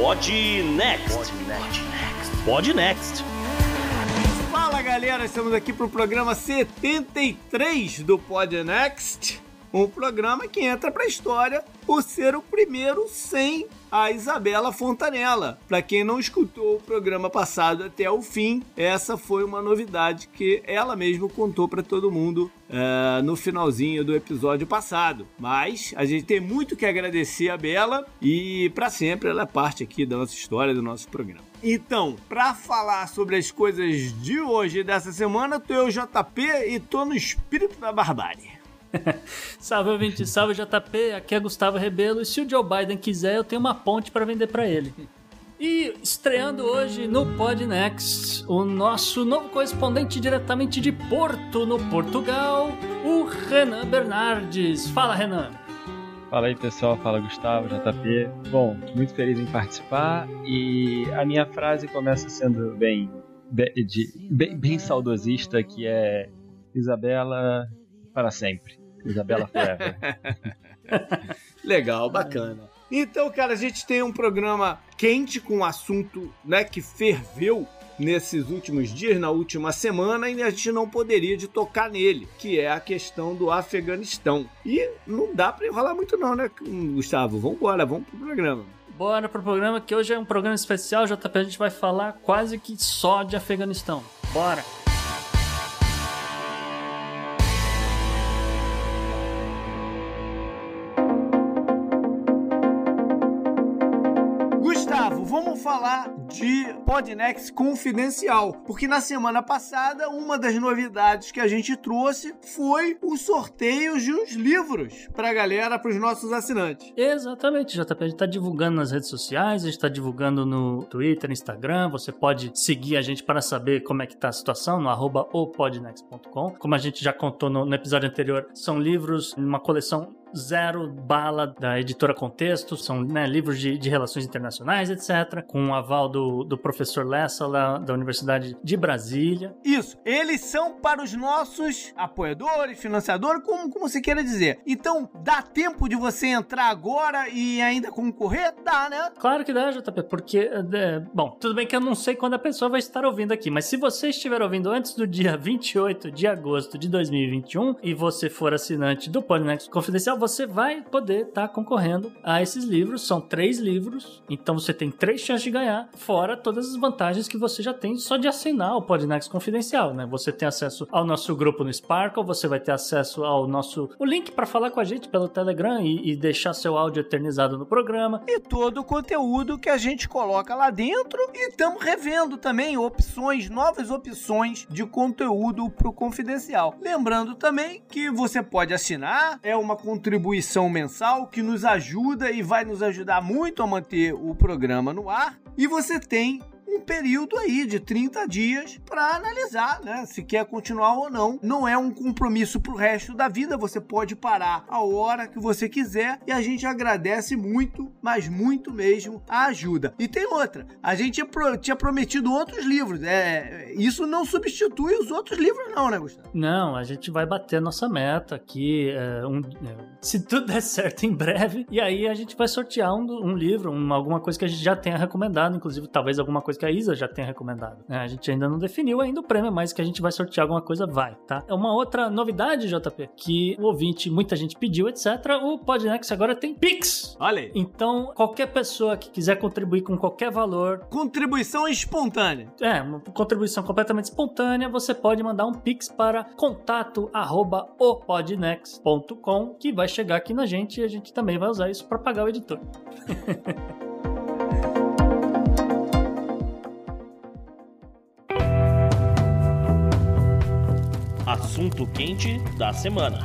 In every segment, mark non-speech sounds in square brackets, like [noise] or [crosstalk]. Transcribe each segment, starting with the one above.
Pod Next. Pod Next. Fala galera, estamos aqui para o programa 73 do Pod Next. Um programa que entra para a história por ser o primeiro sem a Isabela Fontanella. Para quem não escutou o programa passado até o fim, essa foi uma novidade que ela mesma contou para todo mundo uh, no finalzinho do episódio passado. Mas a gente tem muito que agradecer a Bela e para sempre ela é parte aqui da nossa história, do nosso programa. Então, para falar sobre as coisas de hoje dessa semana, tô eu, JP, e tô no espírito da barbárie. [laughs] salve, ouvinte, salve JP, aqui é Gustavo Rebelo e se o Joe Biden quiser, eu tenho uma ponte para vender para ele. E estreando hoje no Podnext, o nosso novo correspondente diretamente de Porto, no Portugal, o Renan Bernardes. Fala, Renan. Fala aí pessoal, fala Gustavo, JP. Bom, muito feliz em participar e a minha frase começa sendo bem, bem, bem, bem saudosista, que é Isabela para sempre. Isabela Forever. [laughs] Legal, bacana. Então, cara, a gente tem um programa quente com um assunto né, que ferveu nesses últimos dias, na última semana, e a gente não poderia de tocar nele, que é a questão do Afeganistão. E não dá para enrolar muito não, né, Gustavo? Vamos embora, vamos pro programa. Bora pro programa, que hoje é um programa especial, JP, a gente vai falar quase que só de Afeganistão. Bora! Falar de Podnext Confidencial, porque na semana passada uma das novidades que a gente trouxe foi o sorteio de uns livros para a galera, para os nossos assinantes. Exatamente, JP. A gente está divulgando nas redes sociais, a gente está divulgando no Twitter, Instagram. Você pode seguir a gente para saber como é que está a situação no arroba opodnext.com. Como a gente já contou no, no episódio anterior, são livros, uma coleção Zero Bala, da editora Contexto, são né, livros de, de, relações internacionais, etc., com o aval do, do professor Lessa, lá da Universidade de Brasília. Isso, eles são para os nossos apoiadores, financiadores, como, como você queira dizer. Então, dá tempo de você entrar agora e ainda concorrer? Dá, né? Claro que dá, JP, porque, é, bom, tudo bem que eu não sei quando a pessoa vai estar ouvindo aqui, mas se você estiver ouvindo antes do dia 28 de agosto de 2021 e você for assinante do Podnext Confidencial, você vai poder estar tá concorrendo a esses livros. São três livros, então você tem três chances de ganhar, fora todas as vantagens que você já tem só de assinar o Podnext Confidencial, né? Você tem acesso ao nosso grupo no Sparkle, você vai ter acesso ao nosso o link para falar com a gente pelo Telegram e, e deixar seu áudio eternizado no programa e todo o conteúdo que a gente coloca lá dentro e estamos revendo também opções, novas opções de conteúdo para o confidencial. Lembrando também que você pode assinar, é uma contribuição contribuição mensal que nos ajuda e vai nos ajudar muito a manter o programa no ar. E você tem um período aí de 30 dias para analisar, né, se quer continuar ou não. Não é um compromisso pro resto da vida, você pode parar a hora que você quiser e a gente agradece muito, mas muito mesmo a ajuda. E tem outra, a gente tinha prometido outros livros, é, isso não substitui os outros livros não, né, Gustavo? Não, a gente vai bater a nossa meta aqui, é, um, é, se tudo der certo em breve, e aí a gente vai sortear um, um livro, uma, alguma coisa que a gente já tenha recomendado, inclusive talvez alguma coisa que a Isa já tem recomendado. Né? A gente ainda não definiu ainda o prêmio, mas que a gente vai sortear alguma coisa, vai, tá? É uma outra novidade, JP, que o ouvinte, muita gente pediu, etc. O Podnext agora tem Pix. Olha aí. Então, qualquer pessoa que quiser contribuir com qualquer valor. Contribuição espontânea. É, uma contribuição completamente espontânea, você pode mandar um Pix para contato arroba opodnext.com que vai chegar aqui na gente e a gente também vai usar isso para pagar o editor. [laughs] assunto quente da semana.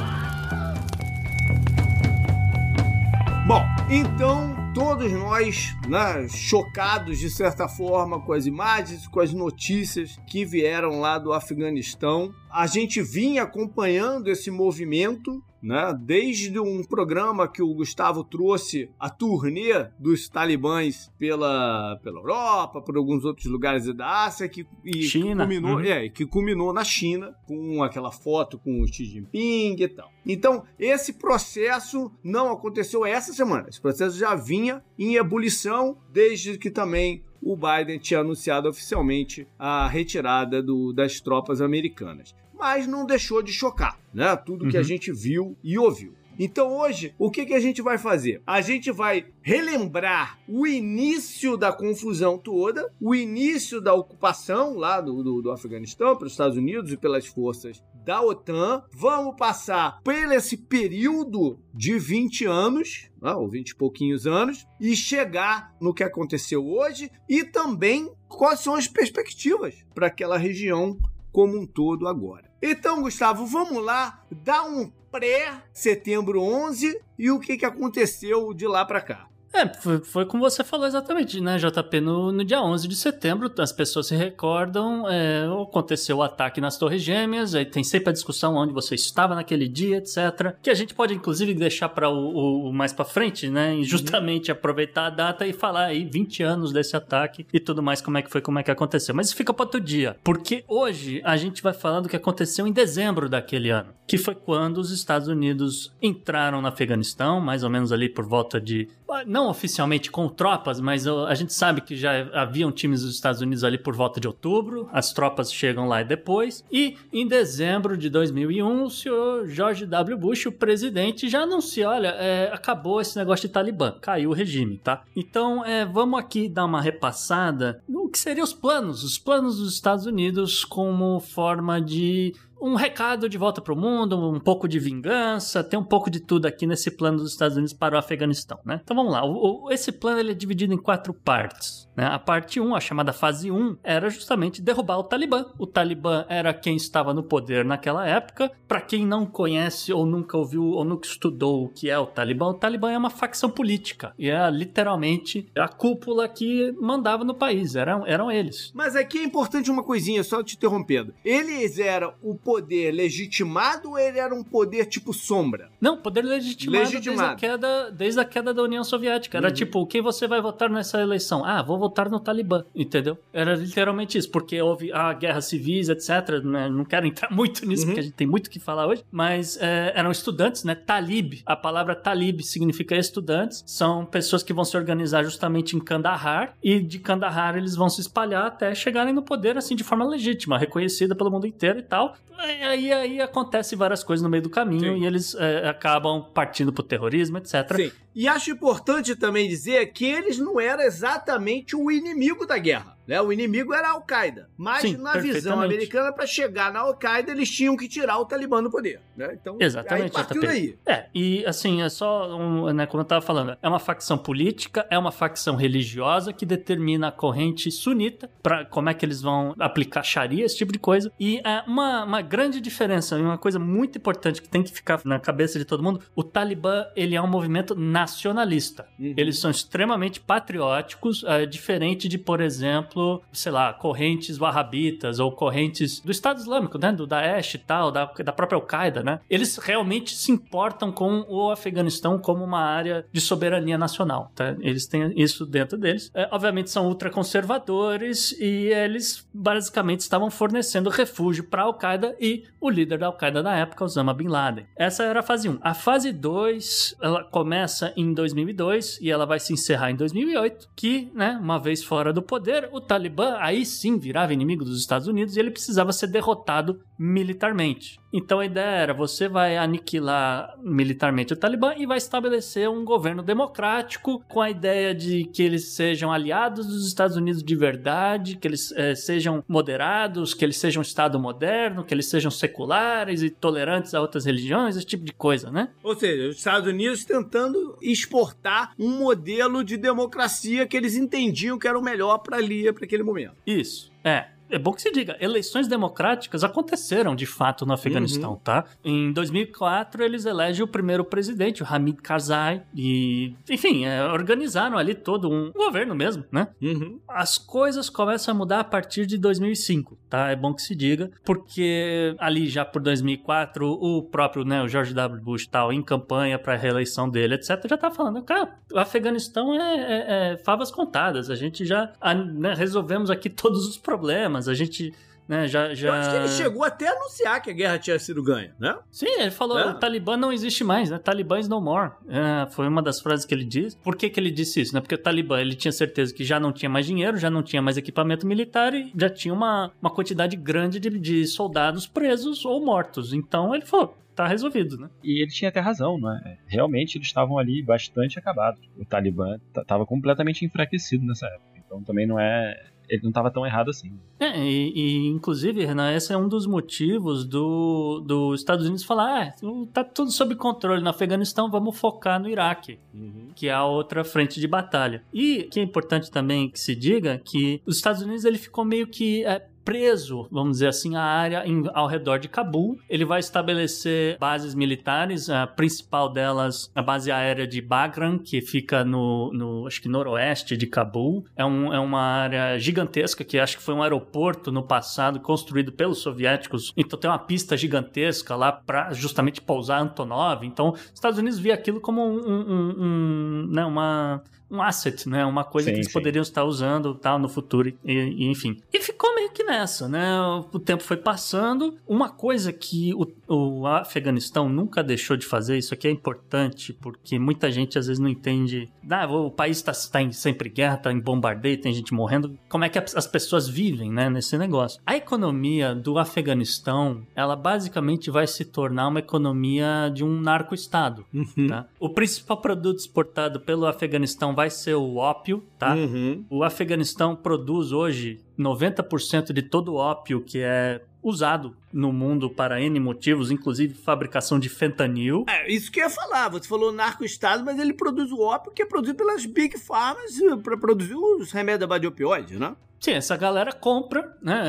Bom, então todos nós, né, chocados de certa forma com as imagens, com as notícias que vieram lá do Afeganistão, a gente vinha acompanhando esse movimento né? Desde um programa que o Gustavo trouxe a turnê dos talibãs pela, pela Europa, por alguns outros lugares da Ásia, que, e China. Que culminou, Uhum. é, que culminou na China, com aquela foto com o Xi Jinping e tal. Então, esse processo não aconteceu essa semana. Esse processo já vinha em ebulição desde que também o Biden tinha anunciado oficialmente a retirada do- das tropas americanas. Mas não deixou de chocar, né? Tudo que a Uhum. gente viu e ouviu. Então hoje, o que, que a gente vai fazer? A gente vai relembrar o início da confusão toda, o início da ocupação lá do, do, do Afeganistão pelos Estados Unidos e pelas forças da OTAN. Vamos passar por esse período de 20 anos, né, ou 20 e pouquinhos anos, e chegar no que aconteceu hoje e também quais são as perspectivas para aquela região como um todo agora. Então, Gustavo, vamos lá dar um pré-setembro 11 e o que, que aconteceu de lá para cá. É, foi, foi como você falou exatamente, né, JP? No, no dia 11 de setembro, as pessoas se recordam, é, aconteceu o ataque nas Torres Gêmeas, aí tem sempre a discussão onde você estava naquele dia, etc. Que a gente pode, inclusive, deixar para o, o- mais para frente, né? E justamente aproveitar a data e falar aí 20 anos desse ataque e tudo mais, como é que foi, como é que aconteceu. Mas fica para outro dia, porque hoje a gente vai falar do que aconteceu em dezembro daquele ano, que foi quando os Estados Unidos entraram no Afeganistão, mais ou menos ali por volta de não oficialmente com tropas, mas a gente sabe que já haviam times dos Estados Unidos ali por volta de outubro, as tropas chegam lá depois, e em dezembro de 2001, o senhor George W. Bush, o presidente, já anunciou, olha, é, acabou esse negócio de Talibã, caiu o regime, tá? Então, é, vamos aqui dar uma repassada no que seriam os planos, os planos dos Estados Unidos como forma de um recado de volta para o mundo, um pouco de vingança, tem um pouco de tudo aqui nesse plano dos Estados Unidos para o Afeganistão, né? Então vamos lá, o, o, esse plano ele é dividido em quatro partes. Né? A parte 1, a chamada fase 1, era justamente derrubar o Talibã. O Talibã era quem estava no poder naquela época. Para quem não conhece ou nunca ouviu ou nunca estudou o que é o Talibã, o Talibã é uma facção política e é literalmente a cúpula que mandava no país, eram, eram eles. Mas aqui é importante uma coisinha, só te interrompendo. Eles eram o poder legitimado ou ele era um poder tipo sombra? Não, poder legitimado, Legitimado. Desde, a queda, desde a queda da União Soviética. Era Uhum. tipo, quem você vai votar nessa eleição? Ah, vou votar no Talibã, entendeu? Era literalmente isso, porque houve a guerra civis, etc. né? Não quero entrar [laughs] muito nisso, Uhum. porque a gente tem muito o que falar hoje, mas é, eram estudantes, né? Talib, a palavra Talib significa estudantes, são pessoas que vão se organizar justamente em Kandahar, e de Kandahar eles vão se espalhar até chegarem no poder, assim, de forma legítima, reconhecida pelo mundo inteiro e tal. Aí, aí acontece várias coisas no meio do caminho Sim. e eles é, acabam partindo pro terrorismo, etc. Sim. E acho importante também dizer que eles não eram exatamente o inimigo da guerra. Né? O inimigo era a Al-Qaeda. Mas Sim, na visão americana, para chegar na Al-Qaeda, eles tinham que tirar o Talibã do poder. Né? Então, Exatamente, aí partiu JP. daí. É, e assim, é só, um, né, como eu tava falando, é uma facção política, é uma facção religiosa que determina a corrente sunita para como é que eles vão aplicar Sharia, esse tipo de coisa. E é uma, uma grande diferença, e uma coisa muito importante que tem que ficar na cabeça de todo mundo, o Talibã, ele é um movimento nacionalista. Uhum. Eles são extremamente patrióticos, é, diferente de, por exemplo, sei lá, correntes wahhabitas ou correntes do Estado Islâmico, né? Do Daesh e tal, da, da própria Al-Qaeda, né? Eles realmente se importam com o Afeganistão como uma área de soberania nacional, tá? Eles têm isso dentro deles. É, obviamente são ultraconservadores e eles basicamente estavam fornecendo refúgio para a Al-Qaeda e o líder da Al-Qaeda na época, Osama Bin Laden. Essa era a fase 1. A fase 2, ela começa em 2002 e ela vai se encerrar em 2008, que, né, uma vez fora do poder, o Talibã aí sim virava inimigo dos Estados Unidos e ele precisava ser derrotado militarmente. Então a ideia era: você vai aniquilar militarmente o Talibã e vai estabelecer um governo democrático com a ideia de que eles sejam aliados dos Estados Unidos de verdade, que eles eh, sejam moderados, que eles sejam um Estado moderno, que eles sejam seculares e tolerantes a outras religiões, esse tipo de coisa, né? Ou seja, os Estados Unidos tentando exportar um modelo de democracia que eles entendiam que era o melhor para ali, para aquele momento. Isso. É. é bom que se diga, eleições democráticas aconteceram de fato no Afeganistão, uhum. tá? Em 2004 eles elegem o primeiro presidente, o Hamid Karzai, e, enfim, é, organizaram ali todo um governo mesmo, né? Uhum. As coisas começam a mudar a partir de 2005, tá? É bom que se diga, porque ali já por 2004 o próprio, né, o George W. Bush tal, em campanha para a reeleição dele, etc, já tá falando, cara, o Afeganistão é, é, é favas contadas, a gente já né, resolvemos aqui [laughs] todos os problemas, a gente né, já, já... Eu acho que ele chegou até a anunciar que a guerra tinha sido ganha, né? Sim, ele falou: é. o Talibã não existe mais, né? Talibãs no more. É, foi uma das frases que ele disse. Por que, que ele disse isso? Né? Porque o Talibã ele tinha certeza que já não tinha mais dinheiro, já não tinha mais equipamento militar e já tinha uma, uma quantidade grande de, de soldados presos ou mortos. Então ele falou: tá resolvido, né? E ele tinha até razão, né? Realmente eles estavam ali bastante acabados. O Talibã estava completamente enfraquecido nessa época. Então também não é ele não estava tão errado assim. É, e, e, inclusive, Renan, esse é um dos motivos do, do Estados Unidos falar: ah, tá tudo sob controle no Afeganistão, vamos focar no Iraque, uhum. que é a outra frente de batalha. E que é importante também que se diga que os Estados Unidos ele ficou meio que é, preso, vamos dizer assim, a área em, ao redor de Cabul. Ele vai estabelecer bases militares, a principal delas, a base aérea de Bagram, que fica no, no acho que noroeste de Cabul. É, um, é uma área gigantesca, que acho que foi um aeroporto no passado construído pelos soviéticos. Então tem uma pista gigantesca lá para justamente pousar Antonov. Então, os Estados Unidos via aquilo como um, um, um né, uma um asset, né? Uma coisa sim, que eles sim. poderiam estar usando tal no futuro, e, e, enfim. E ficou meio que nessa, né? O tempo foi passando. Uma coisa que o, o Afeganistão nunca deixou de fazer, isso aqui é importante, porque muita gente às vezes não entende. Ah, o país está tá em sempre guerra, está em bombardeio, tem gente morrendo. Como é que as pessoas vivem, né? Nesse negócio. A economia do Afeganistão, ela basicamente vai se tornar uma economia de um narco-estado. Uhum. Tá? O principal produto exportado pelo Afeganistão vai ser o ópio, tá? Uhum. O Afeganistão produz hoje 90% de todo o ópio que é usado no mundo para N motivos, inclusive fabricação de fentanil. É, isso que eu ia falar. Você falou narco-estado, mas ele produz o ópio que é produzido pelas big farms para produzir os remédios de opioide, né? Sim, essa galera compra, né?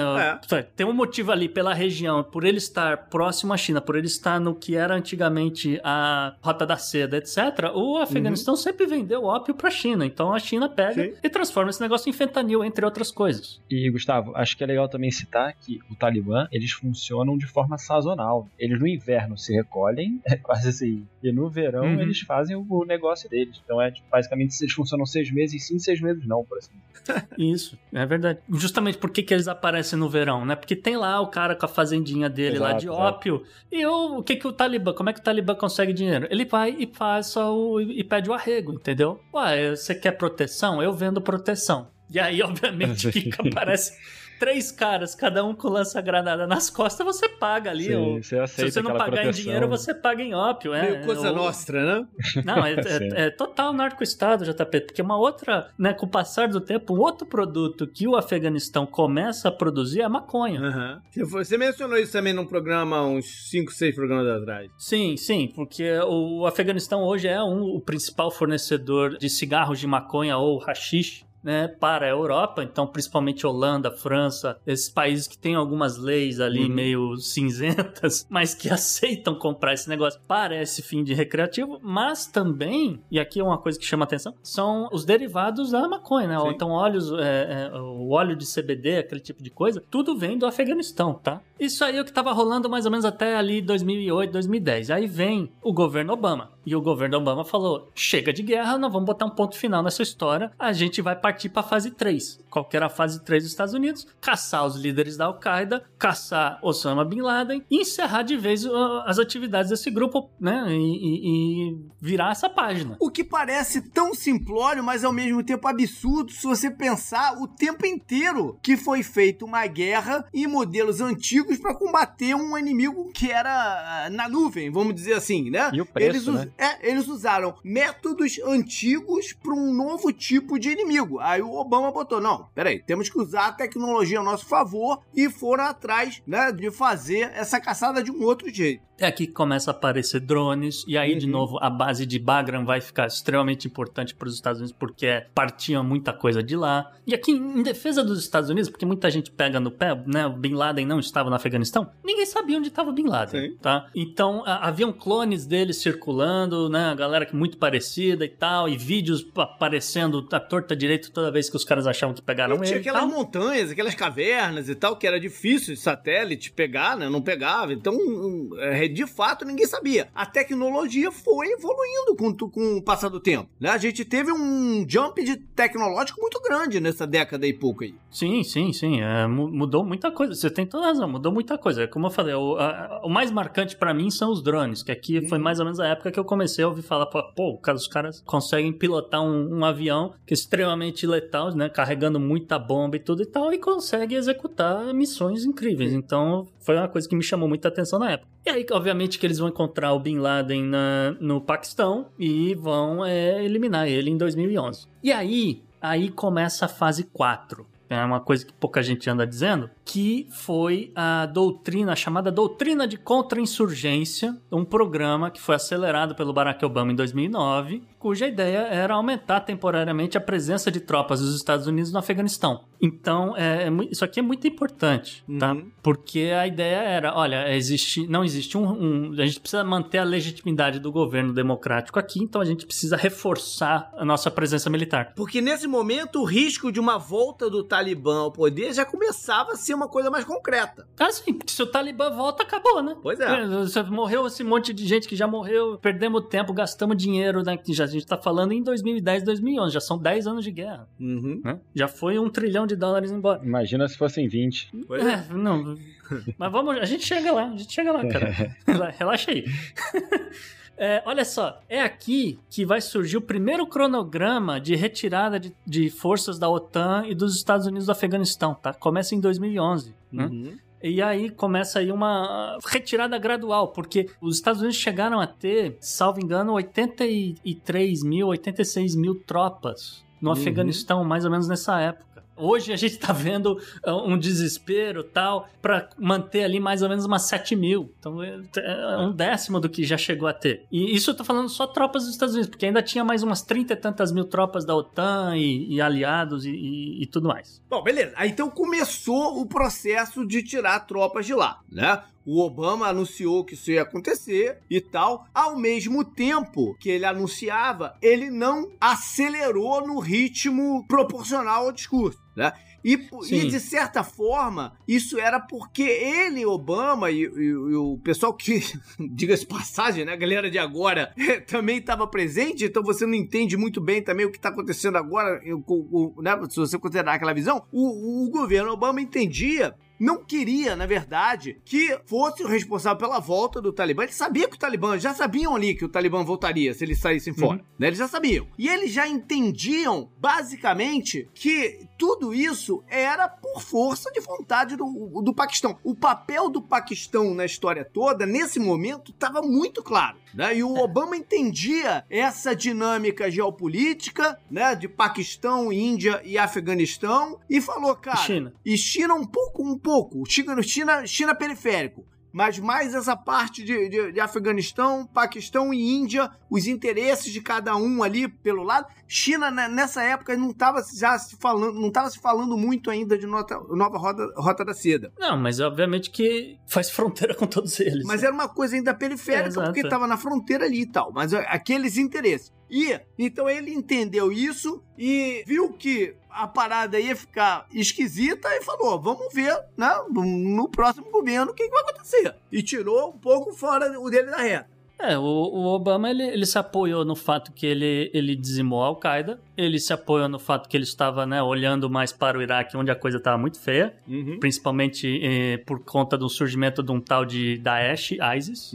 É. Tem um motivo ali pela região, por ele estar próximo à China, por ele estar no que era antigamente a Rota da Seda, etc. O Afeganistão uhum. sempre vendeu ópio para a China. Então a China pega Sim. e transforma esse negócio em fentanil, entre outras coisas. E, Gustavo, acho que é legal também citar que o Talibã, eles funcionam de forma sazonal. Eles no inverno se recolhem, [laughs] é quase assim, e no verão uhum. eles fazem o negócio deles. Então é basicamente eles funcionam seis meses sim, seis meses não, por assim. [laughs] Isso, é verdade verdade. Justamente por que, eles aparecem no verão, né? Porque tem lá o cara com a fazendinha dele exato, lá de ópio. E o, o que que o Talibã, como é que o Talibã consegue dinheiro? Ele vai e faz só o, e pede o arrego, entendeu? Ué, você quer proteção? Eu vendo proteção. E aí, [laughs] obviamente, que [laughs] aparece três caras, cada um com lança-granada nas costas, você paga ali. Sim, ou, você se você não pagar proteção. em dinheiro, você paga em ópio. É, Meio coisa ou... nostra, né? Não, é, [laughs] é, é total narco-estado, JP, porque uma outra, né, com o passar do tempo, um outro produto que o Afeganistão começa a produzir é a maconha. Uhum. Você mencionou isso também num programa, uns 5, 6 programas atrás. Sim, sim, porque o Afeganistão hoje é um, o principal fornecedor de cigarros de maconha ou hashish né, para a Europa, então principalmente Holanda, França, esses países que têm algumas leis ali uhum. meio cinzentas, [laughs] mas que aceitam comprar esse negócio para esse fim de recreativo, mas também, e aqui é uma coisa que chama atenção, são os derivados da maconha, né? Sim. Então óleos, é, é, o óleo de CBD, aquele tipo de coisa, tudo vem do Afeganistão, tá? Isso aí é o que estava rolando mais ou menos até ali 2008, 2010. Aí vem o governo Obama. E o governo Obama falou: chega de guerra, nós vamos botar um ponto final nessa história. A gente vai partir para a fase 3. Qual que era a fase 3 dos Estados Unidos? Caçar os líderes da Al-Qaeda, caçar Osama Bin Laden e encerrar de vez uh, as atividades desse grupo, né? E, e, e virar essa página. O que parece tão simplório, mas ao mesmo tempo absurdo se você pensar o tempo inteiro que foi feita uma guerra em modelos antigos para combater um inimigo que era uh, na nuvem, vamos dizer assim, né? E o preço, Eles, né? É, eles usaram métodos antigos para um novo tipo de inimigo. Aí o Obama botou: não, peraí, temos que usar a tecnologia a nosso favor e foram atrás né, de fazer essa caçada de um outro jeito. É aqui que começa a aparecer drones, e aí, de Uhum. novo, a base de Bagram vai ficar extremamente importante para os Estados Unidos, porque partia muita coisa de lá. E aqui, em defesa dos Estados Unidos, porque muita gente pega no pé, né? O Bin Laden não estava no Afeganistão, ninguém sabia onde estava o Bin Laden, Sim. tá? Então, a- haviam clones dele circulando, né? A galera que muito parecida e tal, e vídeos aparecendo à torta direito toda vez que os caras achavam que pegaram E tinha ele. e aquelas montanhas, aquelas cavernas e tal, que era difícil de satélite pegar, né? Não pegava. Então, hum, é, de fato, ninguém sabia. A tecnologia foi evoluindo com, com o passar do tempo. Né? A gente teve um jump de tecnológico muito grande nessa década e pouco aí. Sim, sim, sim. é, mu- mudou muita coisa. Você tem toda razão, mudou muita coisa. É Como eu falei, o, a- o mais marcante pra mim são os drones, que aqui foi mais ou menos a época que eu comecei a ouvir falar, pô, os caras conseguem pilotar um, um avião que é extremamente letal, né? Carregando muita bomba e tudo e tal, e consegue executar missões incríveis. Então, foi uma coisa que me chamou muita atenção na época. E aí, obviamente, que eles vão encontrar o Bin Laden na- no Paquistão e vão é, eliminar ele em 2011. E aí, aí começa a fase 4. É uma coisa que pouca gente anda dizendo, que foi a doutrina, a chamada doutrina de contra-insurgência, um programa que foi acelerado pelo Barack Obama em 2009, cuja ideia era aumentar temporariamente a presença de tropas dos Estados Unidos no Afeganistão. Então, é, é isso aqui é muito importante, tá? Uhum. Porque a ideia era, olha, existe, não existe um, um- A gente precisa manter a legitimidade do governo democrático aqui, então a gente precisa reforçar a nossa presença militar. Porque nesse momento o risco de uma volta do Talibã ao poder já começava a ser uma coisa mais concreta. Ah, sim, porque se o Talibã volta, acabou, né? Pois é. Você morreu esse monte de gente que já morreu, perdemos tempo, gastamos dinheiro, né? Que já, a gente tá falando em 2010, 2011, já são 10 anos de guerra, Uhum. né? Já foi um trilhão de dólares embora. Imagina se fossem 20. Pois é. É, não. [laughs] Mas vamos, a gente chega lá, a gente chega lá, cara. Rela- [laughs] Relaxa aí. [laughs] É, olha só, é aqui que vai surgir o primeiro cronograma de retirada de, de forças da OTAN e dos Estados Unidos do Afeganistão, tá? Começa em 2011, né? Uhum. E aí começa aí uma retirada gradual, porque os Estados Unidos chegaram a ter, salvo engano, 83 mil, 86 mil tropas no Uhum. Afeganistão, mais ou menos nessa época. Hoje a gente tá vendo uh, um desespero tal para manter ali mais ou menos umas 7 mil. Então é é um décimo do que já chegou a ter. E isso eu tô falando só tropas dos Estados Unidos, porque ainda tinha mais umas 30 e tantas mil tropas da OTAN e, e aliados e, e- e tudo mais. Bom, beleza. Aí então começou o processo de tirar tropas de lá, né? O Obama anunciou que isso ia acontecer e tal. Ao mesmo tempo que ele anunciava, ele não acelerou no ritmo proporcional ao discurso, né? E, e, de certa forma, isso era porque ele, Obama, e, e- e o pessoal que, [laughs] diga-se passagem, né, a galera de agora, [laughs] também estava presente, então você não entende muito bem também o que está acontecendo agora, com- com- né, se você considerar aquela visão. O, o governo Obama entendia não queria, na verdade, que fosse o responsável pela volta do Talibã. Ele sabia que o Talibã, já sabiam ali que o Talibã voltaria se eles saíssem fora. Né? Eles já sabiam. E eles já entendiam, basicamente, que tudo isso era por força de vontade do, do Paquistão. O papel do Paquistão na história toda, nesse momento, estava muito claro. Né? E o Obama entendia essa dinâmica geopolítica né, de Paquistão, Índia e Afeganistão e falou, cara. China. E China um pouco, um pouco. China, China, China periférico. Mas mais essa parte de, de, de Afeganistão, Paquistão e Índia, os interesses de cada um ali pelo lado. China, né, nessa época, não estava já se falando, não estava se falando muito ainda de nota- nova rota, rota da seda. Não, mas obviamente que faz fronteira com todos eles. Mas era uma coisa ainda periférica, É, porque estava na fronteira ali e tal. Mas aqueles interesses. E então ele entendeu isso e viu que a parada ia ficar esquisita e falou: vamos ver, né? No próximo governo o que, que vai acontecer. E tirou um pouco fora o dele da reta. É, o, o Obama ele, ele se apoiou no fato que ele, ele dizimou a Al-Qaeda, ele se apoiou no fato que ele estava né, olhando mais para o Iraque, onde a coisa estava muito feia, principalmente eh, por conta do surgimento de um tal de Daesh, ISIS.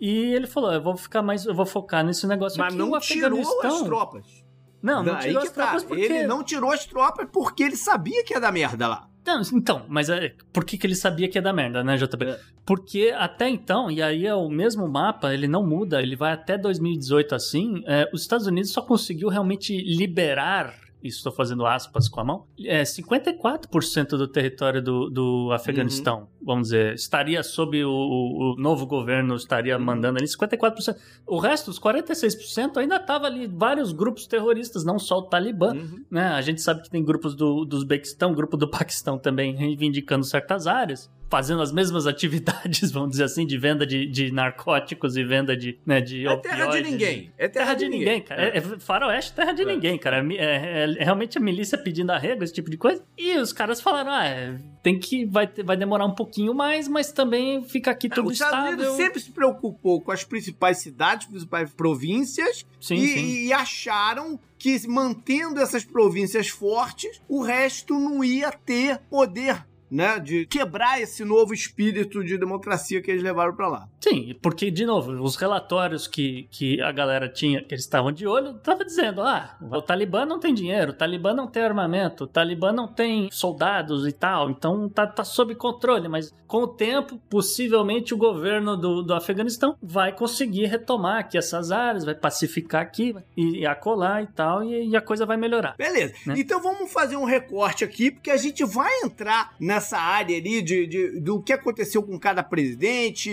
E ele falou: eu vou ficar mais, eu vou focar nesse negócio Mas aqui. não o tirou as tropas. Não, não Daí tirou as tropas tá. porque... Ele não tirou as tropas porque ele sabia que ia dar merda lá. Não, então, mas é, por que, que ele sabia que ia dar merda, né, JB? É. Porque até então, e aí é o mesmo mapa, ele não muda, ele vai até 2018 assim, é, os Estados Unidos só conseguiu realmente liberar estou fazendo aspas com a mão, é 54% do território do, do Afeganistão, uhum. vamos dizer, estaria sob o, o, novo governo, estaria uhum. mandando ali 54%. O resto, os 46%, ainda estava ali vários grupos terroristas, não só o Talibã, uhum. né? A gente sabe que tem grupos do, do Uzbequistão, grupo do Paquistão também reivindicando certas áreas fazendo as mesmas [laughs] atividades, vamos dizer assim, de venda de, de narcóticos e venda de, né, de É terra de ninguém. É terra, terra de, de, ninguém, ninguém cara. É. É, faroeste, terra de é. ninguém, cara. É, é, é, realmente a milícia pedindo arrego, esse tipo de coisa. E os caras falaram, ah, é, tem que, vai, vai demorar um pouquinho mais, mas também fica aqui tudo é, estável. Estados sempre se preocupou com as principais cidades, principais províncias sim, e, sim. e acharam que mantendo essas províncias fortes, o resto não ia ter poder né, de quebrar esse novo espírito de democracia que eles levaram para lá. Sim, porque, de novo, os relatórios que, que a galera tinha, que eles estavam de olho, tava dizendo: ah, o Talibã não tem dinheiro, o Talibã não tem armamento, o Talibã não tem soldados e tal, então tá, tá sob controle, mas com o tempo, possivelmente o governo do, do Afeganistão vai conseguir retomar aqui essas áreas, vai pacificar aqui e, e acolar e tal, e, e, a coisa vai melhorar. Beleza, né? então vamos fazer um recorte aqui, porque a gente vai entrar nessa área ali de, de do que aconteceu com cada presidente,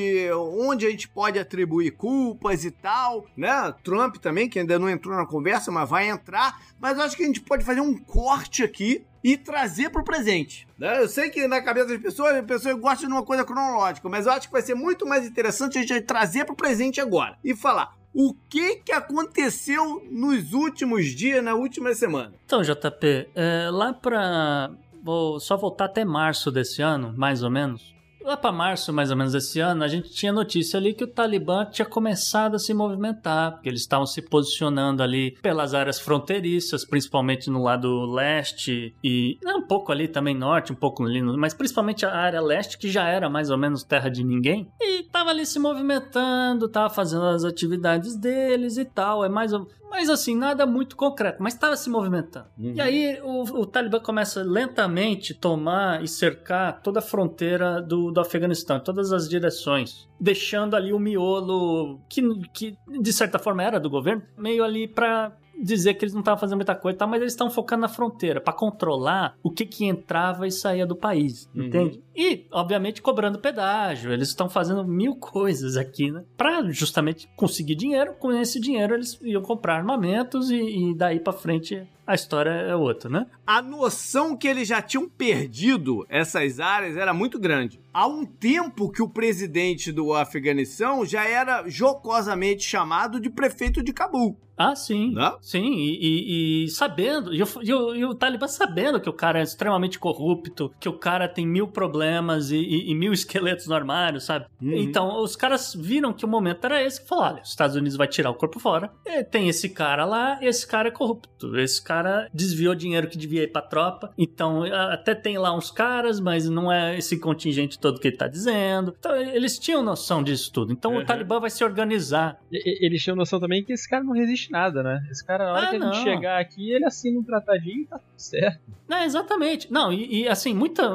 onde a gente pode atribuir culpas e tal, né? Trump também, que ainda não entrou na conversa, mas vai entrar. Mas acho que a gente pode fazer um corte aqui e trazer para o presente. Né? Eu sei que na cabeça das pessoas, as pessoas gostam de uma coisa cronológica, mas eu acho que vai ser muito mais interessante a gente trazer para o presente agora e falar o que que aconteceu nos últimos dias, na última semana. Então, JP, é, lá para vou só voltar até março desse ano, mais ou menos lá para março, mais ou menos, desse ano, a gente tinha notícia ali que o Talibã tinha começado a se movimentar, porque eles estavam se posicionando ali pelas áreas fronteiriças, principalmente no lado leste e um pouco ali também norte, um pouco ali, mas principalmente a área leste, que já era mais ou menos terra de ninguém, e tava ali se movimentando, tava fazendo as atividades deles e tal. É mais ou mas assim, nada muito concreto, mas estava se movimentando. Uhum. E aí o, o, Talibã começa lentamente tomar e cercar toda a fronteira do, do Afeganistão, todas as direções, deixando ali o miolo que, que de certa forma era do governo, meio ali para dizer que eles não estavam fazendo muita coisa, tá? mas eles estão focando na fronteira para controlar o que que entrava e saía do país, uhum. entende? E, obviamente, cobrando pedágio. Eles estão fazendo mil coisas aqui, né? Para justamente conseguir dinheiro. Com esse dinheiro, eles iam comprar armamentos e, e daí para frente a história é outra, né? A noção que eles já tinham perdido essas áreas era muito grande. Há um tempo que o presidente do Afeganistão já era jocosamente chamado de prefeito de Cabul. Ah, sim. Não? Sim, e, e, e sabendo, e o, e, o, Talibã sabendo que o cara é extremamente corrupto, que o cara tem mil problemas e, e mil [laughs] esqueletos no armário, sabe? Uhum. Então, os caras viram que o momento era esse, que falaram, olha, os Estados Unidos vai tirar o corpo fora, tem esse cara lá, esse cara é corrupto, esse cara desviou dinheiro que devia ir pra tropa, então até tem lá uns caras, mas não é esse contingente todo que ele tá dizendo. Então, eles tinham noção disso tudo. Então, uhum. o Talibã vai se organizar. Eles tinham noção também que esse cara não resiste nada, né? Esse cara, na hora ah, que ele chegar aqui, ele assina um tratadinho e tá tudo certo. Não, exatamente. Não, e, e assim, muita.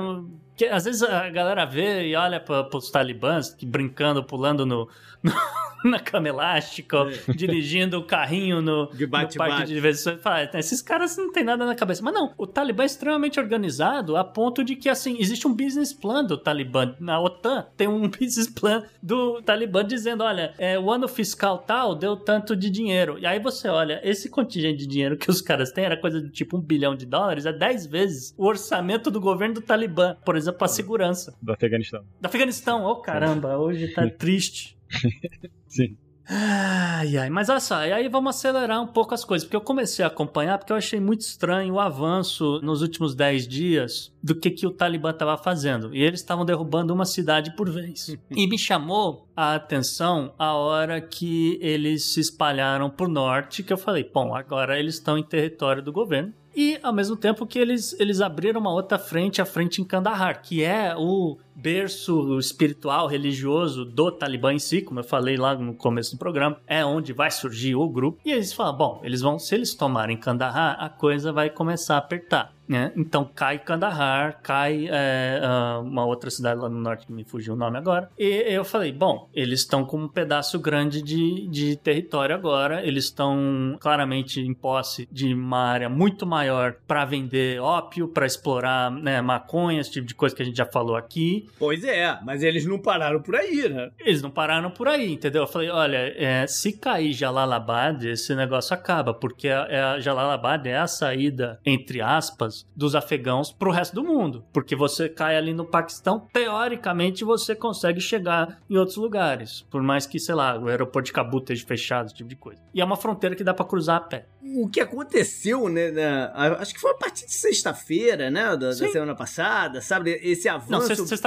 Que, às vezes a galera vê e olha para os talibãs que brincando, pulando no [laughs] na cama elástica, é. [laughs] dirigindo o carrinho no, [laughs] de bate, no parque bate. de diversões. Fala, ah, esses caras não tem nada na cabeça. Mas não, o Talibã é extremamente organizado a ponto de que, assim, existe um business plan do Talibã. Na OTAN tem um business plan do Talibã dizendo, olha, é, o ano fiscal tal deu tanto de dinheiro. E aí você olha, esse contingente de dinheiro que os caras têm era coisa de tipo um bilhão de dólares, é 10 vezes o orçamento do governo do Talibã, por exemplo, a segurança. Do Afeganistão. Do Afeganistão, oh caramba, hoje tá triste. [laughs] Sim. Ai, ai, mas olha só, e aí vamos acelerar um pouco as coisas, porque eu comecei a acompanhar porque eu achei muito estranho o avanço nos últimos 10 dias do que, que o Talibã estava fazendo. E eles estavam derrubando uma cidade por vez. [laughs] e me chamou a atenção a hora que eles se espalharam por norte, que eu falei, bom, agora eles estão em território do governo. E ao mesmo tempo que eles, eles abriram uma outra frente, a frente em Kandahar, que é o berço espiritual, religioso do Talibã em si, como eu falei lá no começo do programa, é onde vai surgir o grupo. E eles falam, bom, eles vão, se eles tomarem Kandahar, a coisa vai começar a apertar. Né? Então cai Kandahar, cai é, uma outra cidade lá no norte que me fugiu o nome agora. E eu falei, bom, eles estão com um pedaço grande de, de território agora, eles estão claramente em posse de uma área muito maior para vender ópio, para explorar né, maconha, esse tipo de coisa que a gente já falou aqui. Pois é, mas eles não pararam por aí, né? Eles não pararam por aí, entendeu? Eu falei, olha, é, se cair Jalalabad, esse negócio acaba, porque a, é a Jalalabad é a saída, entre aspas, dos afegãos pro resto do mundo. Porque você cai ali no Paquistão, teoricamente você consegue chegar em outros lugares. Por mais que, sei lá, o aeroporto de Cabul esteja fechado, esse tipo de coisa. E é uma fronteira que dá para cruzar a pé. O que aconteceu, né? Na, acho que foi a partir de sexta-feira, né? Da, da, semana passada, sabe? Esse avanço. Não,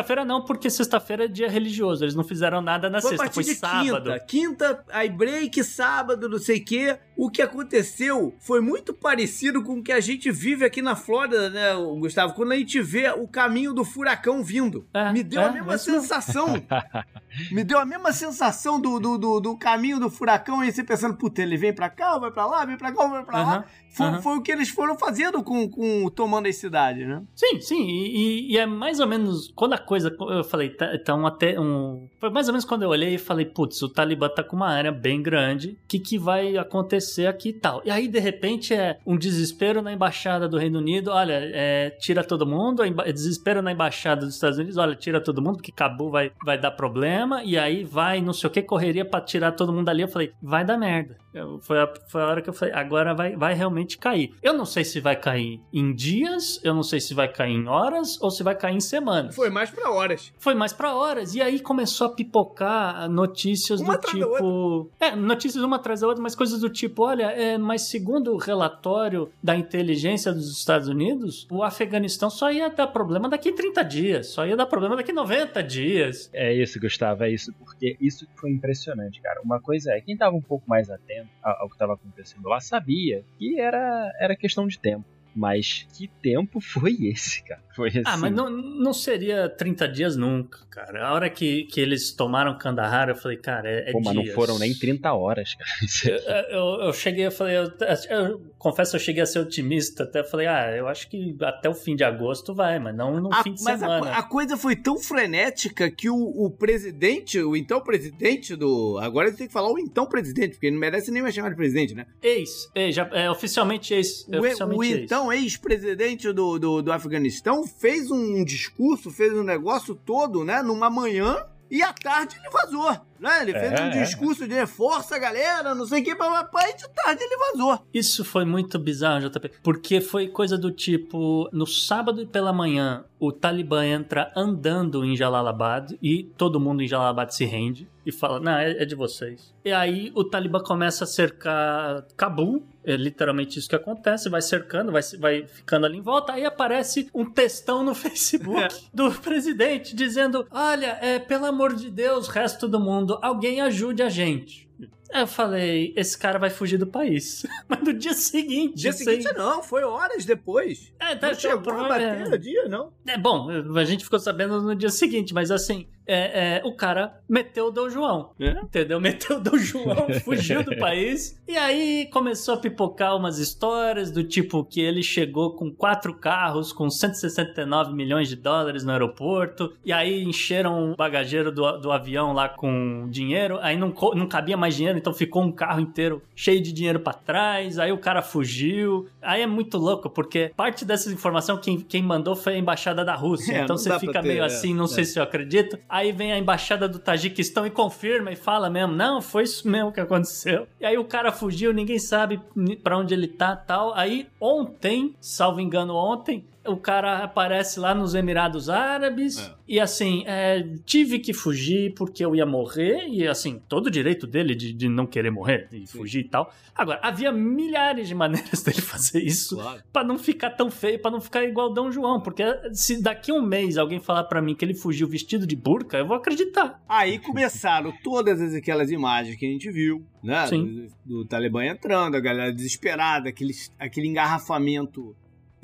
sexta-feira não, porque sexta-feira é dia religioso. Eles não fizeram nada na foi sexta, foi sábado. Quinta, quinta, aí break, sábado, não sei o quê. O que aconteceu foi muito parecido com o que a gente vive aqui na Flórida né, Gustavo, quando a gente vê o caminho do furacão vindo. É, me deu é, a mesma sensação. [laughs] me deu a mesma sensação do, do, do, do, caminho do furacão e você pensando, puta, ele vem pra cá, vai pra lá, vem pra cá, vai pra lá. Foi, uhum. foi, o que eles foram fazendo com, com tomando as cidades, né? Sim, sim. E, e, é mais ou menos quando a coisa. Eu falei, tá, um, até um. Foi mais ou menos quando eu olhei e falei, putz, o Talibã tá com uma área bem grande. O que, que vai acontecer aqui e tal? E aí, de repente, é um desespero na embaixada do Reino Unido. Olha, é, tira todo mundo. É desespero na embaixada dos Estados Unidos. Olha, tira todo mundo, porque Cabo vai, vai dar problema. E aí vai, não sei o que, correria pra tirar todo mundo ali. Eu falei, vai dar merda. Foi a, foi a hora que eu falei, agora vai, vai realmente cair. Eu não sei se vai cair em dias, eu não sei se vai cair em horas ou se vai cair em semanas. Foi mais para horas. Foi mais para horas. E aí começou a pipocar notícias uma do tipo. É, notícias uma atrás da outra, mas coisas do tipo: olha, é, mas segundo o relatório da inteligência dos Estados Unidos, o Afeganistão só ia dar problema daqui 30 dias, só ia dar problema daqui 90 dias. É isso, Gustavo, é isso, porque isso foi impressionante, cara. Uma coisa é, quem tava um pouco mais atento ao que estava acontecendo lá sabia que era, era questão de tempo. Mas que tempo foi esse, cara? Foi assim. Ah, mas não, não seria 30 dias nunca, cara. A hora que, que eles tomaram Kandahar, eu falei, cara, é, é Pô, mas dias. não foram nem 30 horas, cara. [laughs] Eu, eu, eu, cheguei, eu falei, eu, eu, confesso, eu cheguei a ser otimista. Até falei, ah, eu acho que até o fim de agosto vai, mas não no a, fim de mas semana. A, a, coisa foi tão frenética que o, o presidente, o então presidente do. Agora ele tem que falar o então presidente, porque ele não merece nem mais chamar de presidente, né? Ex, ex já, é, oficialmente ex. O, oficialmente o ex. então ex-presidente do, do, do Afeganistão fez um discurso, fez um negócio todo, né, numa manhã, e à tarde ele vazou, né? Ele fez é, um discurso de força, galera, não sei o que, papai, de tarde ele vazou. Isso foi muito bizarro, JP, porque foi coisa do tipo, no sábado pela manhã, o Talibã entra andando em Jalalabad e todo mundo em Jalalabad se rende e fala, não, é, é de vocês. E aí o Talibã começa a cercar Cabul, é literalmente isso que acontece, vai cercando, vai, vai ficando ali em volta, aí aparece um textão no [laughs] Facebook é. do presidente dizendo: Olha, é, pelo amor de Deus, resto do mundo, alguém ajude a gente. Eu falei, esse cara vai fugir do país. [laughs] Mas no dia seguinte. Dia seguinte sei... não, foi horas depois. É, tá, não chegou a bater no dia, não. É bom, a gente ficou sabendo no dia seguinte, mas assim, é, é, o cara meteu o Dom João. É? Entendeu? Meteu o Dom João, [laughs] fugiu do país. E aí começou a pipocar umas histórias do tipo que ele chegou com quatro carros, com 169 milhões de dólares no aeroporto. E aí encheram o bagageiro do, do avião lá com dinheiro. Aí não, não cabia mais dinheiro, então ficou um carro inteiro cheio de dinheiro para trás. Aí o cara fugiu. Aí é muito louco, porque parte dessa informação quem, quem mandou foi a embaixada da Rússia. [laughs] É, então você fica ter, meio é, assim, não sei é. se eu acredito. Aí vem a embaixada do Tajiquistão e confirma e fala mesmo: não, foi isso mesmo que aconteceu. E aí o cara fugiu, ninguém sabe para onde ele tá tal. Aí ontem, salvo engano, ontem, o cara aparece lá nos Emirados Árabes é. e assim, é, tive que fugir porque eu ia morrer e assim, todo o direito dele de, de não querer morrer, Sim. fugir e tal. Agora, havia milhares de maneiras [laughs] dele fazer isso claro. para não ficar tão feio, para não ficar igual Dom João, porque se daqui um mês alguém falar para mim que ele fugiu vestido de burca, eu vou acreditar. Aí começaram todas aquelas imagens que a gente viu, né, do, do Talibã entrando, a galera desesperada, aquele, aquele engarrafamento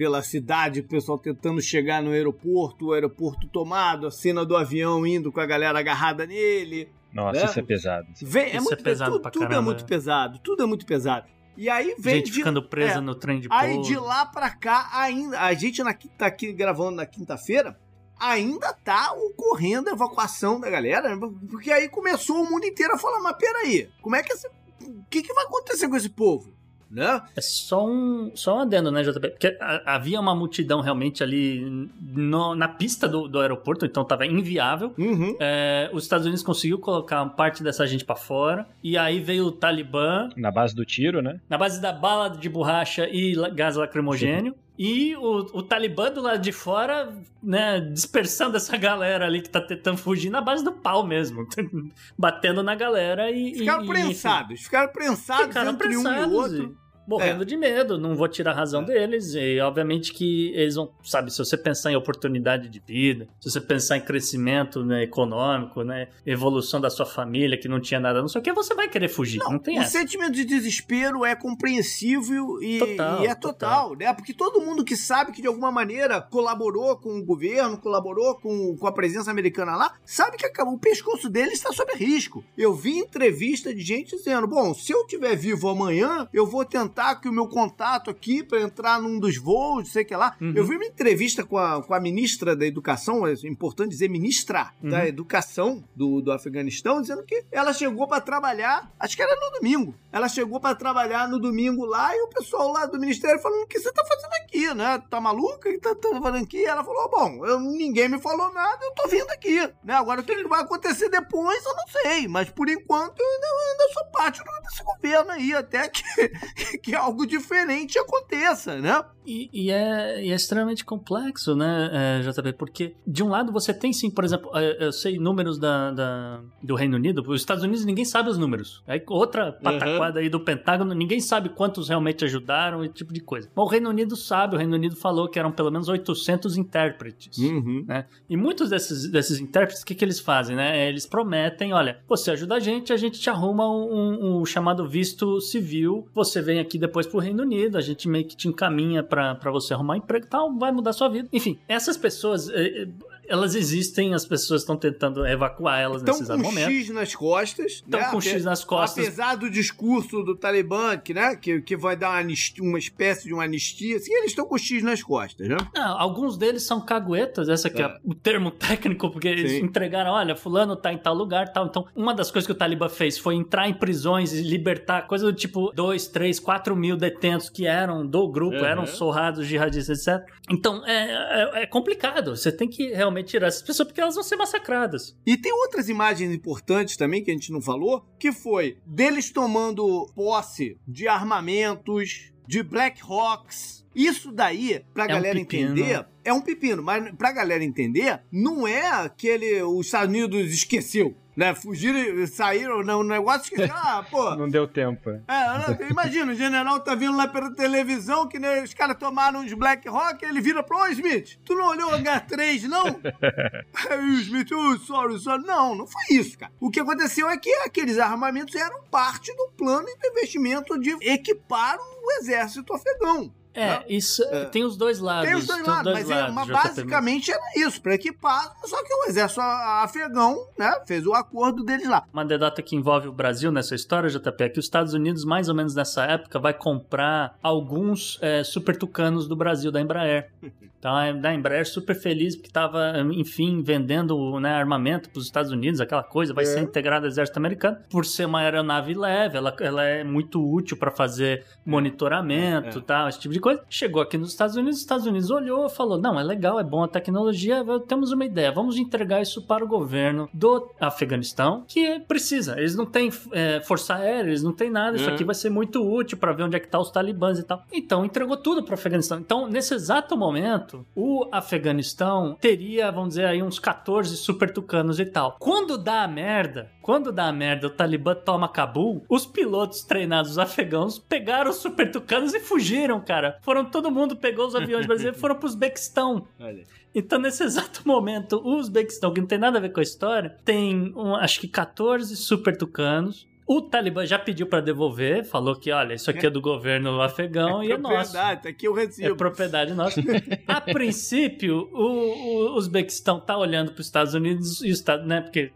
pela cidade, o pessoal tentando chegar no aeroporto, o aeroporto tomado, a cena do avião indo com a galera agarrada nele. Nossa, né? isso é pesado. Vem, é Isso muito é pesado tudo, pra tudo é muito é. pesado, tudo é muito pesado. E aí vem Gente de- ficando presa é, no trem de Aí de lá pra cá, ainda. A gente na, tá aqui gravando na quinta-feira. Ainda tá ocorrendo a evacuação da galera, porque aí começou o mundo inteiro a falar: mas peraí, como é que esse. O que, que vai acontecer com esse povo? Né? É só um, só um adendo, né, JP? Porque havia uma multidão realmente ali no- na pista do, do aeroporto, então tava inviável. Uhum. É, os Estados Unidos conseguiu colocar parte dessa gente pra fora. E aí veio o Talibã, Na base do tiro, né? na base da bala de borracha e gás lacrimogênio. E o, o Talibã do lado de fora, né, dispersando essa galera ali que tá tentando fugir na base do pau mesmo. [laughs] Batendo na galera e. Ficaram e, prensados, ficaram enfim, prensados Ficaram entre um e prensados o outro. e morrendo de medo, não vou tirar a razão deles. E obviamente que eles vão, sabe, se você pensar em oportunidade de vida, se você pensar em crescimento né, econômico, né, evolução da sua família que não tinha nada, não sei o que, você vai querer fugir. Não, tem o essa. sentimento de desespero é compreensível e, Total, e é total, né? Porque todo mundo que sabe que de alguma maneira colaborou com o governo, colaborou com, com a presença americana lá, sabe que acabou, o pescoço dele está sob risco. Eu vi entrevista de gente dizendo: bom, se eu estiver vivo amanhã, eu vou tentar que o meu contato aqui para entrar num dos voos, sei que lá. Uhum. Eu vi uma entrevista com a, com a ministra da Educação, é importante dizer ministra da Uhum. Educação do, do Afeganistão, dizendo que ela chegou para trabalhar, acho que era no domingo. Ela chegou para trabalhar no domingo lá e o pessoal lá do ministério falando: o que você tá fazendo aqui, né? Tá maluca? O que tá, tá fazendo aqui? Ela falou: bom, eu- ninguém me falou nada, eu tô vindo aqui. Né? Agora o que vai acontecer depois eu não sei, mas por enquanto eu ainda, eu ainda sou parte desse governo aí, até que, [laughs] que algo diferente aconteça, né? E, e é, e é extremamente complexo, né, é, JP? Porque, de um lado, você tem sim, por exemplo, é, eu sei números da, da- do Reino Unido, os Estados Unidos ninguém sabe os números. Aí outra pataquada aí do Pentágono, ninguém sabe quantos realmente ajudaram, esse tipo de coisa. Mas o Reino Unido sabe, o Reino Unido falou que eram pelo menos 800 intérpretes. Uhum. né? E muitos desses, desses intérpretes, o que, que eles fazem, né? Eles prometem, olha, você ajuda a gente, a gente te arruma um, um- um chamado visto civil, você vem aqui depois pro Reino Unido, a gente meio que te encaminha pra você arrumar um emprego e tal, vai mudar sua vida. Enfim, essas pessoas, eh, eh, elas existem, as pessoas estão tentando evacuar elas Estão nesse com exato momento. X nas costas. Estão né? com Ape- X nas costas. Apesar do discurso do Talibã, que, né, que, que vai dar uma, anistia- uma espécie de uma anistia, assim, eles estão com X nas costas, né? Não, alguns deles são caguetas, essa que é, É. o termo [laughs] técnico, porque eles Sim. entregaram, olha, fulano tá em tal lugar, tal. Então, uma das coisas que o Talibã fez foi entrar em prisões e libertar coisa do tipo 2, 3, 4 mil detentos que eram do grupo, Uhum. eram sorrados jihadistas, etc. Então, é, é, é complicado. Você tem que realmente tirar essas pessoas porque elas vão ser massacradas. E tem outras imagens importantes também que a gente não falou, que foi deles tomando posse de armamentos, de Black Hawks. Isso daí, pra É um galera pepino. entender, é um pepino, mas pra galera entender, não é aquele os Estados Unidos esqueceu, né? Fugiram, saíram no negócio esqueceu. [laughs] Ah, pô, Não deu tempo. É, né? imagina, o general tá vindo lá pela televisão, que né, os caras tomaram uns Black Rock, ele vira pro ô Smith, tu não olhou o H3, não? [laughs] Aí o Smith, oh, sorry, sorry. Não, não foi isso, cara. O que aconteceu é que aqueles armamentos eram parte do plano de investimento de equipar o exército afegão. É, Né? isso É. tem os dois lados. Tem os dois lados, mas, é, mas JP. basicamente era isso, pra equipar, só que o exército a- afegão, né, fez o acordo deles lá. Uma anedota que envolve o Brasil nessa história, JP, é que os Estados Unidos, mais ou menos nessa época, vai comprar alguns é, super tucanos do Brasil, da Embraer. [laughs] Então, a da Embraer super feliz porque estava, enfim, vendendo né, armamento para os Estados Unidos, aquela coisa, vai É. ser integrada ao exército americano. Por ser uma aeronave leve, ela, ela é muito útil para fazer monitoramento, É. tal, esse tipo de coisa. Chegou aqui nos Estados Unidos, os Estados Unidos olhou e falou: não, é legal, é bom a tecnologia, temos uma ideia, vamos entregar isso para o governo do Afeganistão, que precisa. Eles não têm é, força aérea, eles não têm nada, isso É. aqui vai ser muito útil para ver onde é que tá os talibãs e tal. Então entregou tudo para o Afeganistão. Então, nesse exato momento, o Afeganistão teria, vamos dizer aí, uns 14 super tucanos e tal. Quando dá a merda, quando dá merda, o Talibã toma Cabul, os pilotos treinados afegãos pegaram os super tucanos e fugiram, cara. Foram todo mundo, pegou os aviões brasileiros e foram pro Uzbequistão. Olha. Então, nesse exato [laughs] momento, o Uzbequistão, que não tem nada a ver com a história, tem, um, acho que 14 super tucanos O Talibã já pediu para devolver, falou que, olha, isso aqui é do governo afegão é e é nosso. Tá aqui o recibo. É propriedade nossa. a [laughs] princípio, o, o Uzbequistão tá olhando para os Estados Unidos e o Estado, né? Porque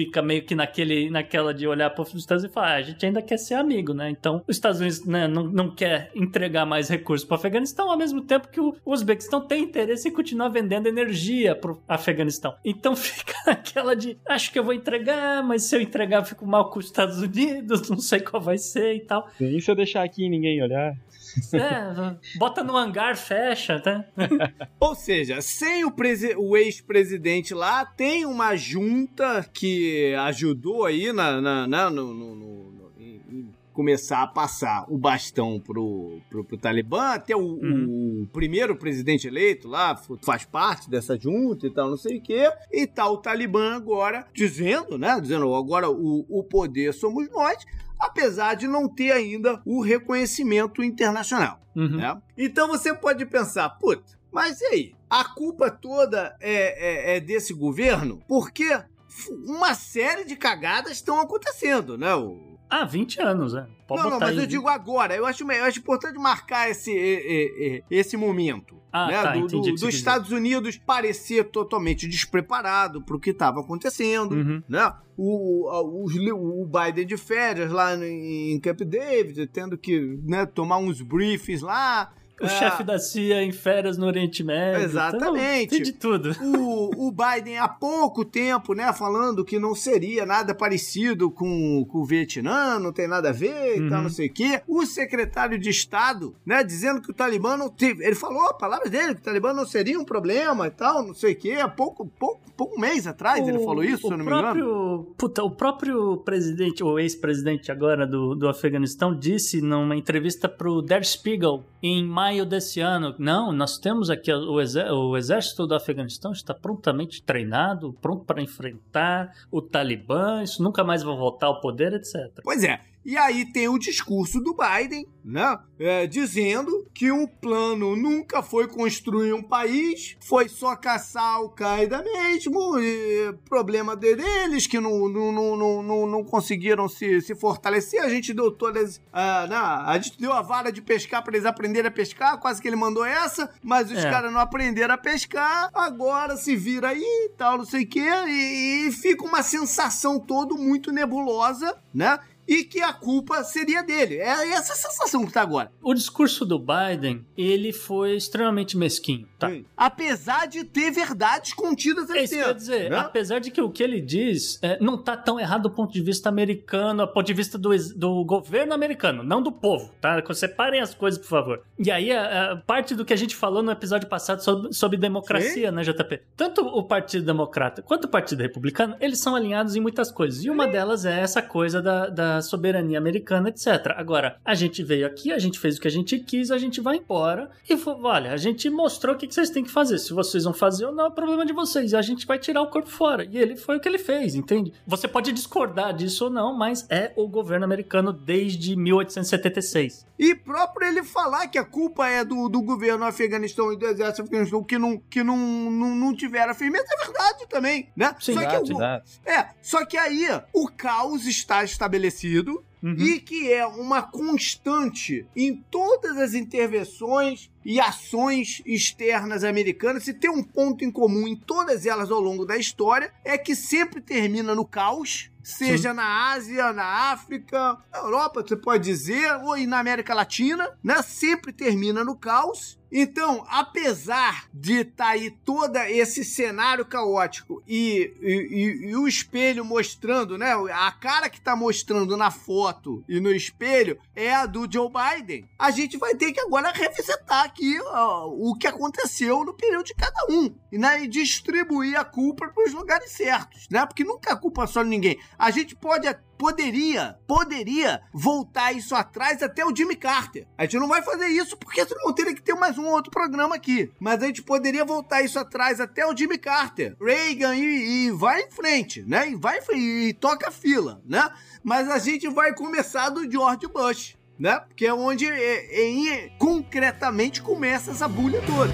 fica meio que naquele, naquela de olhar para os Estados Unidos e falar, ah, a gente ainda quer ser amigo, né? Então, os Estados Unidos né, não, não quer entregar mais recursos para o Afeganistão, ao mesmo tempo que o Uzbequistão tem interesse em continuar vendendo energia para o Afeganistão. Então, [laughs] fica naquela de, acho que eu vou entregar, mas se eu entregar, eu fico mal com os Estados Unidos, [laughs] não sei qual vai ser e tal. E se eu deixar aqui e ninguém olhar? É, bota no hangar, fecha, tá? [laughs] Ou seja, sem o, o ex-presidente lá, tem uma junta que ajudou aí na, na, na no, no, no começar a passar o bastão pro, pro, pro Talibã, até o, uhum. o, primeiro presidente eleito lá faz parte dessa junta e tal, não sei o quê, e tá o Talibã agora dizendo, né, dizendo agora o, o poder somos nós, apesar de não ter ainda o reconhecimento internacional. Uhum. Né? Então você pode pensar, puta, mas e aí? A culpa toda é, é, é desse governo? Porque uma série de cagadas estão acontecendo, né? O, ah, 20 anos, né? Pode não, não, mas eu digo agora. Eu acho, eu acho importante marcar esse, esse momento. Ah, né? tá, do, entendi. Do, dos Estados Unidos parecer totalmente despreparado para o que estava acontecendo, uhum. né? O, o, o, Biden de férias lá em Camp David, tendo que né, tomar uns briefs lá, o é. chefe da CIA em férias no Oriente Médio. Exatamente. Então, tem de tudo. [laughs] O, o Biden há pouco tempo, né, falando que não seria nada parecido com, com o Vietnã, não tem nada a ver e uhum. tal, não sei o quê. O secretário de Estado, né, dizendo que o Talibã não teve. Ele falou, a palavra dele, que o Talibã não seria um problema e tal, não sei o quê. Há pouco, pouco, pouco mês atrás o, ele falou isso, se eu não próprio, me engano. Puta, o próprio presidente, ou ex-presidente agora do, do Afeganistão, disse numa entrevista pro Der Spiegel em maio maio desse ano. Não, nós temos aqui o, o exército do Afeganistão está prontamente treinado, pronto para enfrentar o Talibã, isso nunca mais vai voltar ao poder, etc. Pois é, e aí tem o discurso do Biden, né? É, dizendo que o plano nunca foi construir um país, foi só caçar al Qaeda mesmo, e problema deles, que não, não, não, não, não conseguiram se, se fortalecer. A gente deu todas. Uh, né? A gente deu a vara de pescar para eles aprenderem a pescar, quase que ele mandou essa, mas os é. caras não aprenderam a pescar, agora se vira aí e tal, não sei o quê, e, e fica uma sensação todo muito nebulosa, né? E que a culpa seria dele. É essa sensação que tá agora. O discurso do Biden, ele foi extremamente mesquinho, tá? Sim. Apesar de ter verdades contidas ali é isso dentro. Quer dizer, né? apesar de que o que ele diz é, não tá tão errado do ponto de vista americano, do ponto de vista do, do governo americano, não do povo, tá? Separem as coisas, por favor. E aí, a, a parte do que a gente falou no episódio passado sobre, sobre democracia, Sim. né, JP? Tanto o Partido Democrata quanto o Partido Republicano, eles são alinhados em muitas coisas. E uma Sim. delas é essa coisa da, da soberania americana, etc. Agora, a gente veio aqui, a gente fez o que a gente quis, a gente vai embora e olha, a gente mostrou o que vocês têm que fazer. Se vocês vão fazer ou não, é problema de vocês. E a gente vai tirar o corpo fora. E ele foi o que ele fez, entende? Você pode discordar disso ou não, mas é o governo americano desde 1876. E próprio ele falar que a culpa é do, do governo Afeganistão e do exército afeganistão que não, que não, não, não tiveram firmeza, é verdade também, né? Sim, só que o, É, só que aí o caos está estabelecido Uhum. e que é uma constante em todas as intervenções e ações externas americanas. Se tem um ponto em comum em todas elas ao longo da história, é que sempre termina no caos. Seja Sim. na Ásia, na África, na Europa, você pode dizer, ou na América Latina, né? Sempre termina no caos. Então, apesar de estar tá aí todo esse cenário caótico e, e, e, o espelho mostrando, né? A cara que está mostrando na foto e no espelho é a do Joe Biden, a gente vai ter que agora revisitar aqui o que aconteceu no período de cada um né? e distribuir a culpa para os lugares certos, né? Porque nunca é culpa só de ninguém. A gente pode poderia, poderia voltar isso atrás até o Jimmy Carter. A gente não vai fazer isso porque senão teria que ter mais um outro programa aqui. Mas a gente poderia voltar isso atrás até o Jimmy Carter, Reagan e, e vai em frente, né? E vai e toca a fila, né? Mas a gente vai começar do George Bush, né? Que é onde é, é, concretamente começa essa bulha toda.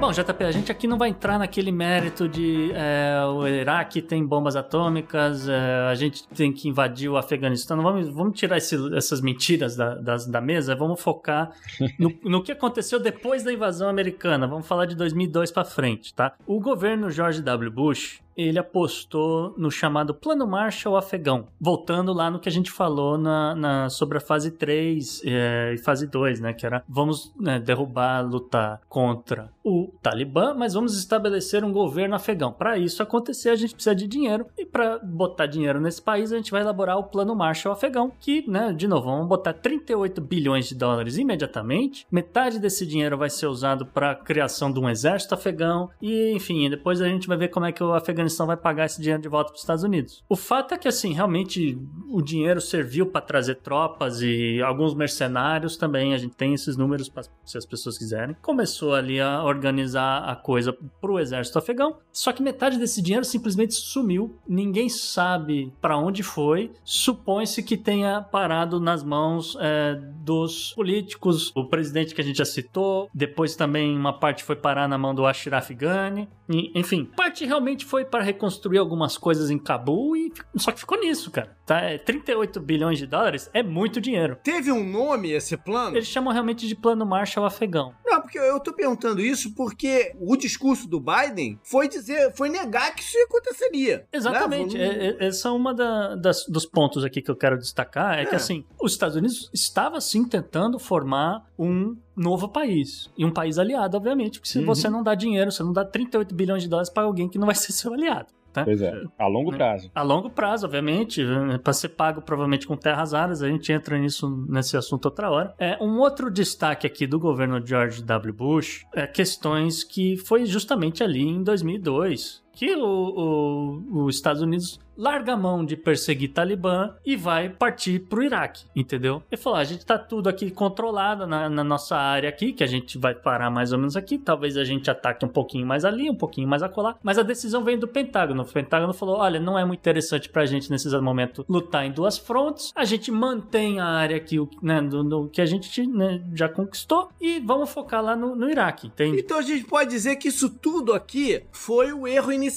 Bom, JP, a gente aqui não vai entrar naquele mérito de é, o Iraque tem bombas atômicas, é, a gente tem que invadir o Afeganistão. Não vamos, vamos tirar esse, essas mentiras da, das, da mesa, vamos focar [laughs] no, no, que aconteceu depois da invasão americana. Vamos falar de 2002 para frente, tá? O governo George W. Bush ele apostou no chamado Plano Marshall Afegão, voltando lá no que a gente falou na, na sobre a fase 3 é, e fase 2, né? Que era vamos né, derrubar, lutar contra o Talibã, mas vamos estabelecer um governo afegão. Para isso acontecer, a gente precisa de dinheiro e para botar dinheiro nesse país, a gente vai elaborar o Plano Marshall Afegão, que, né, de novo, vamos botar 38 bilhões de dólares imediatamente. Metade desse dinheiro vai ser usado para a criação de um exército afegão e, enfim, depois a gente vai ver como é que o Afeganistão Afeganistão vai pagar esse dinheiro de volta para os Estados Unidos. O fato é que, assim, realmente o dinheiro serviu para trazer tropas e alguns mercenários também. A gente tem esses números pra, se as pessoas quiserem. Começou ali a organizar a coisa para o exército afegão. Só que metade desse dinheiro simplesmente sumiu. Ninguém sabe para onde foi. Supõe-se que tenha parado nas mãos é, dos políticos, o presidente que a gente já citou. Depois também uma parte foi parar na mão do Ashraf Ghani. E, enfim, parte realmente foi para reconstruir algumas coisas em Cabul e só que ficou nisso, cara. Tá? 38 é, bilhões de dólares é muito dinheiro. Teve um nome esse plano? Eles chamam realmente de plano Marshall afegão. Não, porque eu tô perguntando isso porque o discurso do Biden foi dizer, foi negar que isso aconteceria. Né? Exatamente. Né? É, é, esse é uma da, das, dos pontos aqui que eu quero destacar, é, é que assim, os Estados Unidos estava sim tentando formar um novo país. E um país aliado, obviamente, porque se uhum. você não dá dinheiro, você não dá 38 bilhões de dólares para alguém que não vai ser seu aliado. Tá? Pois é, a longo prazo. A longo prazo, obviamente, né, para ser pago provavelmente com terras raras, a gente entra nisso nesse assunto outra hora. É, um outro destaque aqui do governo George W. Bush é questões que foi justamente ali em 2002 que o, o, os Estados Unidos larga a mão de perseguir Talibã e vai partir pro Iraque, entendeu? Ele falou: ah, a gente tá tudo aqui controlado na, na, nossa área aqui, que a gente vai parar mais ou menos aqui, talvez a gente ataque um pouquinho mais ali, um pouquinho mais acolá, mas a decisão vem do Pentágono. O Pentágono falou: olha, não é muito interessante pra gente nesse momento lutar em duas frontes, a gente mantém a área aqui, né, do, do que a gente né, já conquistou e vamos focar lá no, no Iraque, entende? Então a gente pode dizer que isso tudo aqui foi o erro inicial.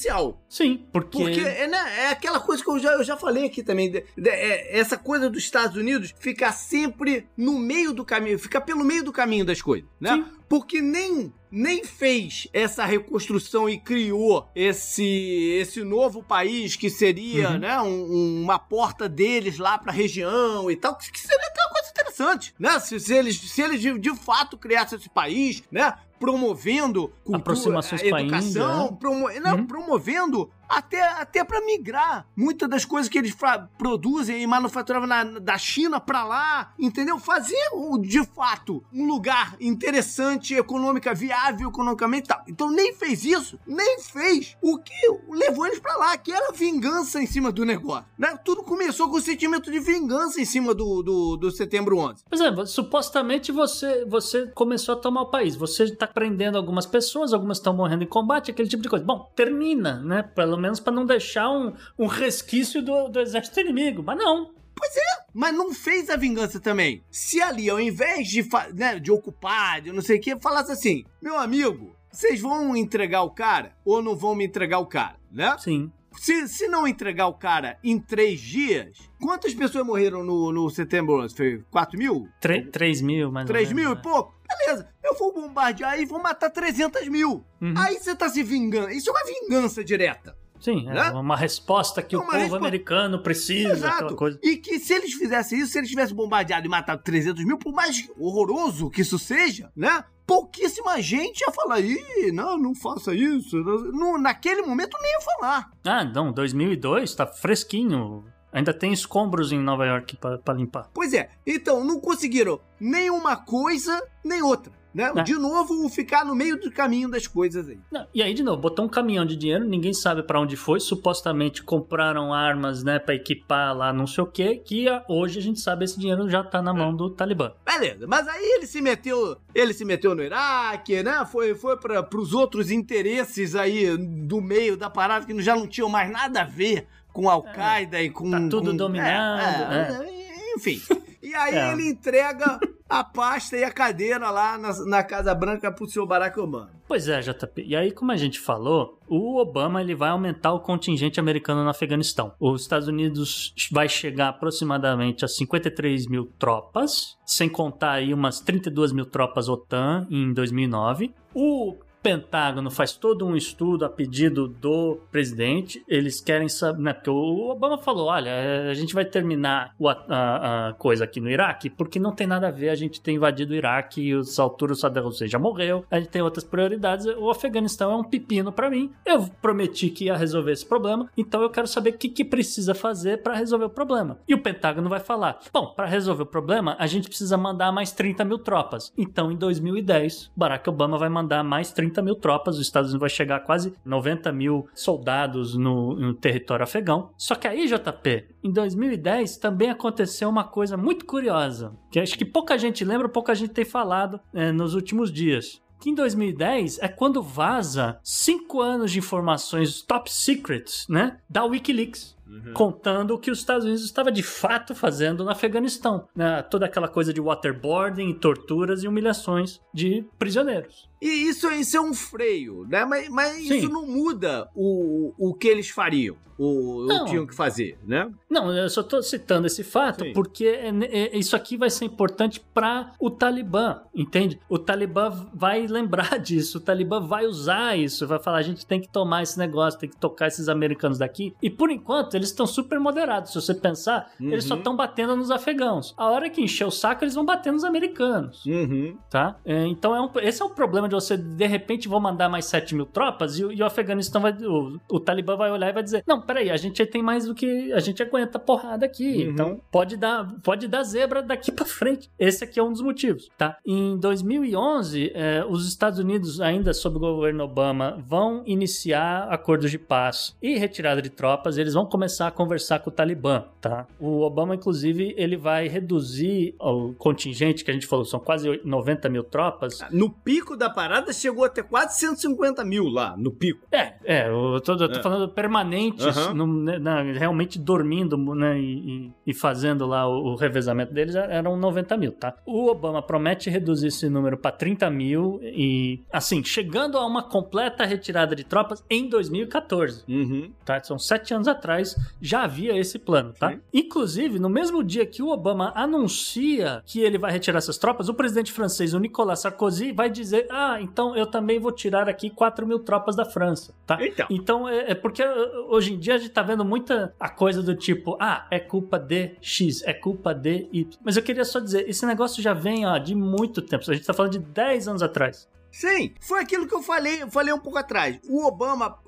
Sim, porque... Porque é, né, é aquela aquela coisa que eu já, eu já falei aqui também. De, de, é, essa coisa dos Estados Unidos ficar sempre no meio do caminho, ficar pelo meio do caminho das coisas, né? Sim. Porque nem nem fez essa reconstrução e criou esse esse novo país que seria, uhum. né, um, uma porta deles lá para a região e tal, que seria aquela coisa interessante, né? Se, se eles se eles de, de fato criassem esse país, né, promovendo cultura, aproximações educação, com a promo, não, uhum. promovendo até, até para migrar. Muitas das coisas que eles produzem e manufaturavam na, da China para lá, entendeu? Fazer de fato um lugar interessante, econômica, viável economicamente e tal. Então nem fez isso, nem fez o que levou eles para lá, que era vingança em cima do negócio. Né? Tudo começou com o sentimento de vingança em cima do, do, do setembro 11. Pois é, supostamente você, você começou a tomar o país, você está prendendo algumas pessoas, algumas estão morrendo em combate, aquele tipo de coisa. Bom, termina, né? Pelo menos para não deixar um, um resquício do, do exército inimigo. Mas não, Pois é, mas não fez a vingança também. Se ali, ao invés de, né, de ocupar, de não sei o que, falasse assim: meu amigo, vocês vão entregar o cara ou não vão me entregar o cara, né? Sim. Se, se não entregar o cara em três dias, quantas pessoas morreram no, no setembro 11? Foi 4 mil? 3 mil, mais 3 mil e né? pouco? Beleza, eu vou bombardear e vou matar 300 mil. Uhum. Aí você tá se vingando. Isso é uma vingança direta. Sim, é né? uma resposta que é o povo resposta... americano precisa, Exato. coisa. E que se eles fizessem isso, se eles tivessem bombardeado e matado 300 mil, por mais horroroso que isso seja, né? pouquíssima gente ia falar, ih, não, não faça isso. No, naquele momento nem ia falar. Ah, não, 2002 tá fresquinho. Ainda tem escombros em Nova York para limpar. Pois é, então não conseguiram nem uma coisa nem outra. Né? É. De novo, ficar no meio do caminho das coisas aí. Não, e aí, de novo, botou um caminhão de dinheiro, ninguém sabe para onde foi. Supostamente compraram armas, né, pra equipar lá não sei o que, que hoje a gente sabe esse dinheiro já tá na mão do Talibã. Beleza, mas aí ele se meteu, ele se meteu no Iraque, né? Foi, foi para pros outros interesses aí do meio da parada que já não tinham mais nada a ver com Al-Qaeda é, e com. Tá tudo com, dominado. É, é, é. enfim. E aí é. ele entrega a pasta e a cadeira lá na, na Casa Branca pro seu Barack Obama. Pois é, JP. E aí, como a gente falou, o Obama ele vai aumentar o contingente americano no Afeganistão. Os Estados Unidos vai chegar aproximadamente a 53 mil tropas, sem contar aí umas 32 mil tropas OTAN em 2009. O Pentágono faz todo um estudo a pedido do presidente. Eles querem saber, né? Porque o Obama falou: olha, é, a gente vai terminar a, a, coisa aqui no Iraque porque não tem nada a ver. A gente ter invadido o Iraque e o Saddam Hussein já morreu. A gente tem outras prioridades. O Afeganistão é um pepino para mim. Eu prometi que ia resolver esse problema, então eu quero saber o que, que precisa fazer para resolver o problema. E o Pentágono vai falar: bom, para resolver o problema, a gente precisa mandar mais 30 mil tropas. Então, em 2010, Barack Obama vai mandar mais 30 30 mil tropas, os Estados Unidos vai chegar a quase 90 mil soldados no, no território afegão. Só que aí, JP, em 2010 também aconteceu uma coisa muito curiosa, que acho que pouca gente lembra, pouca gente tem falado é, nos últimos dias que em 2010 é quando vaza cinco anos de informações top secrets, né, da WikiLeaks. Uhum. Contando o que os Estados Unidos estava de fato fazendo no Afeganistão. Né? Toda aquela coisa de waterboarding, torturas e humilhações de prisioneiros. E isso, isso é um freio, né? Mas, mas isso não muda o, o que eles fariam, o, o tinham que fazer, né? Não, eu só estou citando esse fato Sim. porque é, é, isso aqui vai ser importante para o Talibã, entende? O Talibã vai lembrar [laughs] disso, o Talibã vai usar isso, vai falar: a gente tem que tomar esse negócio, tem que tocar esses americanos daqui. E por enquanto, eles estão super moderados. Se você pensar, uhum. eles só estão batendo nos afegãos. A hora que encher o saco, eles vão bater nos americanos. Uhum. Tá? É, então, é um, esse é o problema de você, de repente, vão mandar mais 7 mil tropas e, e o Afeganistão vai. O, o, Talibã vai olhar e vai dizer: Não, peraí, a gente tem mais do que. A gente aguenta porrada aqui. Uhum. Então, pode dar, pode dar zebra daqui para frente. Esse aqui é um dos motivos, tá? Em 2011, é, os Estados Unidos, ainda sob o governo Obama, vão iniciar acordos de paz e retirada de tropas. Eles vão começar começar a conversar com o Talibã, tá? O Obama, inclusive, ele vai reduzir o contingente que a gente falou, são quase 90 mil tropas. No pico da parada chegou até quase 150 mil lá, no pico. É, é, eu tô, eu tô é. falando permanentes, uhum. no, né, na, realmente dormindo né, e, e, fazendo lá o, o, revezamento deles, eram 90 mil, tá? O Obama promete reduzir esse número para 30 mil e, assim, chegando a uma completa retirada de tropas em 2014, uhum. tá? São sete anos atrás, já havia esse plano, tá? Sim. Inclusive, no mesmo dia que o Obama anuncia que ele vai retirar essas tropas, o presidente francês, o Nicolas Sarkozy, vai dizer: Ah, então eu também vou tirar aqui 4 mil tropas da França, tá? Então, então é, é porque uh, hoje em dia a gente tá vendo muita a coisa do tipo: Ah, é culpa de X, é culpa de Y. Mas eu queria só dizer: esse negócio já vem ó, de muito tempo. A gente tá falando de 10 anos atrás. Sim, foi aquilo que eu falei, eu falei um pouco atrás. O Obama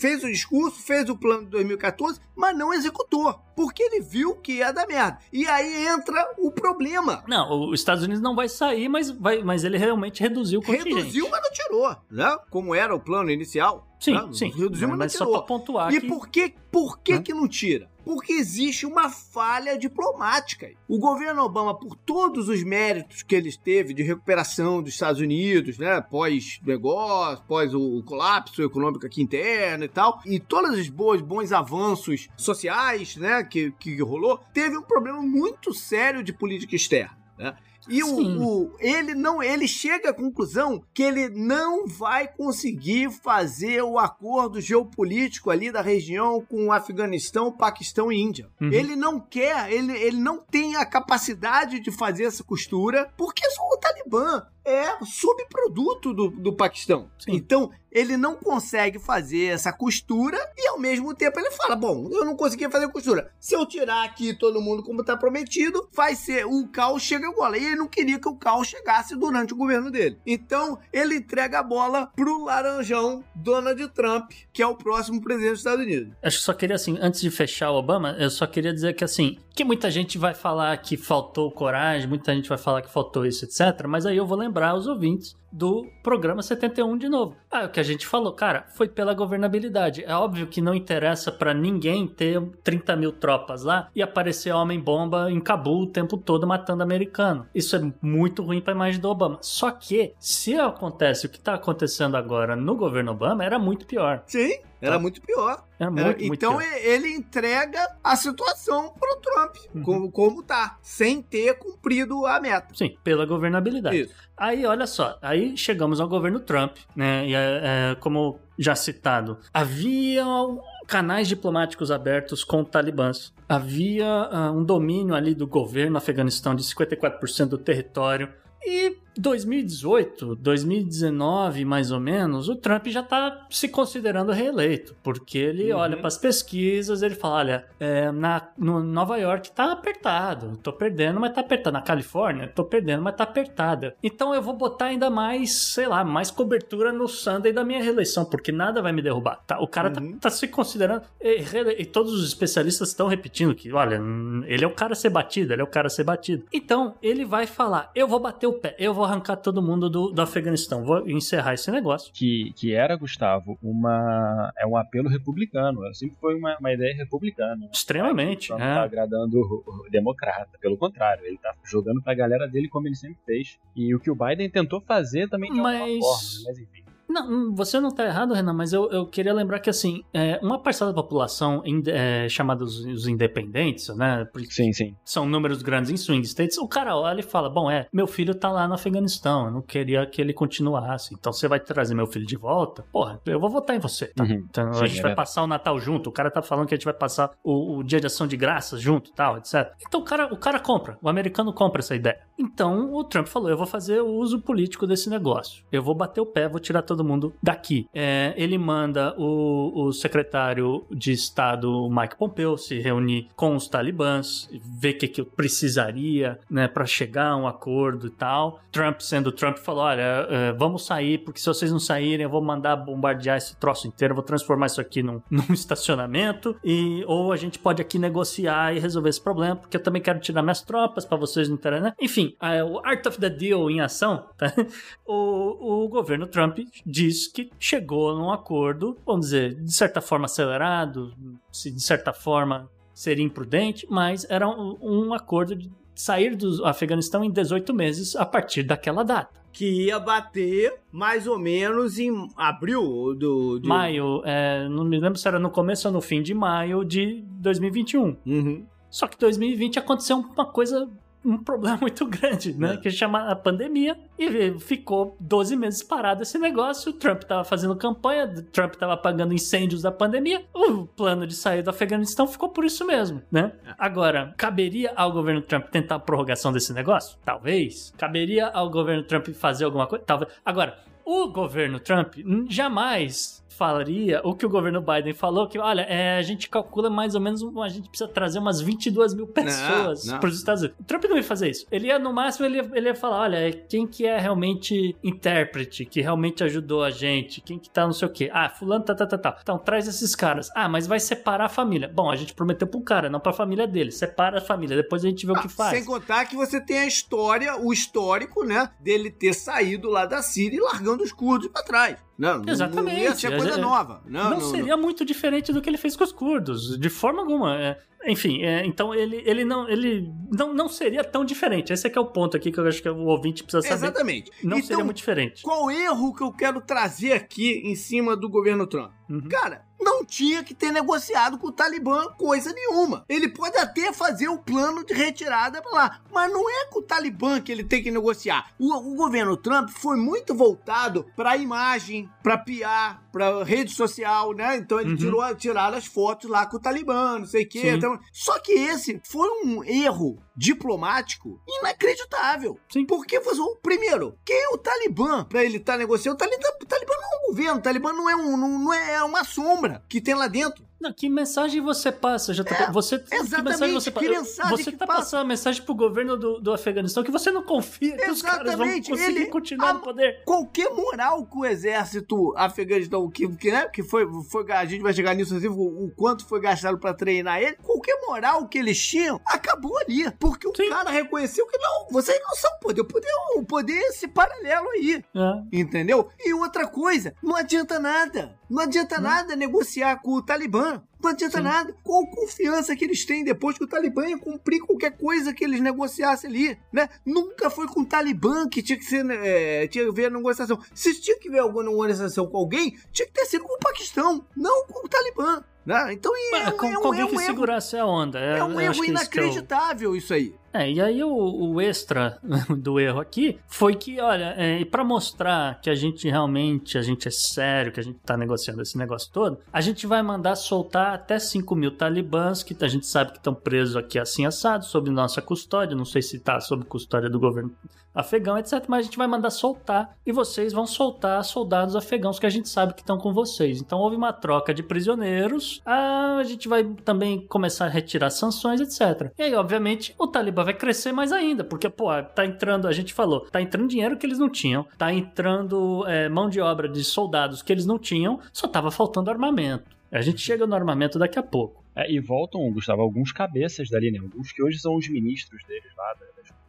fez o discurso, fez o plano de 2014, mas não executou, porque ele viu que ia dar merda. E aí entra o problema. Não, os Estados Unidos não vai sair, mas, vai, mas ele realmente reduziu o contingente. Reduziu, mas não tirou, né? Como era o plano inicial. Sim, né? sim. Reduziu, mas, mas não tirou. só pra pontuar E que... por que, por que, que não tira? Porque existe uma falha diplomática. O governo Obama, por todos os méritos que ele teve de recuperação dos Estados Unidos, né, pós-negócio, pós o, colapso econômico aqui interno e tal, e todos os bons, bons avanços sociais, né, que, que rolou, teve um problema muito sério de política externa. Né? E o, o, ele não, ele chega à conclusão que ele não vai conseguir fazer o acordo geopolítico ali da região com o Afeganistão, Paquistão e Índia. Uhum. Ele não quer, ele, ele não tem a capacidade de fazer essa costura, porque o Talibã é subproduto do, do Paquistão. Sim. Então, ele não consegue fazer essa costura e ao mesmo tempo ele fala: Bom, eu não consegui fazer costura. Se eu tirar aqui todo mundo como está prometido, vai ser o caos chega agora. E ele não queria que o caos chegasse durante o governo dele. Então, ele entrega a bola pro laranjão Donald Trump, que é o próximo presidente dos Estados Unidos. Acho que só queria, assim, antes de fechar o Obama, eu só queria dizer que, assim, que muita gente vai falar que faltou coragem, muita gente vai falar que faltou isso, etc. Mas aí eu vou lembrar os ouvintes do programa 71 de novo. Ah, o que a gente falou, cara, foi pela governabilidade. É óbvio que não interessa para ninguém ter 30 mil tropas lá e aparecer homem-bomba em Cabul o tempo todo matando americano. Isso é muito ruim pra imagem do Obama. Só que, se acontece o que tá acontecendo agora no governo Obama, era muito pior. Sim. Era muito pior. Era muito, Era- muito então pior. ele entrega a situação pro Trump, Uhum. como, como tá, sem ter cumprido a meta. Sim, pela governabilidade. Isso. Aí, olha só, aí chegamos ao governo Trump, né? E é, é, como já citado, havia canais diplomáticos abertos com talibãs. Havia ah, um domínio ali do governo no Afeganistão de 54% do território. E 2018, 2019, mais ou menos, o Trump já tá se considerando reeleito, porque ele Uhum. olha para as pesquisas, ele fala, olha, é, na no Nova York tá apertado, tô perdendo, mas tá apertado. Na Califórnia, tô perdendo, mas tá apertada. Então eu vou botar ainda mais, sei lá, mais cobertura no Sunday da minha reeleição, porque nada vai me derrubar. Tá? O cara tá- Uhum. tá, se considerando, e, e todos os especialistas estão repetindo que, olha, ele é o cara a ser batido, ele é o cara a ser batido. Então ele vai falar, eu vou bater o pé, eu vou arrancar todo mundo do, do Afeganistão, vou encerrar esse negócio. que, que era, Gustavo, uma, é um apelo republicano. Sempre foi uma, uma ideia republicana. né? Extremamente, Não é. tá agradando o, o democrata. Pelo contrário, ele tá jogando pra galera dele como ele sempre fez. E o que o Biden tentou fazer também de alguma Mas- forma. Mas enfim. Não, hum, você não tá errado, Renan, mas eu, eu queria lembrar que, assim, é, uma parcela da população é, chamada os, os independentes, né? porque Sim, sim. São números grandes em swing states. O cara olha e fala: Bom, é, meu filho tá lá no Afeganistão, eu não queria que ele continuasse. Então você vai trazer meu filho de volta? Porra, eu vou votar em você, tá? Uhum. Então Sim, a gente é vai passar o Natal junto. O cara tá falando que a gente vai passar o, o dia de ação de graças junto tal, etc. Então o cara, o cara compra, o americano compra essa ideia. Então o Trump falou: eu vou fazer o uso político desse negócio. Eu vou bater o pé, vou tirar todo mundo daqui. É, ele manda o, o secretário de Estado Mike Pompeo se reunir com os talibãs, ver o que, que precisaria né, para chegar a um acordo e tal. Trump, sendo Trump, falou: olha, é, vamos sair, porque se vocês não saírem, eu vou mandar bombardear esse troço inteiro, vou transformar isso aqui num, [laughs] num estacionamento, e ou a gente pode aqui negociar e resolver esse problema, porque eu também quero tirar minhas tropas para vocês não terem, né? Enfim, é, o Art of the Deal em ação, [laughs] tá? o, o governo Trump diz que chegou num acordo, vamos dizer, de certa forma acelerado, se de certa forma seria imprudente, mas era um, um acordo de sair do Afeganistão em 18 meses a partir daquela data. Que ia bater mais ou menos em abril do. do... Maio, é, não me lembro se era no começo ou no fim de maio de 2021. Uhum. Só que 2020 aconteceu uma coisa, um problema [laughs] muito grande, né? É. Que chama a pandemia. E ficou 12 meses parado esse negócio. O Trump tava fazendo campanha, Trump tava apagando incêndios da pandemia. O plano de sair do Afeganistão ficou por isso mesmo, né? É. Agora, caberia ao governo Trump tentar a prorrogação desse negócio? Talvez. Caberia ao governo Trump fazer alguma coisa? Talvez. Agora, o governo Trump jamais falaria o que o governo Biden falou, que olha, é, a gente calcula mais ou menos, a gente precisa trazer umas 22 mil pessoas para os Estados Unidos. O Trump não ia fazer isso. Ele ia, no máximo, ele ia, ele ia falar, olha, quem que é realmente intérprete, que realmente ajudou a gente, quem que tá não sei o quê. Ah, fulano, tá, tá, tá, tá. Então, traz esses caras. Ah, mas vai separar a família. Bom, a gente prometeu pro cara, não pra família dele. Separa a família, depois a gente vê o que Ah, faz. Sem contar que você tem a história, o histórico, né? Dele ter saído lá da Síria e largando os curdos pra trás. Não, não- Exatamente. Não ia ser coisa É- nova. Não, não, não, seria muito diferente do que ele fez com os curdos, de forma alguma. É, enfim, é, então ele, ele, não, ele não, não seria tão diferente. Esse é que é o ponto aqui que eu acho que o ouvinte precisa saber. Exatamente. Não então, seria muito diferente. qual erro que eu quero trazer aqui em cima do governo Trump? Uhum. Cara, não tinha que ter negociado com o Talibã coisa nenhuma. Ele pode até fazer o plano de retirada pra lá, mas não é com o Talibã que ele tem que negociar. O, o governo Trump foi muito voltado pra imagem, pra PR, pra rede social, né? Então ele Uhum. tirou, tiraram as fotos lá com o Talibã, não sei o quê. Então, só que esse foi um erro diplomático inacreditável. Sim. Porque, primeiro, quem é o Talibã pra ele estar negociando? O Talibã, o Talibã não é um governo, o Talibã não é, um, não, não é é uma sombra que tem lá dentro. Não, que mensagem você passa, JP? você, que É, exatamente, mensagem você que mensagem Você que tá passa? passando a mensagem pro governo do, do Afeganistão que você não confia que os caras vão Exatamente, conseguir ele- continuar a- no poder. Qualquer moral que o exército afeganistão, que, que, né, que foi, foi, a gente vai chegar nisso o, o quanto foi gastado pra treinar ele, qualquer moral que eles tinham, acabou ali. Porque o Sim. cara reconheceu que não, vocês não são poder, o poder, o poder é esse paralelo aí. É. Entendeu? E outra coisa, não adianta nada. Não adianta nada negociar com o Talibã. Não adianta Sim. nada. Qual confiança que eles têm depois que o Talibã ia cumprir qualquer coisa que eles negociassem ali, né? Nunca foi com o Talibã que tinha que ser, é, tinha que ver a negociação. Se tinha que ver alguma negociação com alguém, tinha que ter sido com o Paquistão, não com o Talibã. Né? Então, é, com, é um, com alguém é um que erro. segurasse a onda. É, é um erro inacreditável isso, isso aí. É, e aí o, o, extra [laughs] do erro aqui foi que, olha, é, para mostrar que a gente realmente, a gente é sério, que a gente tá negociando esse negócio todo, a gente vai mandar soltar até 5 mil talibãs que a gente sabe que estão presos aqui assim assados, sob nossa custódia, não sei se tá sob custódia do governo afegão, etc. Mas a gente vai mandar soltar e vocês vão soltar soldados afegãos que a gente sabe que estão com vocês. Então houve uma troca de prisioneiros, a gente vai também começar a retirar sanções, etc. E aí, obviamente, o Talibã vai crescer mais ainda, porque, pô, tá entrando, a gente falou, tá entrando dinheiro que eles não tinham, tá entrando é, mão de obra de soldados que eles não tinham, só tava faltando armamento. A gente chega no armamento daqui a pouco. É, e voltam, Gustavo, alguns cabeças dali, né? Alguns que hoje são os ministros deles lá.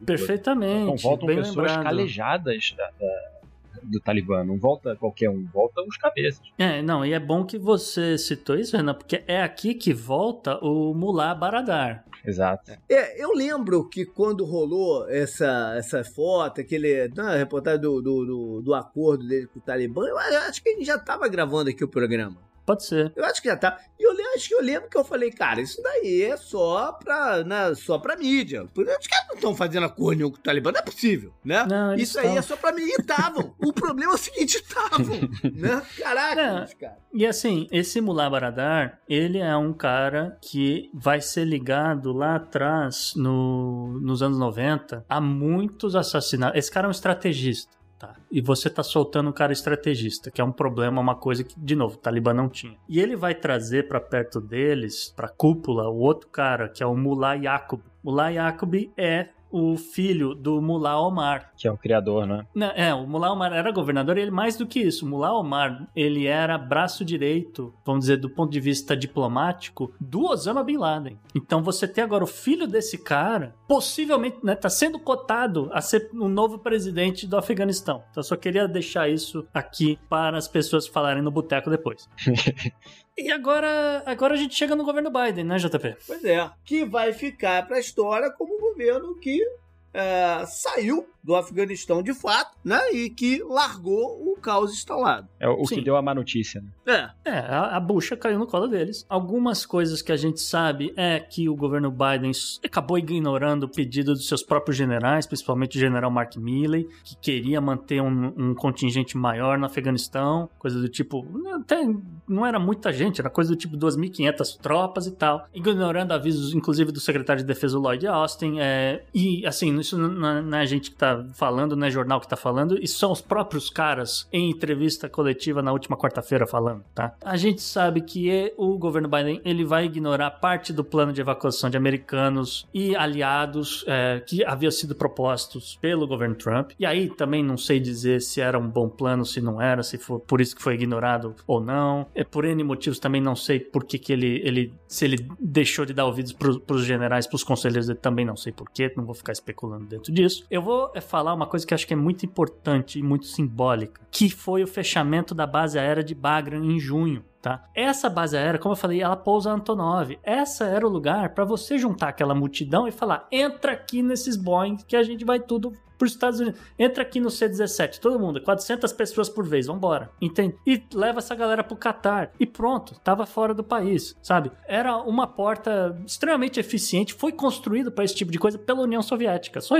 Perfeitamente. Então voltam pessoas lembrado. calejadas da, da do Talibã, não volta qualquer um, volta os cabeças. É, não, e é bom que você citou isso, Renan, porque é aqui que volta o Mullah Baradar. Exato. É, eu lembro que quando rolou essa, essa foto, aquele na reportagem do, do, do, do acordo dele com o Talibã, eu acho que a gente já estava gravando aqui o programa. Pode ser. Eu acho que já tá. E eu acho que eu lembro que eu falei, cara, isso daí é só pra, né, só pra mídia. Que eles não estão fazendo acordo com o Talibã, não é possível, né? Não, isso aí é só pra mim. E estavam. o problema é o seguinte, estavam, [laughs] né? Caraca, cara. E assim, esse Mullah Baradar, ele é um cara que vai ser ligado lá atrás, no, nos anos 90, a muitos assassinatos. Esse cara é um estrategista. Tá. E você tá soltando um cara estrategista, que é um problema, uma coisa que, de novo, o Talibã não tinha. E ele vai trazer para perto deles, pra cúpula, o outro cara, que é o Mullah Yaqub. Mullah Yaqub é o filho do Mullah Omar. Que é o criador, né? Não, é, o Mullah Omar era governador e ele mais do que isso. O Mullah Omar, ele era braço direito, vamos dizer, do ponto de vista diplomático, do Osama Bin Laden. Então você tem agora o filho desse cara, possivelmente, né, tá sendo cotado a ser o novo presidente do Afeganistão. Então eu só queria deixar isso aqui para as pessoas falarem no boteco depois. [laughs] E agora, agora a gente chega no governo Biden, né, JP? Pois é. Que vai ficar para a história como um governo que é, saiu do Afeganistão de fato, né? E que largou o caos instalado. É o Sim. que deu a má notícia, né? É. É, a, a, bucha caiu no colo deles. Algumas coisas que a gente sabe é que o governo Biden acabou ignorando o pedido dos seus próprios generais, principalmente o general Mark Milley, que queria manter um, um contingente maior no Afeganistão, coisa do tipo. Até não era muita gente, era coisa do tipo 2.500 tropas e tal. Ignorando avisos, inclusive, do secretário de defesa Lloyd Austin. É, e, assim, isso não, não é a gente que tá falando, não é jornal que tá falando, e são os próprios caras em entrevista coletiva na última quarta-feira falando, tá? A gente sabe que o governo Biden ele vai ignorar parte do plano de evacuação de americanos e aliados é, que haviam sido propostos pelo governo Trump. E aí também não sei dizer se era um bom plano, se não era, se foi por isso que foi ignorado ou não. É por N motivos também não sei por que, que ele, ele se ele deixou de dar ouvidos para os generais, para os conselheiros, também não sei por quê, não vou ficar especulando dentro disso. Eu vou é, falar uma coisa que acho que é muito importante e muito simbólica, que foi o fechamento da base aérea de Bagram em junho. Tá? Essa base aérea, como eu falei, ela pousa Antonov. Essa era o lugar para você juntar aquela multidão e falar: entra aqui nesses Boeing que a gente vai tudo para os Estados Unidos. Entra aqui no C-17, todo mundo, 400 pessoas por vez, vambora. Entende? E leva essa galera pro Catar. E pronto, tava fora do país, sabe? Era uma porta extremamente eficiente, foi construído para esse tipo de coisa pela União Soviética. Só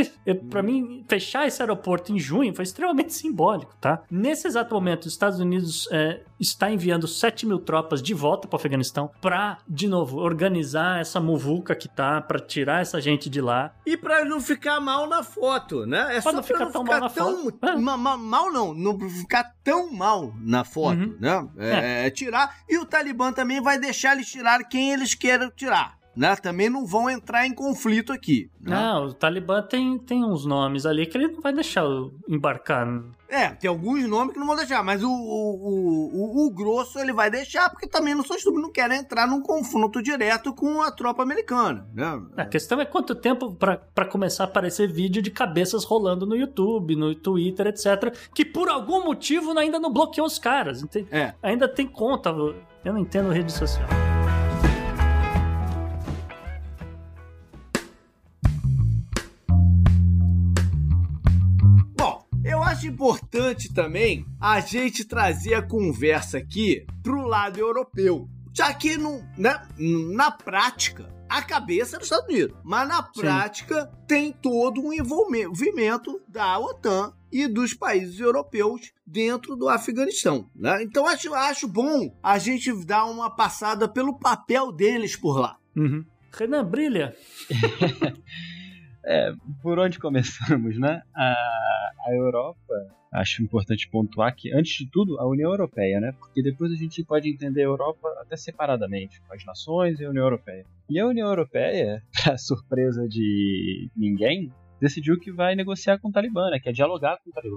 para mim, fechar esse aeroporto em junho foi extremamente simbólico, tá? Nesse exato momento, os Estados Unidos é, está enviando 7 mil tropas de volta para o Afeganistão para, de novo, organizar essa muvuca que tá, para tirar essa gente de lá. E para não ficar mal na foto, né? É só não ficar não tão ficar mal na tão, foto. Ma, ma, mal não, não ficar tão mal na foto, uhum. né? É, é. é, tirar. E o Talibã também vai deixar eles tirar quem eles querem tirar. Né? Também não vão entrar em conflito aqui. Né? Não, o Talibã tem, tem uns nomes ali que ele não vai deixar embarcar é, tem alguns nomes que não vão deixar, mas o, o, o, o grosso ele vai deixar, porque também não sou estúpido, não quer entrar num confronto direto com a tropa americana. Né? A questão é quanto tempo para começar a aparecer vídeo de cabeças rolando no YouTube, no Twitter, etc. Que por algum motivo ainda não bloqueou os caras. É. Ainda tem conta. Eu não entendo rede social. Acho importante também a gente trazer a conversa aqui pro lado europeu. Já que no, né, na prática, a cabeça é dos Estados Unidos. Mas na prática Sim. tem todo um envolvimento da OTAN e dos países europeus dentro do Afeganistão. Né? Então acho, acho bom a gente dar uma passada pelo papel deles por lá. Uhum. Renan, brilha! [laughs] é, por onde começamos, né? A, a Europa, acho importante pontuar que, antes de tudo, a União Europeia, né? Porque depois a gente pode entender a Europa até separadamente, com as nações e a União Europeia. E a União Europeia, [laughs] para surpresa de ninguém, decidiu que vai negociar com o Talibã, né? Que é dialogar com o Talibã.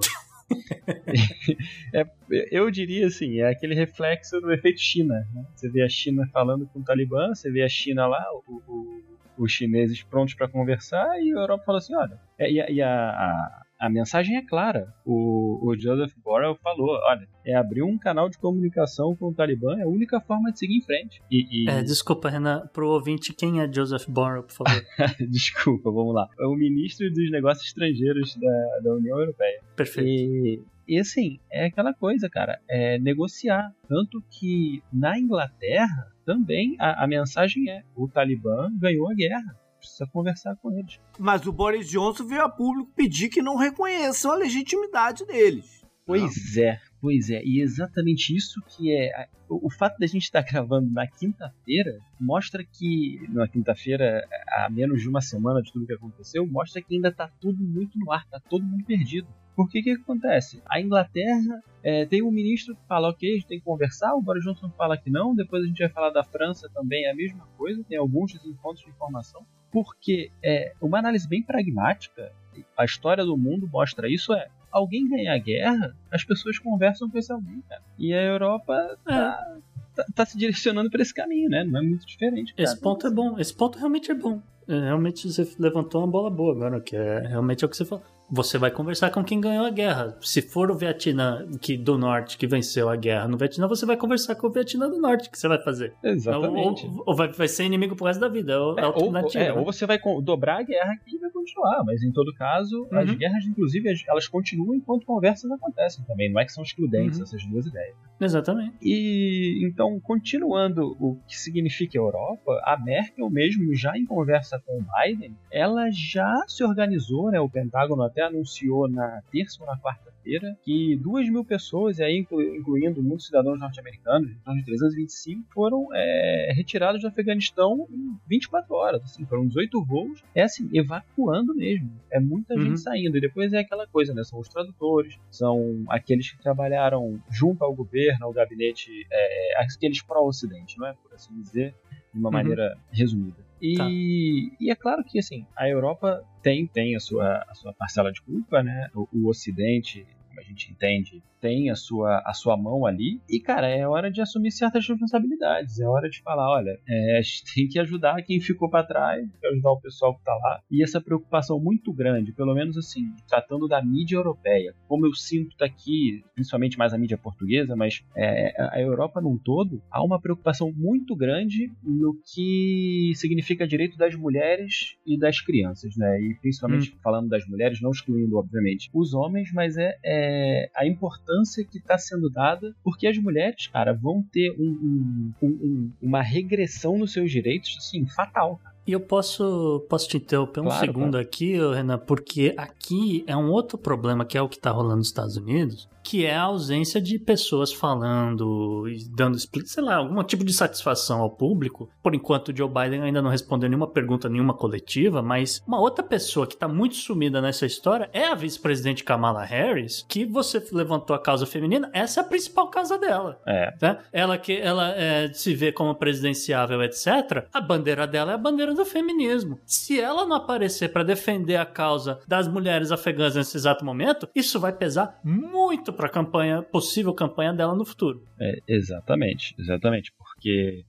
[laughs] é, eu diria assim, é aquele reflexo do efeito China. Né? Você vê a China falando com o Talibã, você vê a China lá, o, o, os chineses prontos para conversar, e a Europa fala assim: olha, é, e, e a, a, a, mensagem é clara. O, o Joseph Borrell falou: olha, é abrir um canal de comunicação com o Talibã, é a única forma de seguir em frente. E, e... É, desculpa, Renan, pro ouvinte, quem é Joseph Borrell, por favor? [laughs] desculpa, vamos lá. É o ministro dos Negócios Estrangeiros da, da União Europeia. Perfeito. E e assim, é aquela coisa, cara, é negociar. Tanto que na Inglaterra também a, a mensagem é: o Talibã ganhou a guerra precisa conversar com eles. Mas o Boris Johnson veio a público pedir que não reconheçam a legitimidade deles. Pois não. é, pois é. E exatamente isso que é. O, fato da gente estar [laughs] gravando na quinta-feira mostra que. Na quinta-feira, há menos de uma semana de tudo que aconteceu, mostra que ainda está tudo muito no ar, está todo mundo perdido. Porque o que, acontece? A Inglaterra é, tem um ministro que fala, ok, a gente tem que conversar, o Boris Johnson fala que não, depois a gente vai falar da França também, é a mesma coisa, tem alguns desencontros de informação, porque é, uma análise bem pragmática, a história do mundo mostra isso, é alguém ganhar a guerra, as pessoas conversam com esse alguém, cara. E a Europa tá, é. tá, tá se direcionando para esse caminho, né? Não é muito diferente. Cara. Esse ponto é bom, esse ponto realmente é bom. É, realmente você levantou uma bola boa agora, que é realmente é o que você falou você vai conversar com quem ganhou a guerra. Se for o Vietnã que, do Norte que venceu a guerra no Vietnã, você vai conversar com o Vietnã do Norte que você vai fazer. Exatamente. Ou, ou vai, vai, ser inimigo pro resto da vida. Ou, é, ou, é, ou, você vai dobrar a guerra aqui e vai continuar. Mas em todo caso, uhum. as guerras, inclusive, elas continuam enquanto conversas acontecem também. Não é que são excludentes uhum. essas duas ideias. Exatamente. E então, continuando o que significa Europa, a Merkel mesmo já em conversa com o Biden, ela já se organizou, né? O Pentágono até anunciou na terça ou na quarta-feira que duas mil pessoas, aí incluindo muitos cidadãos norte-americanos, então de 325, foram é, retirados do Afeganistão em 24 horas. Assim, foram 18 voos, é assim, evacuando mesmo. É muita uhum. gente saindo. E depois é aquela coisa, né? São os tradutores, são aqueles que trabalharam junto ao governo, ao gabinete, é, aqueles pró-ocidente, não é? Por assim dizer, de uma uhum. maneira resumida. E, tá. e, é claro que assim, a Europa tem, tem a, sua, a sua parcela de culpa, né? O, o Ocidente, como a gente entende, tem a sua, a sua mão ali. E, cara, é hora de assumir certas responsabilidades. É hora de falar: olha, é, a gente tem que ajudar quem ficou para trás, ajudar o pessoal que tá lá. E essa preocupação muito grande, pelo menos assim, tratando da mídia europeia, como eu sinto daqui, principalmente mais a mídia portuguesa, mas é, a Europa num todo, há uma preocupação muito grande no que significa direito das mulheres e das crianças, né? E principalmente hum. falando das mulheres, não excluindo, obviamente, os homens, mas é, é a importância importância que está sendo dada, porque as mulheres, cara, vão ter um, um, um, uma regressão nos seus direitos, assim, fatal, cara. E eu posso, posso te interromper um claro, segundo claro. aqui, Renan, porque aqui é um outro problema que é o que está rolando nos Estados Unidos, que é a ausência de pessoas falando e dando, sei lá, algum tipo de satisfação ao público. Por enquanto, o Joe Biden ainda não respondeu nenhuma pergunta, nenhuma coletiva, mas uma outra pessoa que está muito sumida nessa história é a vice-presidente Kamala Harris, que você levantou a causa feminina, essa é a principal causa dela. É. Né? Ela que ela é, se vê como presidenciável, etc. A bandeira dela é a bandeira do feminismo. Se ela não aparecer para defender a causa das mulheres afegãs nesse exato momento, isso vai pesar muito para a campanha, possível campanha dela no futuro. É, exatamente, exatamente.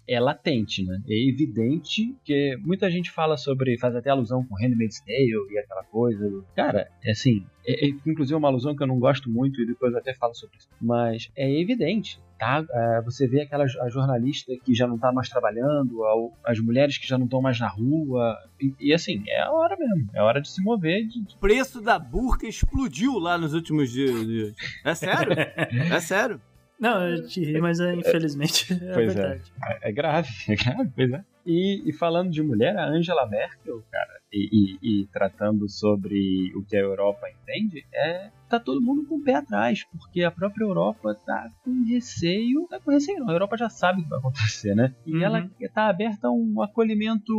É latente, né? É evidente que muita gente fala sobre, faz até alusão com Handmaid's Tale e aquela coisa. Cara, é assim, é, é, inclusive é uma alusão que eu não gosto muito e depois eu até falo sobre isso. Mas é evidente, tá? É, você vê aquela a jornalista que já não tá mais trabalhando, as mulheres que já não estão mais na rua. E, e, assim, é a hora mesmo. É a hora de se mover. De... O preço da burca explodiu lá nos últimos dias. É sério? [laughs] é sério. Não, eu te ri, mas é, infelizmente [laughs] é pois verdade. É. é grave, [laughs] é grave, pois é. E, e, falando de mulher, a Angela Merkel, cara, e, e, e, tratando sobre o que a Europa entende, é tá todo mundo com o pé atrás, porque a própria Europa tá com receio, tá com receio não, a Europa já sabe o que vai acontecer, né? E uhum. ela tá aberta a um acolhimento,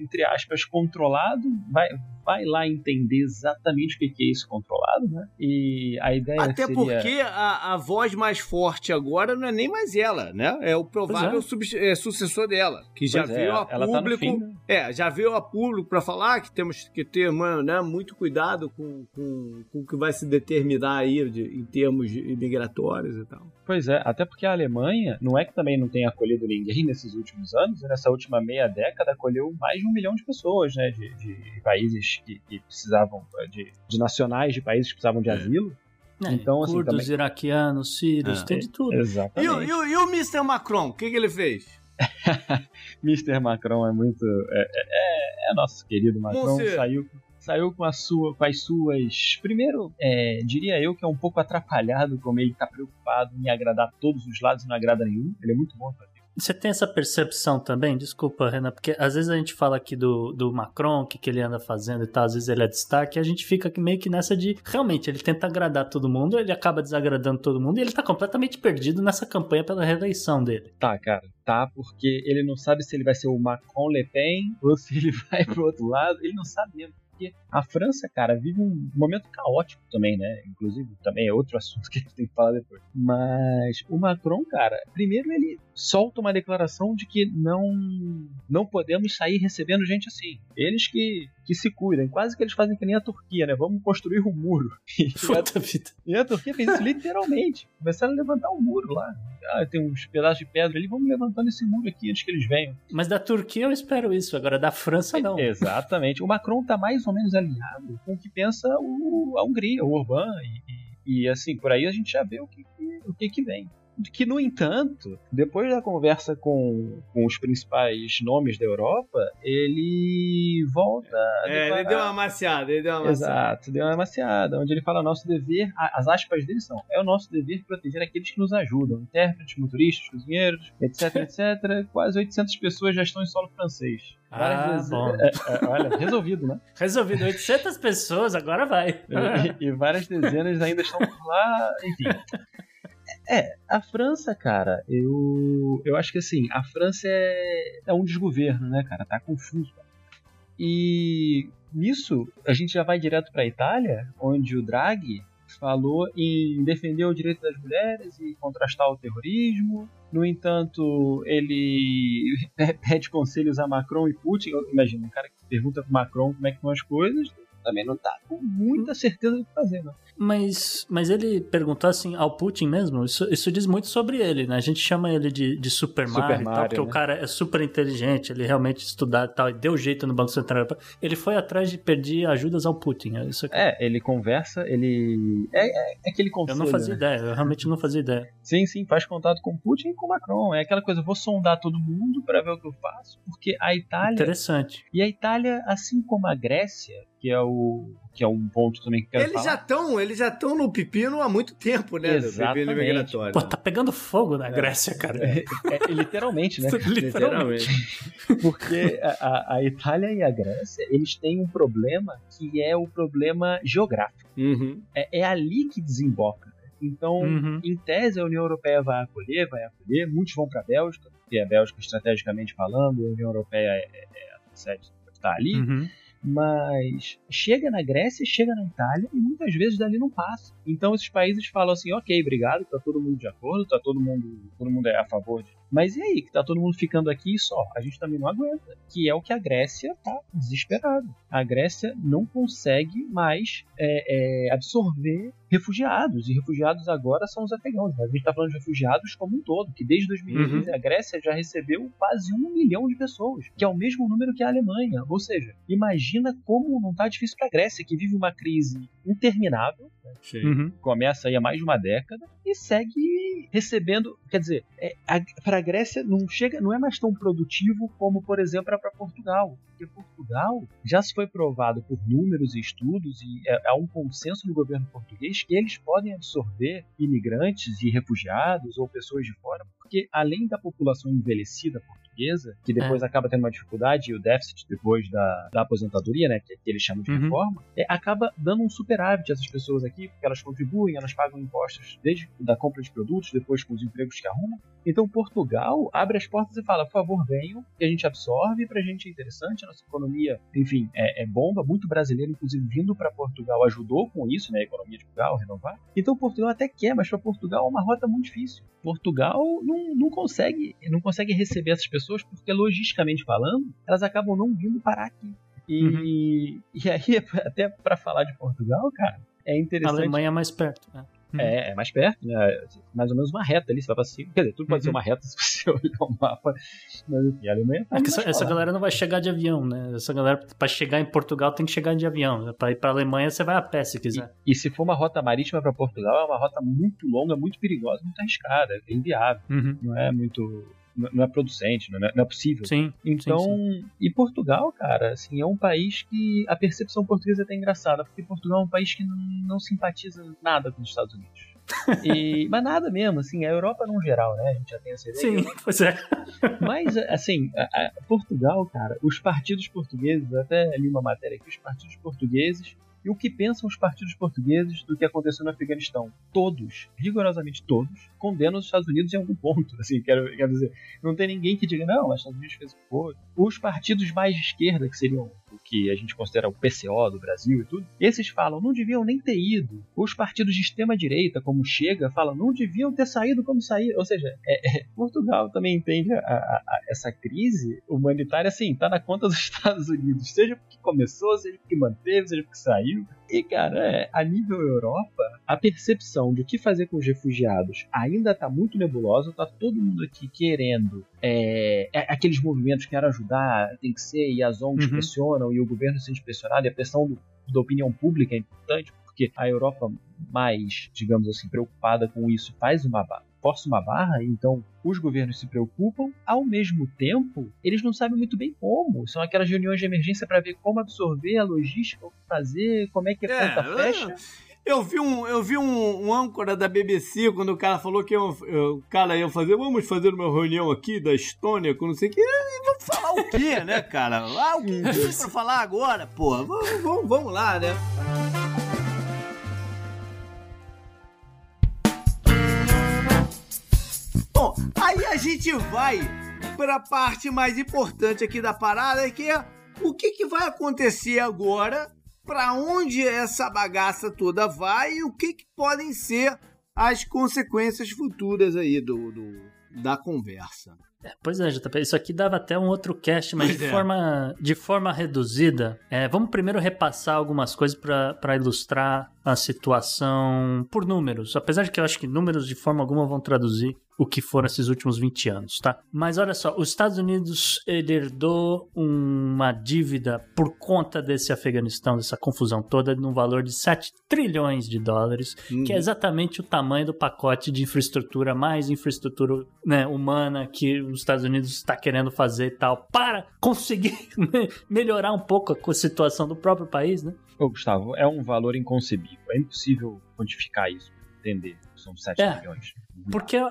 entre aspas, controlado, vai, vai lá entender exatamente o que é isso controlado, né? E a ideia Até seria... porque a, a voz mais forte agora não é nem mais ela, né? É o provável é. é. sucessor dela, que já pois é, veio a ela público... Tá fim, né? É, já veio a público para falar que temos que ter né, muito cuidado com, com, com o que vai se deter determinar aí de, em termos migratórios e tal. Pois é, até porque a Alemanha não é que também não tenha acolhido ninguém nesses últimos anos, nessa última meia década acolheu mais de um milhão de pessoas, né, de, de países que, que, precisavam, de, de nacionais de países que precisavam de é. asilo. É, então, assim, curdos, também... iraquianos, sírios, é. tem de tudo. Exatamente. E, o, e, e o Mr. Macron, o que, que ele fez? [laughs] Mr. Macron é muito. É, é, é, nosso querido Macron. Monsieur. Saiu, saiu com, a sua, com as suas. Primeiro, é, diria eu que é um pouco atrapalhado, como ele está preocupado em agradar todos os lados e não agrada nenhum. Ele é muito bom fazer você tem essa percepção também? Desculpa, Renan, porque às vezes a gente fala aqui do, do Macron, o que, que ele anda fazendo e tal, às vezes ele é destaque, e a gente fica meio que nessa de realmente ele tenta agradar todo mundo, ele acaba desagradando todo mundo e ele tá completamente perdido nessa campanha pela reeleição dele. Tá, cara, tá, porque ele não sabe se ele vai ser o Macron Le Pen ou se ele [laughs] vai pro outro lado, ele não sabe mesmo porque a França, cara, vive um momento caótico também, né? Inclusive, também é outro [laughs] assunto que a gente tem que falar depois. Mas o Macron, cara, primeiro ele solta uma declaração de que não não podemos sair recebendo gente assim. Eles que, que se cuidem. Quase que eles fazem que nem a Turquia, né? Vamos construir um muro. [laughs] Puta vida. E a Turquia fez isso literalmente. Começaram a levantar um muro lá. Ah, tem uns pedaços de pedra ali, vamos levantando esse muro aqui antes que eles venham. Mas da Turquia eu espero isso, agora da França não. É, exatamente. O Macron tá mais ou menos alinhado com o que pensa o, a Hungria, o Orbán, e, e, e assim, por aí a gente já vê o que, que o que, que vem que, no entanto, depois da conversa com, com os principais nomes da Europa, ele volta. É, ele deu uma maciada, ele deu uma maciada. Exato, deu uma maciada, onde ele fala: nosso dever, as aspas dele são: é o nosso dever proteger aqueles que nos ajudam, intérpretes, motoristas, cozinheiros, etc, etc. [laughs] Quase 800 pessoas já estão em solo francês. ah, vezes, bom. É, é, olha, resolvido, né? [laughs] Resolvido. 800 pessoas, agora vai. E, e, várias dezenas ainda estão por lá, enfim. [laughs] É, a França, cara, eu, eu acho que assim, a França é, é um desgoverno, né, cara? Tá confuso. E nisso, a gente já vai direto para a Itália, onde o Draghi falou em defender o direito das mulheres e contrastar o terrorismo. No entanto, ele [laughs] pede conselhos a Macron e Putin. Imagina, um cara que pergunta para Macron como é que estão as coisas, também não tá com muita certeza do que fazer, né? Mas, mas ele perguntou assim ao Putin mesmo? Isso, isso diz muito sobre ele, né? A gente chama ele de, de Super Mario, Super Mario e tal, porque né? o cara é super inteligente, ele realmente estudado e tal, e deu jeito no Banco Central. Ele foi atrás de pedir ajudas ao Putin. É, isso aqui. é ele conversa, ele. É, é, é aquele conselho. Eu não fazia né? ideia, eu realmente não fazia ideia. Sim, sim, faz contato com o Putin e com o Macron. É aquela coisa, vou sondar todo mundo para ver o que eu faço, porque a Itália. Interessante. E a Itália, assim como a Grécia, que é o que é um ponto também que eu quero eles falar. Já tão, eles já estão no pepino há muito tempo, né? Exatamente. pepino migratório. Pô, tá pegando fogo na é. Grécia, cara. É, é, literalmente, né? [laughs] literalmente. [laughs] Porque a, a, Itália e a Grécia, eles têm um problema que é o problema geográfico. Uhum. É, é ali que desemboca. Então, uhum. em tese, a União Europeia vai acolher, vai acolher. Muitos vão para a Bélgica, porque a Bélgica, estrategicamente falando, a União Europeia é, é, é está ali. Uhum mas chega na Grécia, chega na Itália e muitas vezes dali não passa. Então esses países falam assim, ok, obrigado, tá todo mundo de acordo, tá todo mundo, todo mundo é a favor de Mas e aí, que tá todo mundo ficando aqui só? A gente também não aguenta. Que é o que a Grécia tá desesperado. A Grécia não consegue mais é, é, absorver refugiados. E refugiados agora são os afegãos. Mas a gente está falando de refugiados como um todo, que desde 2015 uhum. a Grécia já recebeu quase um milhão de pessoas, que é o mesmo número que a Alemanha. Ou seja, imagina como não está difícil para a Grécia, que vive uma crise interminável, né? uhum. começa aí há mais de uma década, e segue recebendo. Quer dizer, é, para a Grécia não chega, não é mais tão produtivo como, por exemplo, para Portugal. Porque Portugal já se foi provado por números e estudos, e é, há um consenso no governo português que eles podem absorver imigrantes e refugiados ou pessoas de fora, porque além da população envelhecida portuguesa, que depois é. acaba tendo uma dificuldade e o déficit depois da, da aposentadoria, né, que, que eles chamam de uhum. reforma, é, acaba dando um superávit a essas pessoas aqui, porque elas contribuem, elas pagam impostos desde da compra de produtos, depois com os empregos que arrumam. Então Portugal abre as portas e fala, por favor, venham, que a gente absorve, pra gente é interessante, a nossa economia, enfim, é, é bomba, muito brasileiro, inclusive, vindo para Portugal ajudou com isso, né, a economia de Portugal, renovar. Então Portugal até quer, mas para Portugal é uma rota muito difícil. Portugal não, não consegue não consegue receber essas pessoas porque, logisticamente falando, elas acabam não vindo parar aqui. E, uhum. [laughs] e aí, até para falar de Portugal, cara, é interessante. A Alemanha é mais perto. Né? Uhum. É, é, mais perto, né? Mais ou menos uma reta ali, você vai pra cima. Quer dizer, tudo pode uhum. ser uma reta [laughs] se você olhar o mapa. Mas enfim, a Alemanha tá é essa, essa galera não vai chegar de avião, né? Essa galera, pra chegar em Portugal, tem que chegar de avião. Pra ir pra Alemanha, você vai a pé se quiser. E, e se for uma rota marítima pra Portugal, é uma rota muito longa, muito perigosa, muito arriscada, é inviável. Uhum. Não é muito não é producente, não é, não é possível. Sim. Então, sim, sim. e Portugal, cara, assim, é um país que a percepção portuguesa é até engraçada, porque Portugal é um país que não, simpatiza nada com os Estados Unidos. E, [laughs] mas nada mesmo, assim, a Europa no geral, né? A gente já tem essa ideia. Sim, pois é. Mas, assim, a, a Portugal, cara, os partidos portugueses, até li uma matéria aqui, os partidos portugueses e o que pensam os partidos portugueses do que aconteceu no Afeganistão? Todos, rigorosamente todos, condenam os Estados Unidos em algum ponto. [laughs] Assim, quero, quero dizer, não tem ninguém que diga, não, os Estados Unidos fez o que. Os partidos mais de esquerda, que seriam o que a gente considera o PCO do Brasil e tudo, esses falam, não deviam nem ter ido. Os partidos de extrema-direita, como Chega, falam, não deviam ter saído como saíram. Ou seja, é, é, Portugal também entende a, a, a, essa crise humanitária, assim, tá na conta dos [laughs] Estados Unidos, seja porque começou, seja porque manteve, seja porque saiu. E, cara, é, a nível Europa, a percepção do que fazer com os refugiados ainda está muito nebulosa. Tá todo mundo aqui querendo é, é, aqueles movimentos que querem ajudar, tem que ser, e as ONGs uhum. pressionam, e o governo sendo pressionado, e a pressão do, da opinião pública é importante, porque a Europa mais, digamos assim, preocupada com isso faz uma força uma barra, então os governos se preocupam, ao mesmo tempo, eles não sabem muito bem como. São aquelas reuniões de emergência para ver como absorver a logística, o que fazer, como é que a é, conta fecha. Eu vi, um, eu vi um, um, âncora da BBC quando o cara falou que eu, o cara ia fazer, vamos fazer uma reunião aqui da Estônia com não sei o que. Vamos falar o quê, né, cara? Ah, o que [laughs] pra falar agora, pô? Vamos, vamos, vamos lá, né? Bom, aí a gente vai para a parte mais importante aqui da parada, que é o que, que vai acontecer agora, para onde essa bagaça toda vai e o que, que podem ser as consequências futuras aí do, do da conversa. É, pois é, JP, isso aqui dava até um outro cast, mas de, é. forma, de forma reduzida. É, vamos primeiro repassar algumas coisas para ilustrar a situação por números. Apesar de que eu acho que números de forma alguma vão traduzir o que foram esses últimos 20 anos, tá? Mas olha só, os Estados Unidos herdou uma dívida por conta desse Afeganistão, dessa confusão toda, num valor de 7 trilhões de dólares, uhum. que é exatamente o tamanho do pacote de infraestrutura, mais infraestrutura né, humana que os Estados Unidos está querendo fazer e tal, para conseguir [laughs] melhorar um pouco a situação do próprio país, né? Ô, Gustavo, é um valor inconcebível. É impossível quantificar isso, entender. São 7 é, milhões. Porque uh,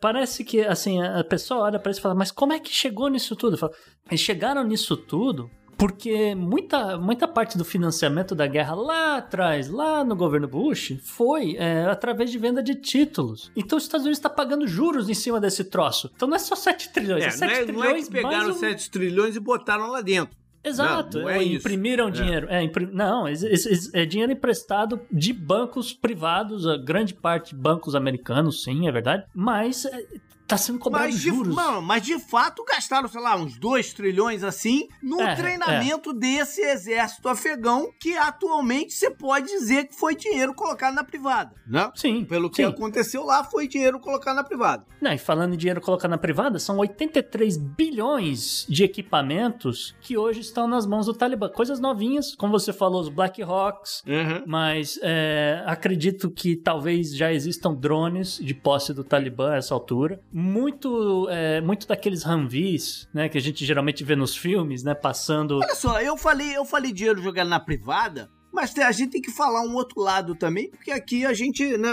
parece que, assim, a pessoa olha para isso e fala, mas como é que chegou nisso tudo? Falo, eles chegaram nisso tudo porque muita, muita parte do financiamento da guerra lá atrás, lá no governo Bush, foi é, através de venda de títulos. Então os Estados Unidos está pagando juros em cima desse troço. Então não é só 7 trilhões, é, é 7 não é, trilhões. Não é que pegaram um... 7 trilhões e botaram lá dentro. Exato, não, não é imprimiram isso. dinheiro. É. É, imprim... Não, é dinheiro emprestado de bancos privados, a grande parte bancos americanos, sim, é verdade. Mas é, tá sendo cobrado Mas de, juros. não, mas de fato gastaram, sei lá, uns 2 trilhões assim no É, treinamento desse exército afegão que atualmente você pode dizer que foi dinheiro colocado na privada, né? Sim, Pelo que sim. aconteceu lá, foi dinheiro colocado na privada. Não, e falando em dinheiro colocado na privada, são 83 bilhões de equipamentos que hoje estão nas mãos do Talibã. Coisas novinhas, como você falou, os Black Hawks, mas é, acredito que talvez já existam drones de posse do Talibã a essa altura. Muito, é, muito daqueles Humvees, né, que a gente geralmente vê nos filmes, né, passando... Olha só, eu falei, eu falei dinheiro jogado na privada, mas a gente tem que falar um outro lado também, porque aqui a gente, né,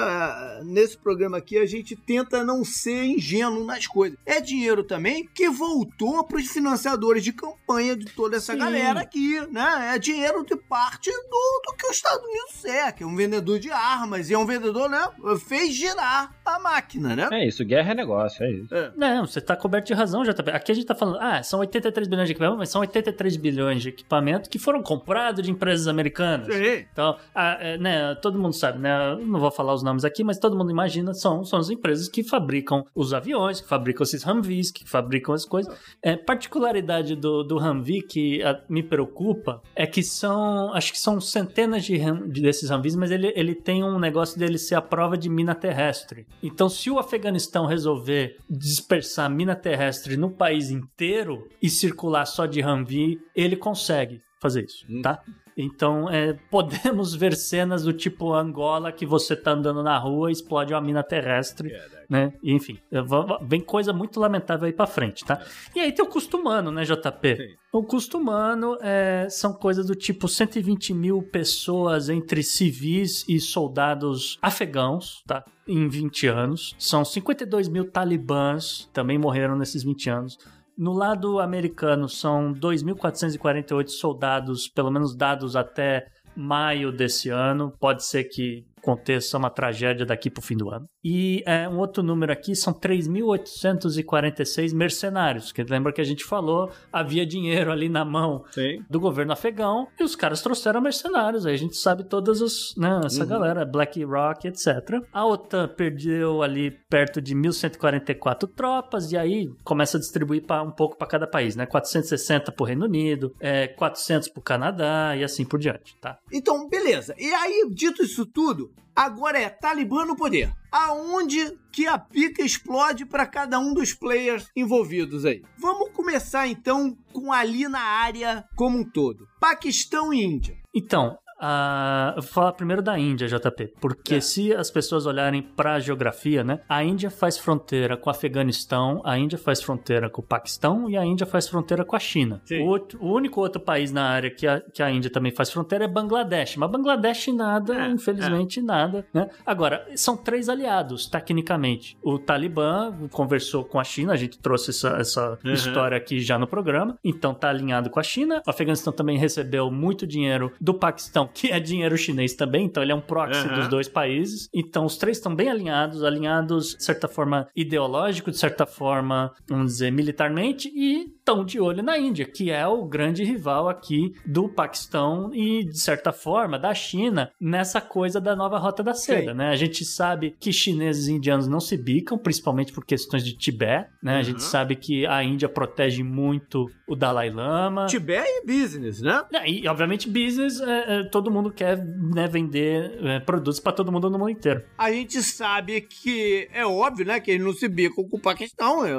nesse programa aqui, a gente tenta não ser ingênuo nas coisas. É dinheiro também que voltou para os financiadores de campanha de toda essa Sim. galera aqui, né? É dinheiro de parte do, do que os Estados Unidos é, que é um vendedor de armas, e é um vendedor, né? Fez girar a máquina, né? É isso, guerra é negócio, é isso. Não, você tá coberto de razão, JP. Aqui a gente tá falando, ah, são 83 bilhões de equipamentos, mas são 83 bilhões de equipamentos que foram comprados de empresas americanas. Sim. Então, a- é, né, todo mundo sabe, né? Não vou falar os nomes aqui, mas todo mundo imagina, são, são as empresas que fabricam os aviões, que fabricam esses Humvees, que fabricam as coisas. É, particularidade do, do Humvee que ah, me preocupa é que são, acho que são centenas de, Hum- de desses Humvees, mas ele, ele tem um negócio dele ser a prova de mina terrestre. Então, se o Afeganistão resolver dispersar mina terrestre no país inteiro e circular só de Humvee, ele consegue fazer isso, tá? Então, é, [laughs] podemos ver cenas do tipo Angola que você tá andando na rua e explode uma mina terrestre, né? E, enfim, é, vem coisa muito lamentável aí pra frente, tá? E aí tem o custo humano, né, JP? O custo humano é, são coisas do tipo 120 mil pessoas entre civis e soldados afegãos, tá? Em 20 anos. São 52 mil talibãs também morreram nesses 20 anos. No lado americano, são 2.448 soldados, pelo menos dados até maio desse ano. Pode ser que aconteça uma tragédia daqui pro fim do ano. E é, um outro número aqui são 3.846 mercenários, que lembra que a gente falou, havia dinheiro ali na mão Sim. do governo afegão e os caras trouxeram mercenários. Aí a gente sabe todas as, né, essa galera, Black Rock, etc. A OTAN perdeu ali perto de 1.144 tropas e aí começa a distribuir pra, um pouco para cada país, né? 460 pro Reino Unido, é, 400 pro Canadá e assim por diante, tá? Então, beleza. E aí, dito isso tudo, agora é Talibã no poder. Aonde que a pica explode para cada um dos players envolvidos aí? Vamos começar então com ali na área como um todo. Paquistão e Índia. Então, ah, eu vou falar primeiro da Índia, JP, porque É. se as pessoas olharem para a geografia, né? A Índia faz fronteira com o Afeganistão, a Índia faz fronteira com o Paquistão e a Índia faz fronteira com a China. O, outro- o único outro país na área que a, que a Índia também faz fronteira é Bangladesh, mas Bangladesh nada, É, infelizmente nada, né? Agora, são três aliados, tecnicamente. O Talibã conversou com a China, a gente trouxe essa, essa Uhum. história aqui já no programa, então tá alinhado com a China. O Afeganistão também recebeu muito dinheiro do Paquistão, que é dinheiro chinês também, então ele é um proxy Uhum. dos dois países. Então os três estão bem alinhados, alinhados de certa forma ideológico, de certa forma, vamos dizer, militarmente, e estão de olho na Índia, que é o grande rival aqui do Paquistão e, de certa forma, da China nessa coisa da nova rota da seda, Sim. né? A gente sabe que chineses e indianos não se bicam, principalmente por questões de Tibete, né? A Uhum. gente sabe que a Índia protege muito o Dalai Lama. Tibete e business, né? É, E, obviamente, business, é, é, todo mundo quer né, vender é, produtos para todo mundo no mundo inteiro. A gente sabe que é óbvio, né, que eles não se bicam com o Paquistão. É, é-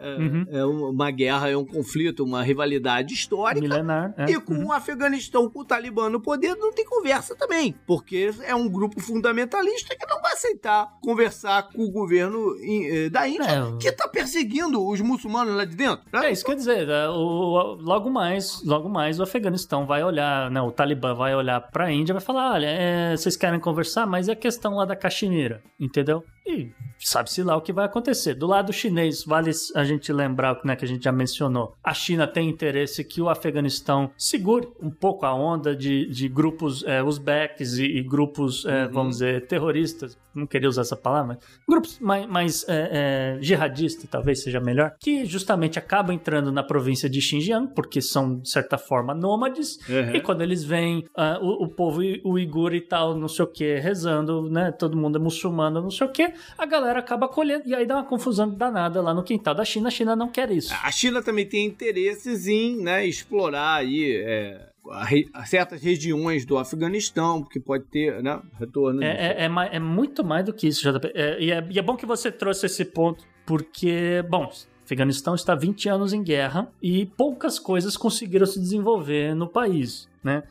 é- Uhum. é uma guerra, é um conflito, uma rivalidade histórica. Milenar. é. E com o Afeganistão, com o Talibã no poder, não tem conversa também. Porque é um grupo fundamentalista que não vai aceitar conversar com o governo eh, da Índia, É, que tá perseguindo os muçulmanos lá de dentro. né? É isso que quer dizer, o- o- logo mais, logo mais o Afeganistão vai olhar, né, o Talibã vai olhar para a Índia e vai falar, olha, é, vocês querem conversar, mas é a questão lá da Caxemira, entendeu? E sabe-se lá o que vai acontecer. Do lado chinês, vale a gente lembrar, né, que a gente já mencionou, a China tem interesse que o Afeganistão segure um pouco a onda de, de grupos é, uzbeques e, e grupos, é, vamos dizer, terroristas, não queria usar essa palavra, mas grupos mais, mais é, é, jihadistas, talvez seja melhor, que justamente acabam entrando na província de Xinjiang, porque são, de certa forma, nômades, Uhum. e quando eles veem ah, o, o povo uigur e tal, não sei o que, rezando, né, todo mundo é muçulmano, não sei o que, a galera acaba colhendo e aí dá uma confusão danada lá no quintal da China. A China não quer isso. A China também tem interesses em né, explorar aí é, a a certas regiões do Afeganistão, que pode ter né, retorno. É, é, é, é muito mais do que isso, JP. É, e, é, e é bom que você trouxe esse ponto, porque, bom, o Afeganistão está há 20 anos em guerra e poucas coisas conseguiram se desenvolver no país, né?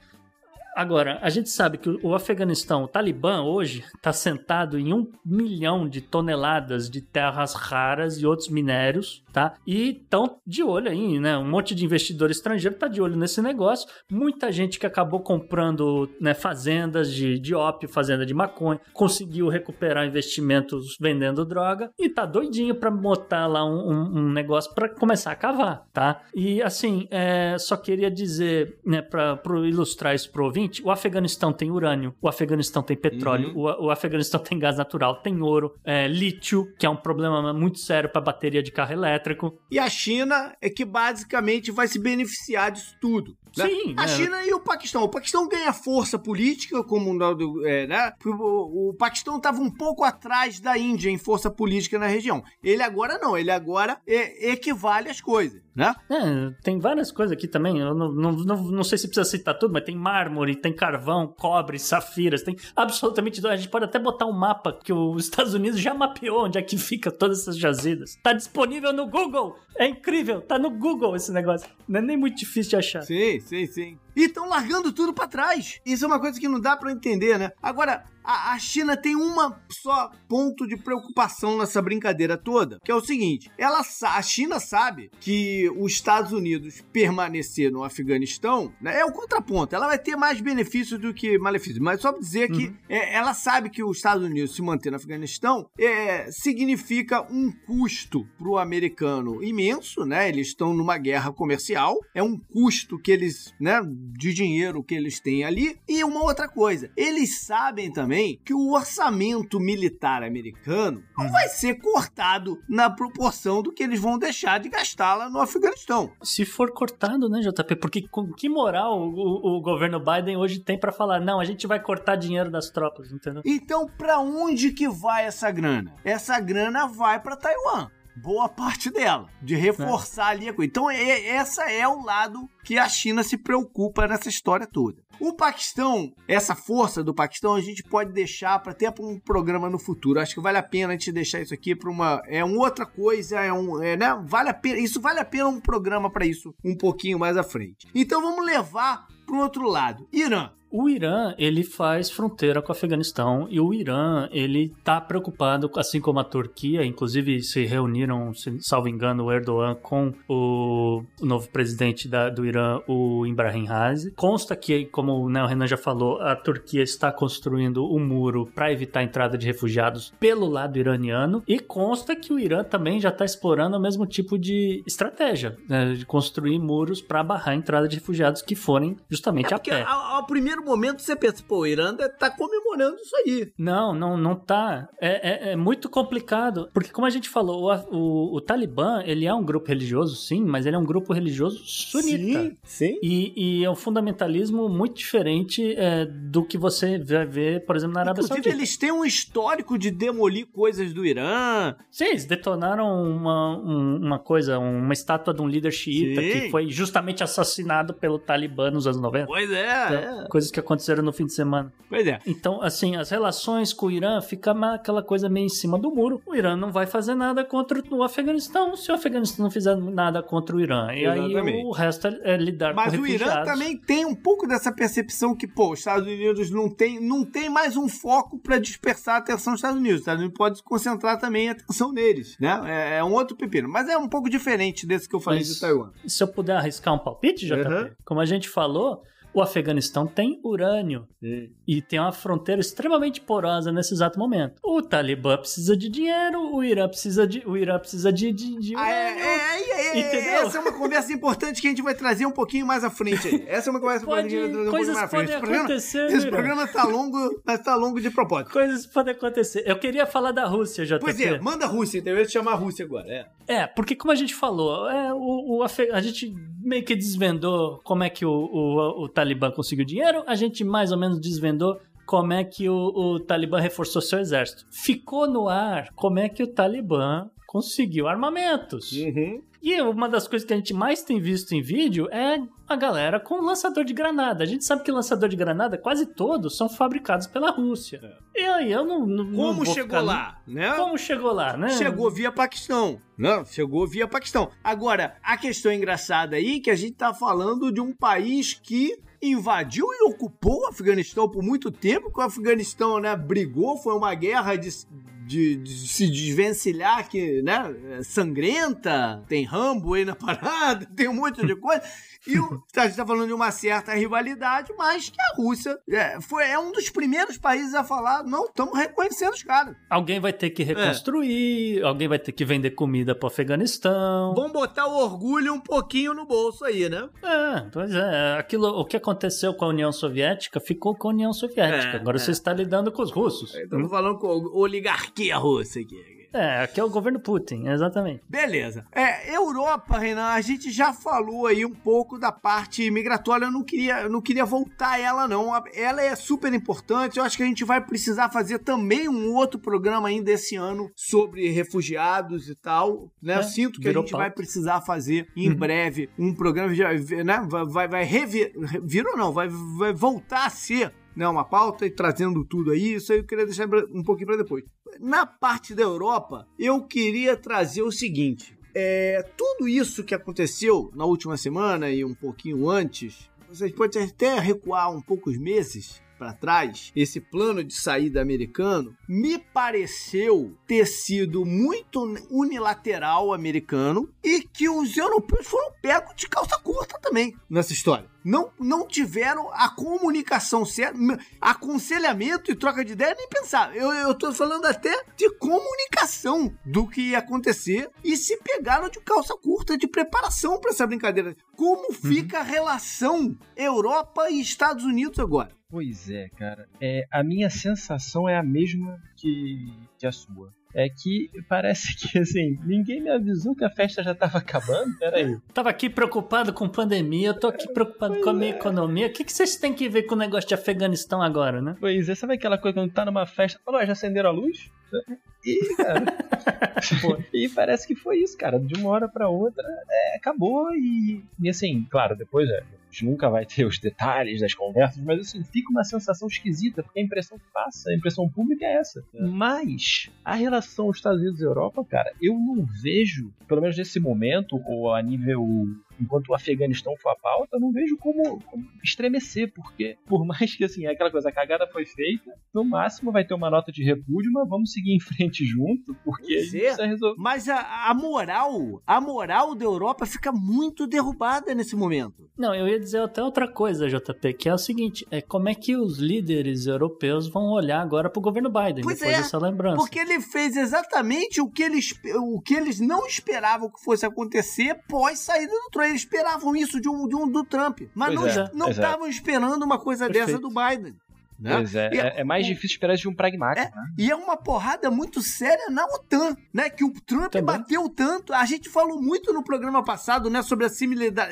Agora, a gente sabe que o Afeganistão, o Talibã, hoje, está sentado em um milhão de toneladas de terras raras e outros minérios, tá? E estão de olho aí, né? Um monte de investidor estrangeiro está de olho nesse negócio. Muita gente que acabou comprando né, fazendas de, de ópio, fazenda de maconha, conseguiu recuperar investimentos vendendo droga e tá doidinho para botar lá um, um- um negócio para começar a cavar, tá? E assim, é, só queria dizer, né, para ilustrar isso pro ouvinte, o Afeganistão tem urânio, o Afeganistão tem petróleo, o, o Afeganistão tem gás natural, tem ouro, é, lítio, que é um problema muito sério para bateria de carro elétrico. E a China é que basicamente vai se beneficiar disso tudo. né? Sim, A né? China e o Paquistão. O Paquistão ganha força política, como é, né? O, o Paquistão estava um pouco atrás da Índia em força política na região. Ele agora não, ele agora é, equivale às coisas, né? É, tem várias coisas aqui também. Eu não, não, não, não sei se precisa citar tudo, mas tem mármore, tem carvão, cobre, safiras, tem absolutamente tudo. A gente pode até botar um mapa que os Estados Unidos já mapeou onde é que fica todas essas jazidas. Tá disponível no Google. É incrível, tá no Google esse negócio. Não é nem muito difícil de achar. Sim, sim, sim. E estão largando tudo pra trás. Isso é uma coisa que não dá pra entender, né? Agora, a, a China tem uma só ponto de preocupação nessa brincadeira toda, que é o seguinte: ela, a China sabe que os Estados Unidos permanecer no Afeganistão né, é o contraponto. Ela vai ter mais benefícios do que malefícios. Mas só pra dizer que é, ela sabe que os Estados Unidos se manter no Afeganistão é, significa um custo pro americano imenso, né? Eles estão numa guerra comercial, é um custo que eles, né, de dinheiro que eles têm ali. E uma outra coisa, eles sabem também que o orçamento militar americano não vai ser cortado na proporção do que eles vão deixar de gastar lá no Afeganistão. Se for cortado, né, JP? Porque com que moral o, o- governo Biden hoje tem pra falar, não, a gente vai cortar dinheiro das tropas, entendeu? Então, pra onde que vai essa grana? Essa grana vai pra Taiwan. Boa parte dela, de reforçar ali a coisa. Então, é, essa é o lado que a China se preocupa nessa história toda. O Paquistão, essa força do Paquistão, a gente pode deixar para até para um programa no futuro. Acho que vale a pena a gente deixar isso aqui para uma é uma outra coisa, é um, é, né? Vale a pena, isso vale a pena um programa para isso um pouquinho mais à frente. Então vamos levar pro outro lado. Irã. O Irã, ele faz fronteira com o Afeganistão e o Irã, ele tá preocupado, assim como a Turquia, inclusive se reuniram, se salvo engano, o Erdogan com o, o novo presidente da- do Irã, o Ibrahim Raisi. Consta que, como né, o Renan já falou, a Turquia está construindo um muro para evitar a entrada de refugiados pelo lado iraniano e consta que o Irã também já está explorando o mesmo tipo de estratégia, né, de construir muros para barrar a entrada de refugiados que forem justamente É a pé. ao, ao primeiro momento você pensa, pô, o Irã deve tá comemorando isso aí. Não, não, não tá. É, é, é muito complicado. Porque, como a gente falou, o, o, o Talibã, ele é um grupo religioso, sim, mas ele é um grupo religioso sunita. Sim, sim. E, e é um fundamentalismo muito diferente é, do que você vai ver, por exemplo, na Arábia Inclusive, Saudita. eles têm um histórico de demolir coisas do Irã. Sim, eles detonaram uma, um- uma coisa, uma estátua de um líder xiita Sim. que foi justamente assassinado pelo Talibã nos anos 90. Pois é, é. Coisas que aconteceram no fim de semana. Pois é. Então, assim, as relações com o Irã fica ma- aquela coisa meio em cima do muro. O Irã não vai fazer nada contra o Afeganistão se o Afeganistão não fizer nada contra o Irã. E aí Exatamente. o resto é, é lidar Mas com o Irã também tem um pouco dessa percepção que, pô, os Estados Unidos não tem, não tem mais um foco pra dispersar a atenção dos Estados Unidos. Os Estados Unidos pode concentrar também a atenção neles, né? É, é um outro pepino. Mas é um pouco diferente desse que eu falei Mas- de Taiwan. Se eu puder arriscar um palpite, JP, Uhum. como a gente falou, o Afeganistão tem urânio e tem uma fronteira extremamente porosa nesse exato momento. O Talibã precisa de dinheiro, o Irã precisa de, o Irã precisa de, de, de Ah, é, urânio. é, é, é, Entendeu? Essa é uma conversa importante que a gente vai trazer um pouquinho mais à frente. Essa é uma conversa Pode- que a gente vai trazer um pouquinho coisas mais à frente. podem Esse programa, acontecer, esse programa tá longo, mas tá longo de propósito. Coisas podem acontecer. Eu queria falar da Rússia, JP. Pois é, manda a Rússia, então eu ia te chamar a Rússia agora. É. É, porque como a gente falou, é, o, o Afe- a gente meio que desvendou como é que o, o, o Talibã conseguiu dinheiro, a gente mais ou menos desvendou como é que o, o Talibã reforçou seu exército. Ficou no ar como é que o Talibã conseguiu armamentos. Uhum. E uma das coisas que a gente mais tem visto em vídeo é a galera com lançador de granada. A gente sabe que lançador de granada, quase todos, são fabricados pela Rússia. E aí eu não. não não Como vou chegou ficar- lá, né? Como chegou lá, né? Chegou via Paquistão. Não, chegou via Paquistão. Agora, a questão engraçada aí é que a gente tá falando de um país que invadiu e ocupou o Afeganistão por muito tempo, que o Afeganistão, né, brigou, foi uma guerra de, de, de se desvencilhar que, né, é sangrenta, tem Rambo aí na [laughs] parada, tem um monte de coisa. E o, a gente tá falando de uma certa rivalidade, mas que a Rússia é, foi, é um dos primeiros países a falar, não, estamos reconhecendo os caras. Alguém vai ter que É. reconstruir, alguém vai ter que vender comida pro Afeganistão. Vamos botar o orgulho um pouquinho no bolso aí, né? É, pois é. Aquilo, o que aconteceu com a União Soviética ficou com a União Soviética. É, Agora é. você está lidando com os russos. Estamos falando com a oligarquia russa aqui. É, aqui é o governo Putin, exatamente. Beleza. É, Europa, Renan, a gente já falou aí um pouco da parte migratória. Eu não queria, eu não queria voltar a ela, não. Ela é super importante. Eu acho que a gente vai precisar fazer também um outro programa ainda esse ano sobre refugiados e tal. Né? É, Eu sinto que a gente vai precisar fazer em Uhum. breve um programa, já, né? Vai, vai, vai virou não, vai, vai voltar a ser né, uma pauta e trazendo tudo aí. Isso aí eu queria deixar um pouquinho para depois. Na parte da Europa, eu queria trazer o seguinte: é, tudo isso que aconteceu na última semana e um pouquinho antes, vocês podem até recuar um poucos meses para trás, esse plano de saída americano me pareceu ter sido muito unilateral americano e que os europeus foram pegos de calça curta também nessa história. Não, não tiveram a comunicação certa, aconselhamento e troca de ideia, nem pensar. Eu, eu tô falando até de comunicação do que ia acontecer e se pegaram de calça curta de preparação para essa brincadeira. Como fica a relação Europa e Estados Unidos agora? Pois é, cara. É, a minha sensação é a mesma que, que a sua. É que parece que, assim, ninguém me avisou que a festa já tava acabando. Peraí. [laughs] Tava aqui preocupado com pandemia, eu tô aqui preocupado com a minha economia. O que, que vocês têm que ver com o negócio de Afeganistão agora, né? Pois é, sabe aquela coisa quando tá numa festa? Falou, "Ah, já acenderam a luz? E, cara. [laughs] e parece que foi isso, cara. De uma hora pra outra, é, acabou e. E assim, claro, depois é. Gente nunca vai ter os detalhes das conversas, mas assim, fica uma sensação esquisita, porque a impressão que passa, a impressão pública é essa. Mas a relação Estados Unidos e Europa, cara, eu não vejo, pelo menos nesse momento, ou a nível enquanto o Afeganistão for a pauta, eu não vejo como, como estremecer, porque por mais que assim, aquela coisa, a cagada foi feita, no máximo vai ter uma nota de repúdio, mas vamos seguir em frente junto, porque a gente é. precisa resolver. Mas a, a moral, a moral da Europa fica muito derrubada nesse momento. Não, eu ia dizer até outra coisa, JP, que é o seguinte: é como é que os líderes europeus vão olhar agora pro governo Biden Pois depois é, dessa lembrança. Porque ele fez exatamente o que eles, o que eles não esperavam que fosse acontecer pós saída do Trump. Eles esperavam isso de um, de um do Trump. Mas Pois não é, pois é. estavam esperando uma coisa dessa Perfeito. do Biden. Né? Pois é, E é, é mais difícil esperar de um pragmático, É, né? E é uma porrada muito séria na OTAN, né? Que o Trump Também. bateu tanto. A gente falou muito no programa passado, né? Sobre as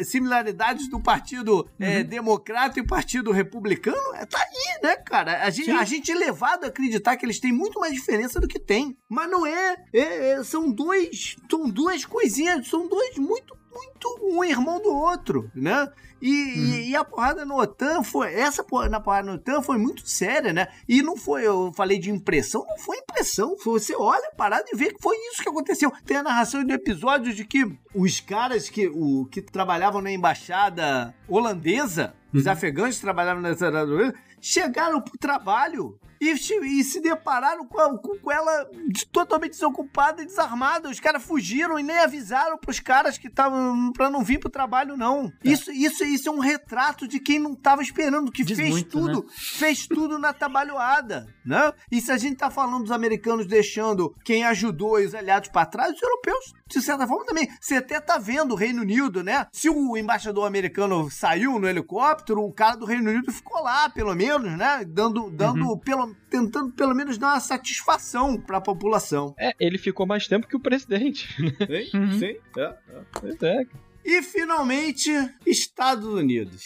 similaridades do Partido é, Democrata e o Partido Republicano. É, tá aí, né, cara? A gente, Sim. a gente é levado a acreditar que eles têm muito mais diferença do que tem. Mas não é. É, é, são dois. São duas coisinhas. São dois muito, muito um irmão do outro, né? E, e- e a porrada no OTAN foi. Essa porra, na porrada no OTAN foi muito séria, né? E não foi, eu falei de impressão, não foi impressão. Foi, você olha a parada e vê que foi isso que aconteceu. Tem a narração do episódio de que os caras que, o, que trabalhavam na embaixada holandesa, os afegãos que trabalhavam na embaixada holandesa, chegaram pro trabalho e, se- e se depararam com, a- com- ela totalmente desocupada e desarmada. Os caras fugiram e nem avisaram pros caras que estavam pra não vir pro trabalho, não. Isso, isso, isso é um retrato de quem não tava esperando, que Diz fez muito, tudo, fez tudo na trabalhoada, né? E se a gente tá falando dos americanos deixando quem ajudou e os aliados pra trás, os europeus, de certa forma, também. Você até tá vendo o Reino Unido, né? Se o embaixador americano saiu no helicóptero, o cara do Reino Unido ficou lá, pelo menos, né? Dando, dando pelo, tentando pelo menos dar uma satisfação pra população. É, ele ficou mais tempo que o presidente. [laughs] Sim, Uhum. sim. Pois é, cara. E finalmente, Estados Unidos.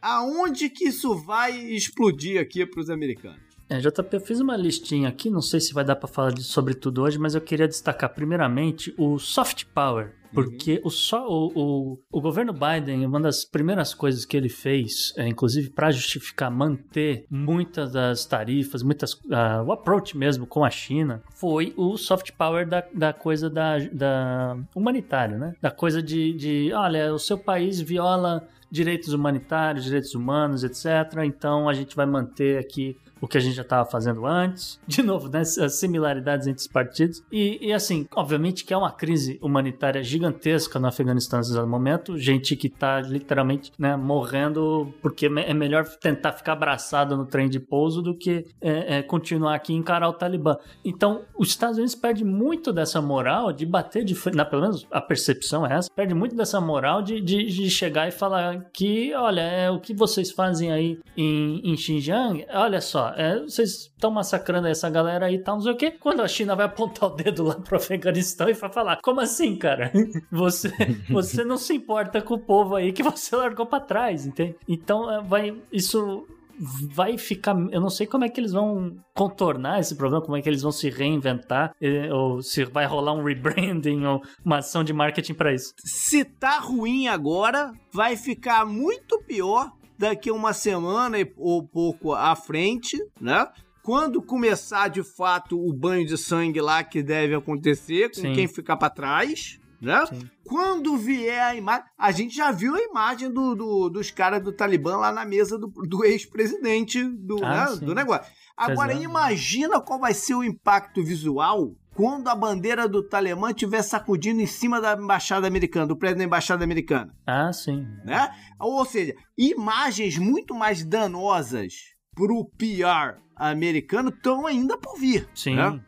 aonde que isso vai explodir aqui para os americanos? É, JP, eu fiz uma listinha aqui, não sei se vai dar para falar de, sobre tudo hoje, mas eu queria destacar primeiramente o soft power. Porque uhum. o, só, o, o, o, governo Biden, uma das primeiras coisas que ele fez, é, inclusive para justificar manter muitas das tarifas, muitas uh, o approach mesmo com a China, foi o soft power da, da coisa da, da humanitário, né? Da coisa de, de, olha, o seu país viola direitos humanitários, direitos humanos, etc. Então a gente vai manter aqui o que a gente já estava fazendo antes. [laughs] De novo, né, as similaridades entre os partidos. E, e, assim, obviamente que é uma crise humanitária gigantesca no Afeganistão nesse momento. Gente que está literalmente né, morrendo porque é melhor tentar ficar abraçado no trem de pouso do que é, é, continuar aqui e encarar o Talibã. Então, os Estados Unidos perdem muito dessa moral de bater de frente, pelo menos a percepção é essa, perde muito dessa moral de, de, de chegar e falar que, olha, é o que vocês fazem aí em, em Xinjiang, olha só, é, vocês estão massacrando essa galera aí e tal, não sei o quê. Quando a China vai apontar o dedo lá pro Afeganistão e vai falar, como assim, cara? [laughs] Você, você não se importa com o povo aí que você [laughs] largou para trás, entende? Então, é, vai, isso vai ficar. Eu não sei como é que eles vão contornar esse problema, como é que eles vão se reinventar, ou se vai rolar um rebranding ou uma ação de marketing para isso. Se tá ruim agora, vai ficar muito pior daqui a uma semana ou pouco à frente, né? Quando começar de fato o banho de sangue lá que deve acontecer, com Sim. quem ficar para trás, né? Sim. Quando vier a imagem. A gente já viu a imagem do, do dos caras do Talibã lá na mesa do, do ex-presidente do, ah, né, do negócio. Agora, imagina qual vai ser o impacto visual quando a bandeira do Talibã estiver sacudindo em cima da embaixada americana, do prédio da embaixada americana. Ah, sim. Né? Ou seja, imagens muito mais danosas pro PR americano estão ainda por vir. Sim. Né?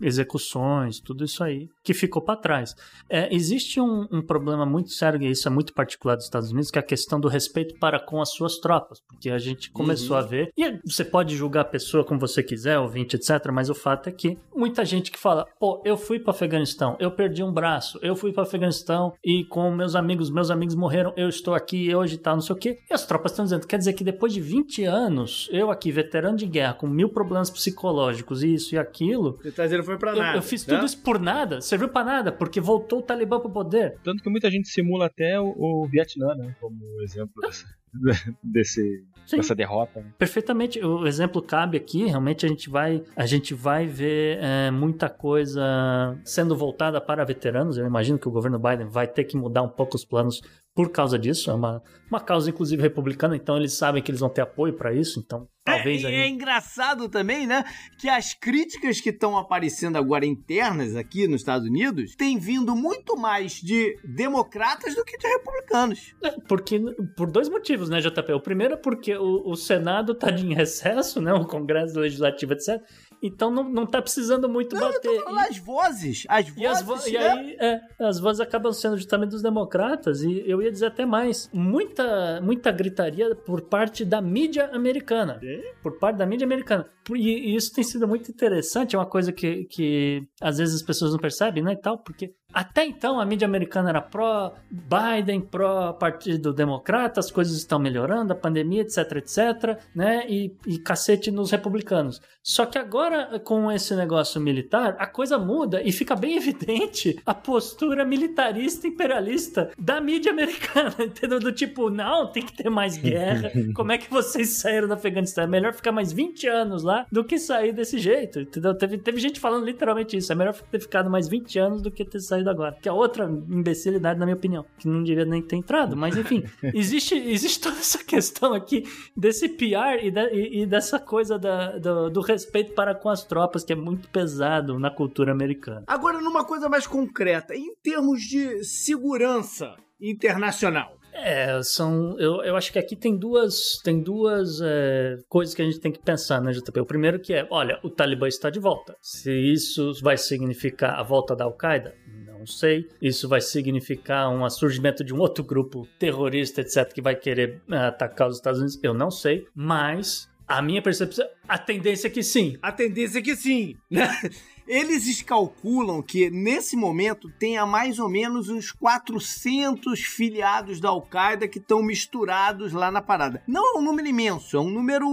execuções, tudo isso aí que ficou para trás. É, existe um, um, problema muito sério, e isso é muito particular dos Estados Unidos, que é a questão do respeito para com as suas tropas, porque a gente começou uhum. a ver, e você pode julgar a pessoa como você quiser, ouvinte, etc., mas o fato é que muita gente que fala, pô, eu fui para Afeganistão, eu perdi um braço, eu fui para Afeganistão e com meus amigos, meus amigos morreram, eu estou aqui hoje tal, não sei o quê, e as tropas estão dizendo, quer dizer que depois de 20 anos, eu aqui, veterano de guerra, com mil problemas psicológicos, isso e aquilo... Você tá dizendo foi pra nada. Eu, eu fiz né? tudo isso por nada, serviu pra nada, porque voltou o Talibã pro poder. Tanto que muita gente simula até o, o Vietnã, né, como exemplo [laughs] desse, Sim. dessa derrota. Né? Perfeitamente, o exemplo cabe aqui. Realmente a gente vai, a gente vai ver é, muita coisa sendo voltada para veteranos. Eu imagino que o governo Biden vai ter que mudar um pouco os planos por causa disso. É uma, uma causa, inclusive, republicana, então eles sabem que eles vão ter apoio para isso. Então, talvez. É, aí... é engraçado também, né? Que as críticas que estão aparecendo agora internas aqui nos Estados Unidos têm vindo muito mais de democratas do que de republicanos. É, porque, por dois motivos, né, JP? O primeiro é porque o, o Senado está em recesso, né? O Congresso Legislativo, etc. Então não, não tá precisando muito não, bater. Eu tô falando e, as vozes. As vozes. E, as vo e aí, é, as vozes acabam sendo justamente dos democratas. E eu ia dizer até mais. Muita, muita gritaria por parte da mídia americana. É? Por parte da mídia americana. E, e, isso tem sido muito interessante. É uma coisa que, que às vezes as pessoas não percebem, né? E tal, porque até então a mídia americana era pró-Biden, pró-Partido Democrata, as coisas estão melhorando, a pandemia, etc, etc, né? E, e cacete nos republicanos. Só que agora, com esse negócio militar, a coisa muda e fica bem [laughs] evidente a postura militarista imperialista da mídia americana, [laughs] entendeu? Do tipo, não, tem que ter mais guerra. [laughs] Como é que vocês saíram do Afeganistão? É melhor ficar mais 20 anos lá do que sair desse jeito, entendeu? Teve, teve gente falando literalmente isso. É melhor ter ficado mais 20 anos do que ter saído saído agora. Que é outra imbecilidade, na minha opinião. Que não devia nem ter entrado. Mas enfim, [laughs] existe, existe toda essa questão aqui desse PR e, e, e dessa coisa da, do, do, respeito para com as tropas, que é muito pesado na cultura americana. Agora, numa coisa mais concreta, em termos de segurança internacional. É, são. Eu, eu acho que aqui tem duas, tem duas é, coisas que a gente tem que pensar, né, JP? O primeiro que é, olha, o Talibã está de volta. Se isso vai significar a volta da Al-Qaeda, não sei. Isso vai significar um surgimento de um outro grupo terrorista, etc., que vai querer uh, atacar os Estados Unidos, eu não sei. Mas a minha percepção, a tendência é que sim. A tendência é que sim, né? Eles calculam que nesse momento tenha mais ou menos uns 400 filiados da Al-Qaeda que estão misturados lá na parada. Não é um número imenso, é um número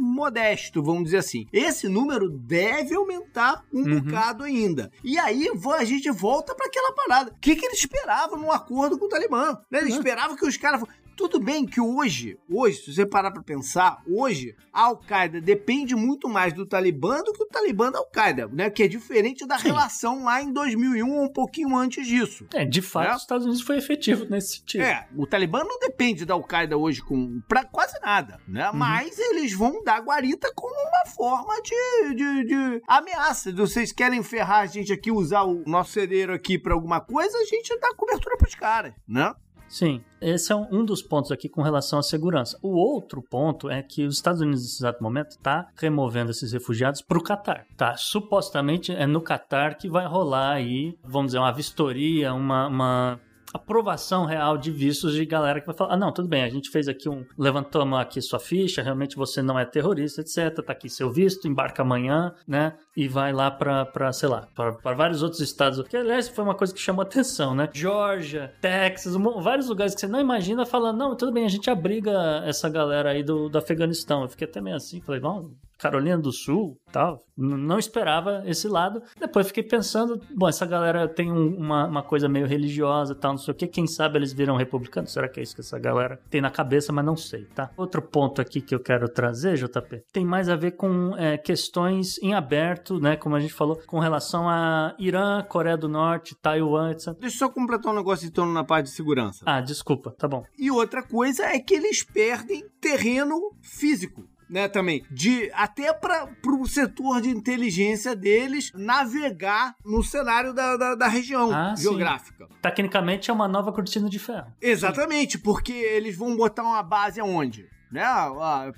modesto, vamos dizer assim. Esse número deve aumentar um Uhum. bocado ainda. E aí a gente volta para aquela parada. O que, que eles esperavam num acordo com o Talibã? Né? Eles Uhum. esperavam que os caras. Tudo bem que hoje, hoje, se você parar pra pensar, hoje a Al-Qaeda depende muito mais do Talibã do que o Talibã da Al-Qaeda, né? Que é diferente da Sim. relação lá em 2001 ou um pouquinho antes disso. É, de fato, É. os Estados Unidos foi efetivo nesse sentido. É, o Talibã não depende da Al-Qaeda hoje com pra quase nada, né? Uhum. Mas eles vão dar guarita como uma forma de, de, de ameaça. Vocês querem ferrar a gente aqui, usar o nosso cereiro aqui pra alguma coisa, a gente dá cobertura pros caras, né? Sim, esse é um dos pontos aqui com relação à segurança. O outro ponto é que os Estados Unidos, nesse exato momento, está removendo esses refugiados para o Catar. Tá? Supostamente é no Catar que vai rolar aí, vamos dizer, uma vistoria, uma, uma aprovação real de vistos de galera que vai falar: ah, não, tudo bem, a gente fez aqui um. Levantamos aqui sua ficha, realmente você não é terrorista, etc. Tá aqui seu visto, embarca amanhã, né? E vai lá pra sei lá, pra vários outros estados. Que, aliás, foi uma coisa que chamou atenção, né? Georgia, Texas, um- vários lugares que você não imagina falando: não, tudo bem, a gente abriga essa galera aí do, do Afeganistão. Eu fiquei até meio assim, falei: não, Carolina do Sul, tal. Não esperava esse lado. Depois fiquei pensando, bom, essa galera tem um- uma, uma coisa meio religiosa, tal, não sei o que. Quem sabe eles viram republicanos? Será que é isso que essa galera tem na cabeça? Mas não sei, tá? Outro ponto aqui que eu quero trazer, JP, tem mais a ver com é, questões em aberto, né? Como a gente falou, com relação a Irã, Coreia do Norte, Taiwan, etc. Deixa eu só completar um negócio então na parte de segurança. Ah, desculpa, tá bom. E outra coisa é que eles perdem terreno físico. Né, também, de até para o setor de inteligência deles navegar no cenário da, da, da região Ah, sim. geográfica. Tecnicamente é uma nova cortina de ferro. Exatamente, porque eles vão botar uma base aonde? Né?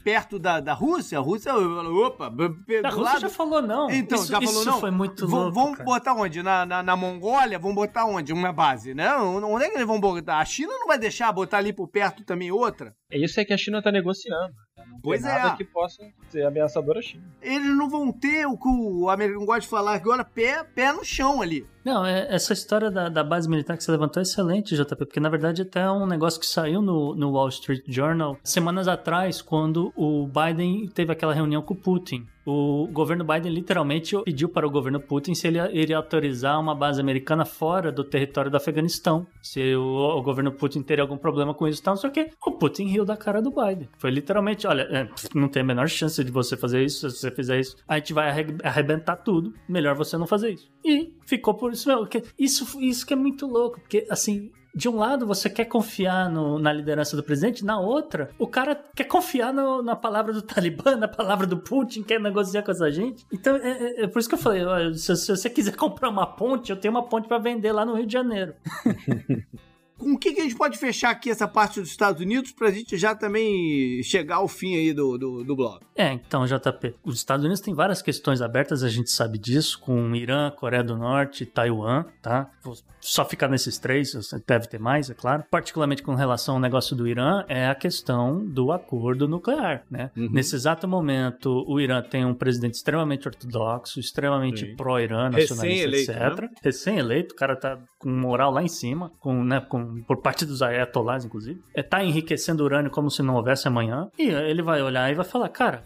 Perto da, da Rússia, a Rússia, opa, A Rússia lado- já falou não. Então, isso, já falou isso não? foi muito Vão- louco, Vão cara. botar onde? Na, na, na Mongólia? Vão botar onde? Uma base, né? Onde é que eles vão botar? A China não vai deixar botar ali por perto também outra? É isso é que a China tá negociando. Não Pois é. nada que possa ser ameaçador à China. Eles não vão ter o que o americano gosta de falar agora, pé, pé no chão ali. Não, é- essa história da, da base militar que você levantou é excelente, JP, porque na verdade até é um negócio que saiu no, no Wall Street Journal semanas atrás, quando o Biden teve aquela reunião com o Putin. O governo Biden literalmente pediu para o governo Putin se ele iria autorizar uma base americana fora do território do Afeganistão. Se o, o governo Putin teria algum problema com isso e tal, não o quê. O Putin riu da cara do Biden. Foi literalmente, olha, é, não tem a menor chance de você fazer isso. Se você fizer isso, a gente vai arre- arrebentar tudo. Melhor você não fazer isso. E ficou por isso mesmo. Isso, isso que é muito louco, porque assim. De um lado, você quer confiar no- na liderança do presidente, na outra, o cara quer confiar no- na palavra do [laughs] Talibã, na palavra do Putin, quer negociar com essa gente. Então, é, é- é por isso que eu falei: se, se você quiser [laughs] comprar uma ponte, eu tenho uma ponte pra vender lá no Rio de Janeiro. [laughs] Com o que, que a gente pode fechar aqui essa parte dos Estados Unidos pra gente já também chegar ao fim aí do, do, do blog? É, então, JP, os Estados Unidos têm várias questões abertas, a gente sabe disso, com Irã, Coreia do Norte, Taiwan, tá? Vou só ficar nesses três, você deve ter mais, é claro. Particularmente com relação ao negócio do Irã, é a questão do acordo nuclear, né? Uhum. Nesse exato momento, o Irã tem um presidente extremamente ortodoxo, extremamente pró-Irã, nacionalista, Recém-eleito, etc. né? Recém-eleito, o cara tá com moral lá em cima, com, né, com, por parte dos ayatollahs, inclusive. É, tá enriquecendo urânio como se não houvesse amanhã. E ele vai olhar e vai falar, cara,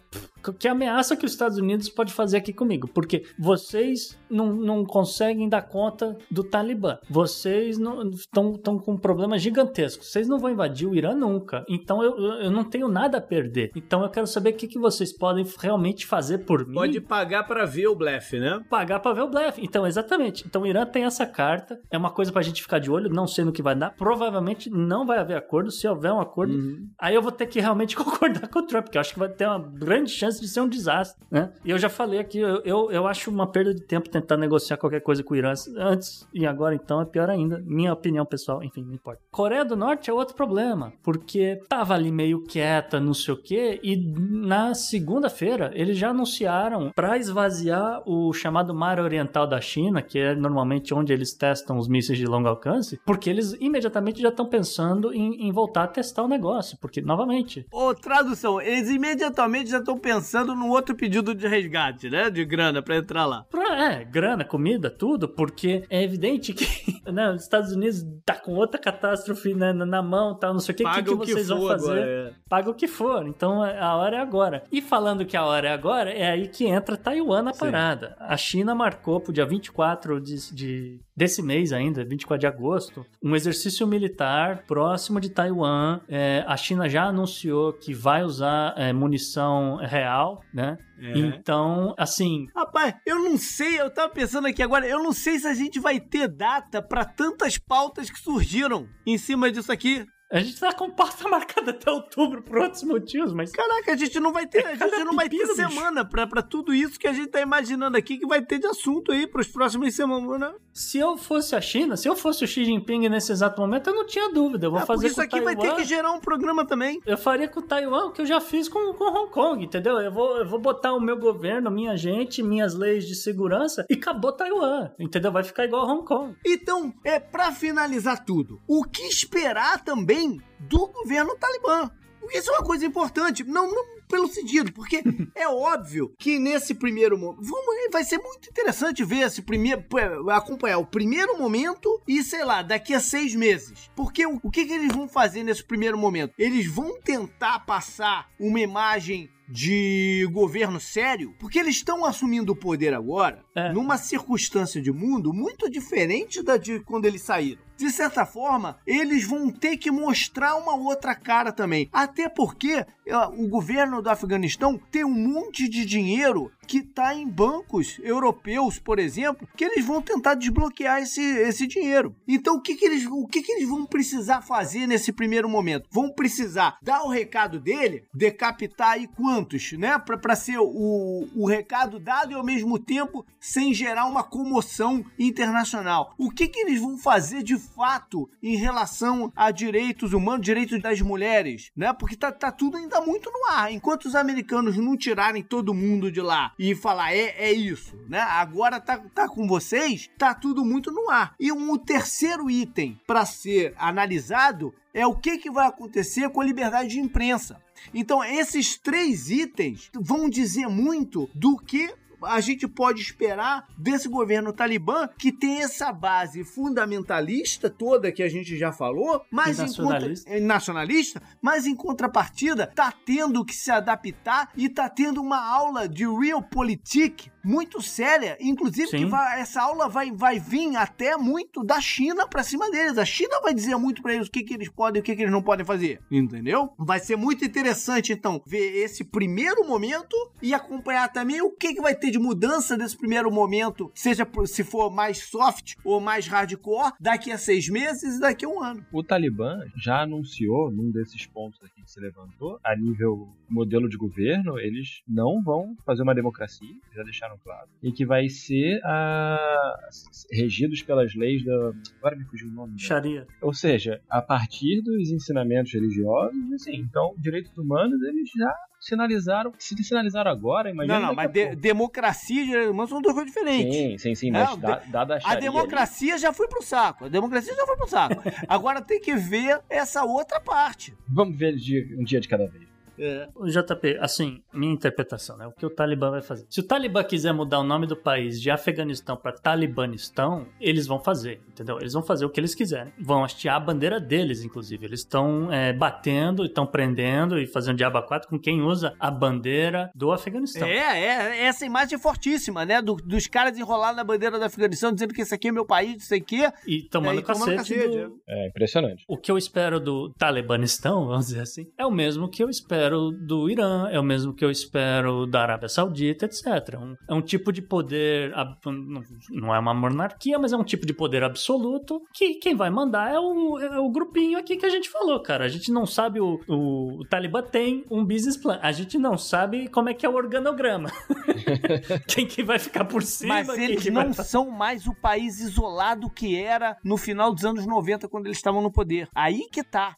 que ameaça que os Estados Unidos pode fazer aqui comigo? Porque vocês não, não conseguem dar conta do Talibã. Vocês estão com um problema gigantesco. Vocês não vão invadir o Irã nunca. Então eu, eu não tenho nada a perder. Então eu quero saber o que, que vocês podem realmente fazer por mim Pode pagar pra ver o blefe, né? pagar pra ver o blefe. Então, exatamente. Então, o Irã tem essa carta. É uma coisa pra gente ficar de olho. Não sei no que vai dar. Provavelmente não vai haver acordo. Se houver um acordo, Uhum. aí eu vou ter que realmente [laughs] concordar com o Trump, porque eu acho que vai ter uma grande chance de ser um desastre, né? E eu já falei aqui, eu, eu, eu acho uma perda de tempo tentar negociar qualquer coisa com o Irã antes e agora, então, é pior ainda. Minha opinião pessoal, enfim, não importa. Coreia do Norte é outro problema, porque tava ali meio quieta, não sei o quê, e na segunda-feira eles já anunciaram pra esvaziar o chamado Mar Oriental da China, que é normalmente onde eles testam os mísseis de longo alcance, porque eles imediatamente já estão pensando em, em voltar a testar o negócio, porque, novamente, Ô, tradução, eles imediatamente já estão pensando no outro pedido de resgate, né? De grana pra entrar lá. É, grana, comida, tudo, porque é evidente que [laughs] né, os Estados Unidos tá com outra catástrofe né, na mão, tal, não sei o que, Paga que, que o que vocês vão fazer. agora, é. Paga o que for. Então a hora é agora. E falando que a hora é agora, é aí que entra Taiwan na Sim. parada. A China marcou pro dia 24 de, de- desse mês ainda, 24 de agosto, um exercício militar próximo de Taiwan. É, a China já anunciou que vai usar é, munição real, né? É. Então, assim, Rapaz, eu não sei, eu tava pensando aqui agora, eu não sei se a gente vai ter data pra tantas pautas que surgiram em cima disso aqui. A gente tá com pauta marcada até outubro por outros motivos, mas. Caraca, a gente não vai ter, a gente não vai ter semana pra, pra tudo isso que a gente tá imaginando aqui que vai ter de assunto aí pros próximos semanas. Se eu fosse a China, se eu fosse o Xi Jinping nesse exato momento, eu não tinha dúvida. Eu vou Ah, fazer isso com aqui Taiwan. vai ter que gerar um programa também. Eu faria com Taiwan o que eu já fiz com, com Hong Kong, entendeu? Eu vou, eu vou botar o meu governo, minha gente, minhas leis de segurança e acabou Taiwan, entendeu? Vai ficar igual a Hong Kong. Então, é pra finalizar tudo, o que esperar também do governo talibã? Isso é uma coisa importante, não, não pelo sentido, porque [laughs] é óbvio que nesse primeiro momento, vamos, vai ser muito interessante ver esse primeiro, acompanhar o primeiro momento e sei lá, daqui a seis meses. Porque o, o que, que eles vão fazer nesse primeiro momento? Eles vão tentar passar uma imagem de governo sério, porque eles estão assumindo o poder agora É. numa circunstância de mundo muito diferente da de quando eles saíram. De certa forma, eles vão ter que mostrar uma outra cara também. Até porque é, o governo do Afeganistão tem um monte de dinheiro que está em bancos europeus, por exemplo, que eles vão tentar desbloquear esse, esse dinheiro. Então, o que, que, eles, o que, que eles vão precisar fazer nesse primeiro momento? Vão precisar dar o recado dele, decapitar aí quantos, né? Para ser o, o recado dado e ao mesmo tempo sem gerar uma comoção internacional. O que, que eles vão fazer de fato em relação a direitos humanos, direitos das mulheres, né? Porque tá, tá tudo ainda muito no ar. Enquanto os americanos não tirarem todo mundo de lá e falar é, é isso, né? Agora tá, tá com vocês, tá tudo muito no ar. E um terceiro item para ser analisado é o que, que vai acontecer com a liberdade de imprensa. Então, esses três itens vão dizer muito do que a gente pode esperar desse governo talibã que tem essa base fundamentalista toda que a gente já falou, mas em nacionalista. contra- é, nacionalista, mas em contrapartida tá tendo que se adaptar e tá tendo uma aula de realpolitik muito séria, inclusive Sim. que vai- essa aula vai, vai vir até muito da China pra cima deles. A China vai dizer muito pra eles o que, que eles podem e o que, que eles não podem fazer, entendeu? Vai ser muito interessante então ver esse primeiro momento e acompanhar também o que, que vai ter de mudança desse primeiro momento, seja por- se for mais soft ou mais hardcore, daqui a seis meses e daqui a um ano. O Talibã já anunciou, num desses pontos aqui se levantou, a nível modelo de governo, eles não vão fazer uma democracia, já deixaram claro, e que vai ser a... regidos pelas leis da. Agora me fugiu o nome. né? Sharia. Ou seja, a partir dos ensinamentos religiosos, assim, então, direitos humanos, eles já sinalizaram. Se sinalizaram agora, imagina. Não, não, mas de- pouco. democracia e direitos humanos são duas coisas diferentes. Sim, sim, sim, mas Não, da- dada a A democracia já foi pro saco. A democracia já foi pro saco. [laughs] Agora tem que ver essa outra parte. ali, Vamos ver de- um dia de cada vez. É. O JP, assim, minha interpretação, né? O que o Talibã vai fazer? Se o Talibã quiser mudar o nome do país de Afeganistão para Talibanistão, eles vão fazer, entendeu? Eles vão fazer o que eles quiserem. Vão hastear a bandeira deles, inclusive. Eles estão é, batendo, estão prendendo e fazendo diabo a quatro com quem usa a bandeira do Afeganistão. É, é, essa imagem é fortíssima, né? Do- dos caras enrolados na bandeira do Afeganistão, dizendo que esse aqui é meu país, não sei o quê. E tomando É, e tomando cacete. cacete, do- É impressionante. O que eu espero do Talibanistão, [laughs] vamos dizer assim, é o mesmo que eu espero do Irã, é o mesmo que eu espero da Arábia Saudita, etc. Um- é um tipo de poder, não- não é uma monarquia, mas é um tipo de poder absoluto que quem vai mandar é o, é o grupinho aqui que a gente falou, cara. A gente não sabe, o, o, o Talibã tem um business plan, a gente não sabe como é que é o organograma. [laughs] quem que vai ficar por cima, Mas eles que vai não são mais o país isolado que era no final dos anos 90, quando eles estavam no poder. Aí que tá.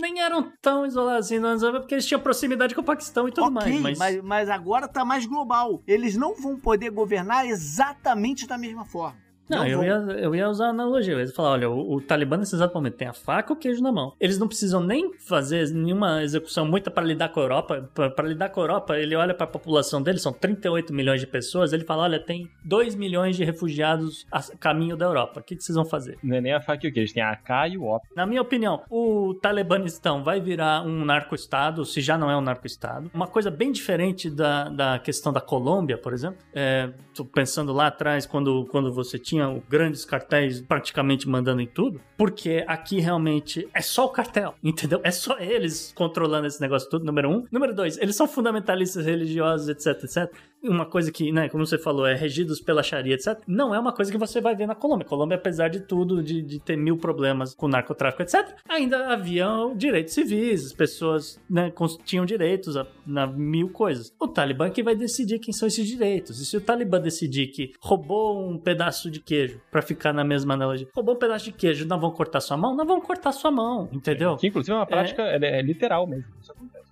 Nem eram tão isolados assim, não, porque eles tinham proximidade com o Paquistão e tudo ok, mais. mas... Mas, agora tá mais global. Eles não vão poder governar exatamente da mesma forma. Não, Não eu, vão. ia, eu ia usar a analogia. Eu ia falar, olha, o, o Talibã nesse exato momento tem a faca e o queijo na mão. Eles não precisam nem fazer nenhuma execução muita para lidar com a Europa. Para lidar com a Europa, ele olha para a população dele, são 38 milhões de pessoas, ele fala, olha, tem 2 milhões de refugiados a caminho da Europa. O que, que vocês vão fazer? Não é nem a faca e o queijo, tem a AK e o OP. Na minha opinião, o Talibanistão vai virar um narco-estado, se já não é um narco-estado. Uma coisa bem diferente da, da questão da Colômbia, por exemplo. É, pensando lá atrás, quando, quando você tinha o- grandes cartéis praticamente mandando em tudo. Porque aqui realmente é só o cartel, [laughs] entendeu? É só eles controlando esse negócio tudo, número um. Número dois, eles são fundamentalistas religiosos, etc, etc. Uma coisa que, né, como você falou, é regidos pela Sharia, etc. Não é uma coisa que você vai ver na Colômbia. A Colômbia, apesar de tudo, de, de ter mil problemas com narcotráfico, etc., ainda havia direitos civis, as pessoas né, tinham direitos a, na mil coisas. O Talibã que vai decidir quem são esses direitos. E se o Talibã decidir que roubou um pedaço de queijo, pra ficar na mesma analogia, roubou um pedaço de queijo, não vão cortar sua mão? Não vão cortar sua mão, entendeu? Que inclusive é uma prática é, é literal mesmo.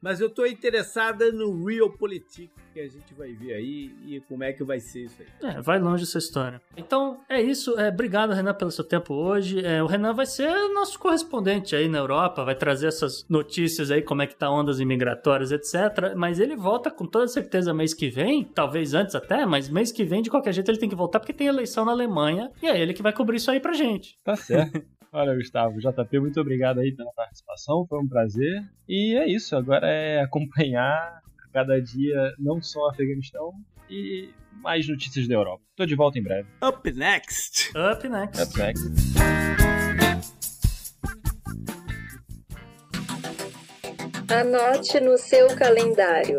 Mas eu tô interessada no Realpolitik que a gente vai ver aí e como é que vai ser isso aí. É, vai longe essa história. Então, é isso. É, obrigado, Renan, pelo seu tempo hoje. É, o Renan vai ser nosso correspondente aí na Europa, vai trazer essas notícias aí, como é que tá ondas imigratórias, etc. Mas ele volta com toda certeza mês que vem, talvez antes até, mas mês que vem, de qualquer jeito, ele tem que voltar porque tem eleição na Alemanha e é ele que vai cobrir isso aí pra gente. Tá certo. [laughs] Olha, Gustavo, JP, muito obrigado aí pela participação, foi um prazer. E é isso, agora é acompanhar cada dia não só o Afeganistão e mais notícias da Europa. Tô de volta em breve. Up next! Up next. Up next. Anote no seu calendário.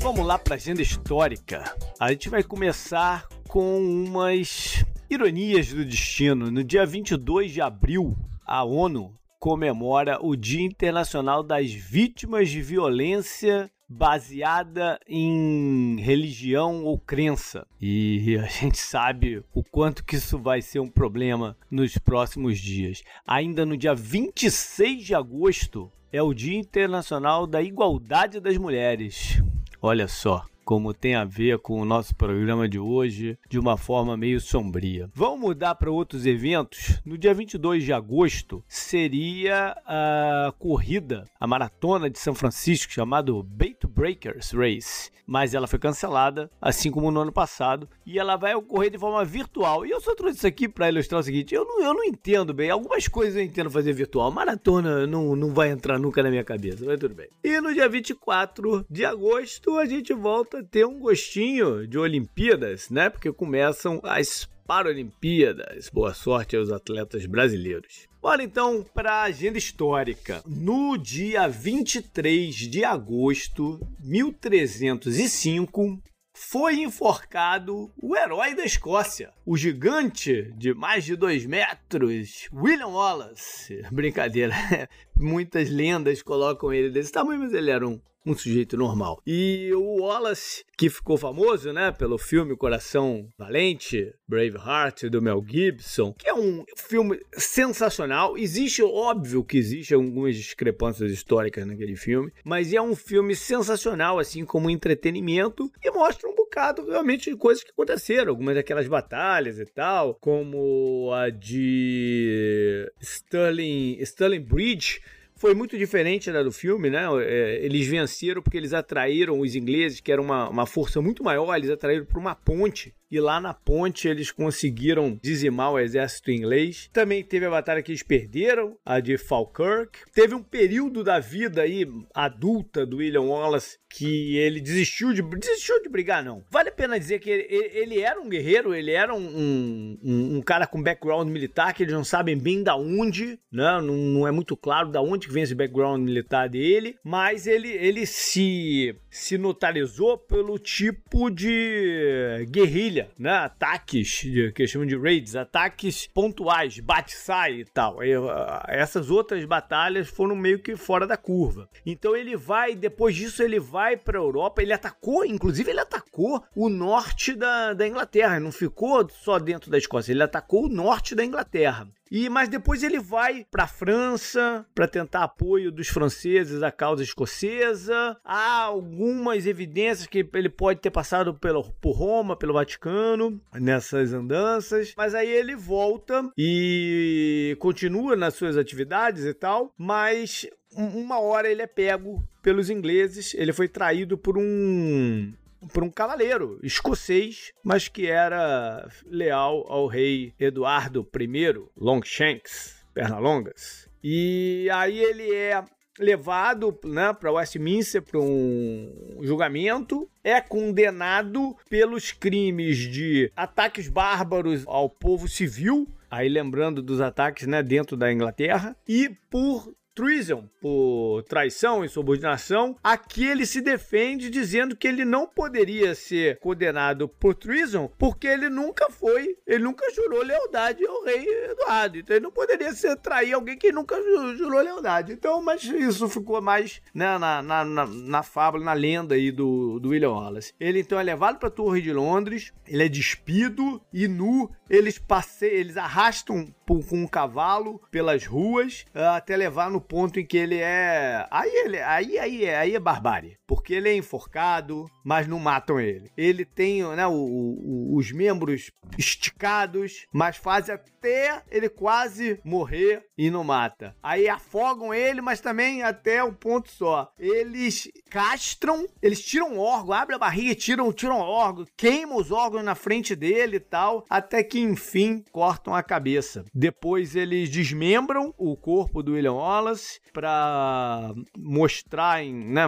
Vamos lá para a agenda histórica. A gente vai começar com umas ironias do destino. No dia 22 de abril, a ONU comemora o Dia Internacional das Vítimas de Violência baseada em religião ou crença. E a gente sabe o quanto que isso vai ser um problema nos próximos dias. Ainda no dia 26 de agosto é o Dia Internacional da Igualdade das Mulheres. Olha só como tem a ver com o nosso programa de hoje de uma forma meio sombria. Vamos mudar para outros eventos? No dia 22 de agosto seria a corrida, a maratona de São Francisco, chamado Bait Breakers Race, mas ela foi cancelada, assim como no ano passado, e ela vai ocorrer de forma virtual. E eu só trouxe isso aqui para ilustrar o seguinte: eu não, eu não entendo bem, algumas coisas eu entendo fazer virtual, maratona não, não vai entrar nunca na minha cabeça, mas tudo bem. E no dia 24 de agosto a gente volta ter um gostinho de Olimpíadas, né? Porque começam as Paralimpíadas. Boa sorte aos atletas brasileiros. Bora então para a agenda histórica. No dia 23 de agosto de 1305, foi enforcado o herói da Escócia, o gigante de mais de dois metros, William Wallace. [laughs] Brincadeira, [laughs] muitas lendas colocam ele desse tamanho, mas ele era um, um sujeito normal. E o Wallace, que ficou famoso, né, pelo filme Coração Valente, Braveheart, do Mel Gibson, que é um filme sensacional. Existe, óbvio que existe algumas discrepâncias históricas naquele filme, mas é um filme sensacional, assim, como entretenimento, e mostra um bocado realmente de coisas que aconteceram, algumas daquelas batalhas e tal, como a de Stirling, Stirling Bridge, foi muito diferente da do filme, né? É, eles venceram porque eles atraíram os ingleses, que era uma, uma força muito maior, eles atraíram por uma ponte. E lá na ponte eles conseguiram dizimar o exército inglês. Também teve a batalha que eles perderam, a de Falkirk. Teve um período da vida aí adulta do William Wallace que ele desistiu de desistiu de brigar não. Vale a pena dizer que ele, ele era um guerreiro, ele era um, um, um, cara com background militar que eles não sabem bem da onde, né? Não, não é muito claro da onde vem esse background militar dele, mas ele ele se se notarializou pelo tipo de guerrilha, né? Ataques que chamam de raids, ataques pontuais, bate-sai e tal. E, uh, essas outras batalhas foram meio que fora da curva. Então ele vai, depois disso ele vai para Europa, ele atacou, inclusive ele atacou o norte da, da Inglaterra, não ficou só dentro da Escócia, ele atacou o norte da Inglaterra. E mas depois ele vai para a França para tentar apoio dos franceses à causa escocesa. Há algumas evidências que ele pode ter passado pelo, por Roma, pelo Vaticano nessas andanças, mas aí ele volta e continua nas suas atividades e tal, mas uma hora ele é pego pelos ingleses, ele foi traído por um por um cavaleiro escocês, mas que era leal ao rei Eduardo I, Longshanks, Pernalongas. E aí ele é levado né, para Westminster para um julgamento, é condenado pelos crimes de ataques bárbaros ao povo civil, aí lembrando dos ataques né, dentro da Inglaterra, e por treason, por traição e subordinação, aqui ele se defende dizendo que ele não poderia ser condenado por treason porque ele nunca foi, ele nunca jurou lealdade ao rei Eduardo. Então ele não poderia ser trair alguém que nunca jurou lealdade. Então, mas isso ficou mais né, na, na, na, na fábula, na lenda aí do, do William Wallace. Ele então é levado para a Torre de Londres, ele é despido e nu, eles passeiam, eles arrastam com um cavalo pelas ruas até levar no ponto em que ele é. Aí ele. Aí, aí, é, aí é barbárie. Porque ele é enforcado, mas não matam ele. Ele tem né, o, o, os membros esticados, mas fazem até ele quase morrer e não mata. Aí afogam ele, mas também até um ponto só. Eles castram, eles tiram órgão, abrem a barriga, tiram, tiram o órgão, queimam os órgãos na frente dele e tal, até que enfim cortam a cabeça. Depois eles desmembram o corpo do William Wallace para mostrar, em, né,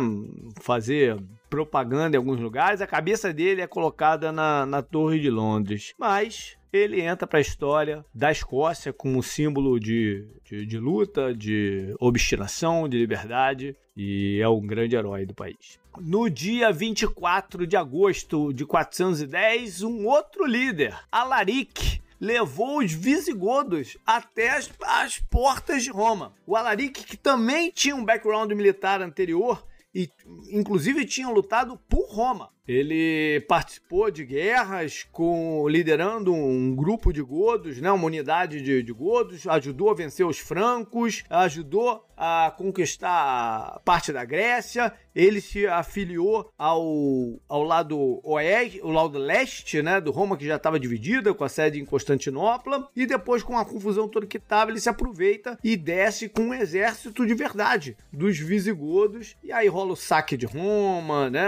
fazer propaganda em alguns lugares. A cabeça dele é colocada na, na Torre de Londres. Mas ele entra para a história da Escócia como símbolo de, de, de, luta, de obstinação, de liberdade e é um grande herói do país. No dia 24 de agosto de 410, um outro líder, Alaric, levou os visigodos até as, as portas de Roma. O Alaric, que também tinha um background militar anterior, e inclusive tinham lutado por Roma. Ele participou de guerras com liderando um grupo de godos, né, uma unidade de, de godos, ajudou a vencer os francos, ajudou a conquistar parte da Grécia. Ele se afiliou ao, ao lado oeste, o lado leste, né, do Roma que já estava dividida com a sede em Constantinopla. E depois com a confusão toda que estava, ele se aproveita e desce com um exército de verdade dos visigodos. E aí rola o saque de Roma, né?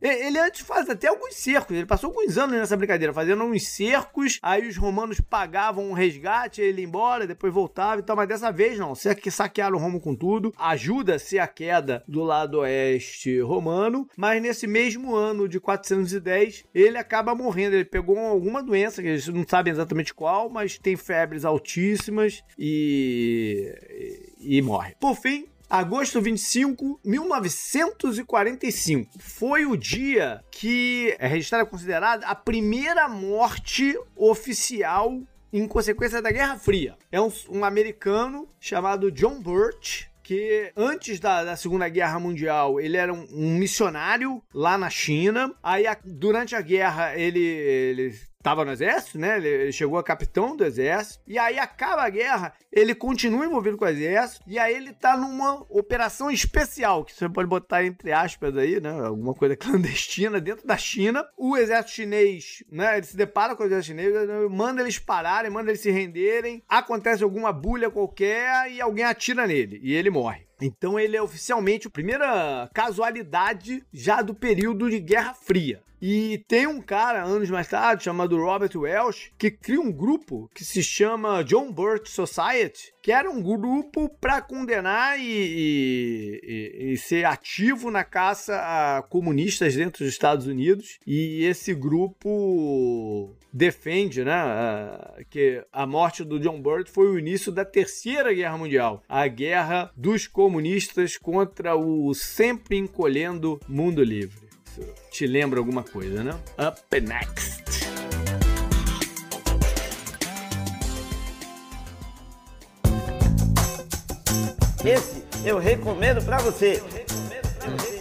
É, ele antes faz até alguns cercos, ele passou alguns anos nessa brincadeira, fazendo uns cercos, aí os romanos pagavam um resgate, ele ia embora, depois voltava e tal, mas dessa vez não, você que saquearam Roma com tudo, ajuda-se a queda do lado oeste romano, mas nesse mesmo ano de 410, ele acaba morrendo, ele pegou alguma doença, que eles não sabem exatamente qual, mas tem febres altíssimas e, e, e morre. Por fim, Agosto 25, 1945. Foi o dia que é registrada considerada a primeira morte oficial em consequência da Guerra Fria. É um, um americano chamado John Burt, que antes da, da, Segunda Guerra Mundial ele era um, um missionário lá na China. Aí, a, durante a guerra, ele, ele estava no exército, né? Ele chegou a capitão do exército. E aí acaba a guerra, ele continua envolvido com o exército. E aí ele tá numa operação especial, que você pode botar entre aspas aí, né? Alguma coisa [laughs] clandestina dentro da China. O exército chinês, né? Ele se depara com o exército chinês, manda eles pararem, manda eles se renderem. Acontece alguma bulha qualquer e alguém atira nele. E ele morre. Então ele é oficialmente a primeira casualidade já do período de Guerra Fria. E tem um cara, anos mais tarde, chamado Robert Welsh, que cria um grupo que se chama John Burt Society, que era um grupo para condenar e, e, e, ser ativo na caça a comunistas dentro dos Estados Unidos. E esse grupo defende né, que a morte do John Burt foi o início da Terceira Guerra Mundial a guerra dos comunistas contra o sempre encolhendo mundo livre te lembra alguma coisa, né? Up Next. Esse eu recomendo para você. Eu recomendo pra você.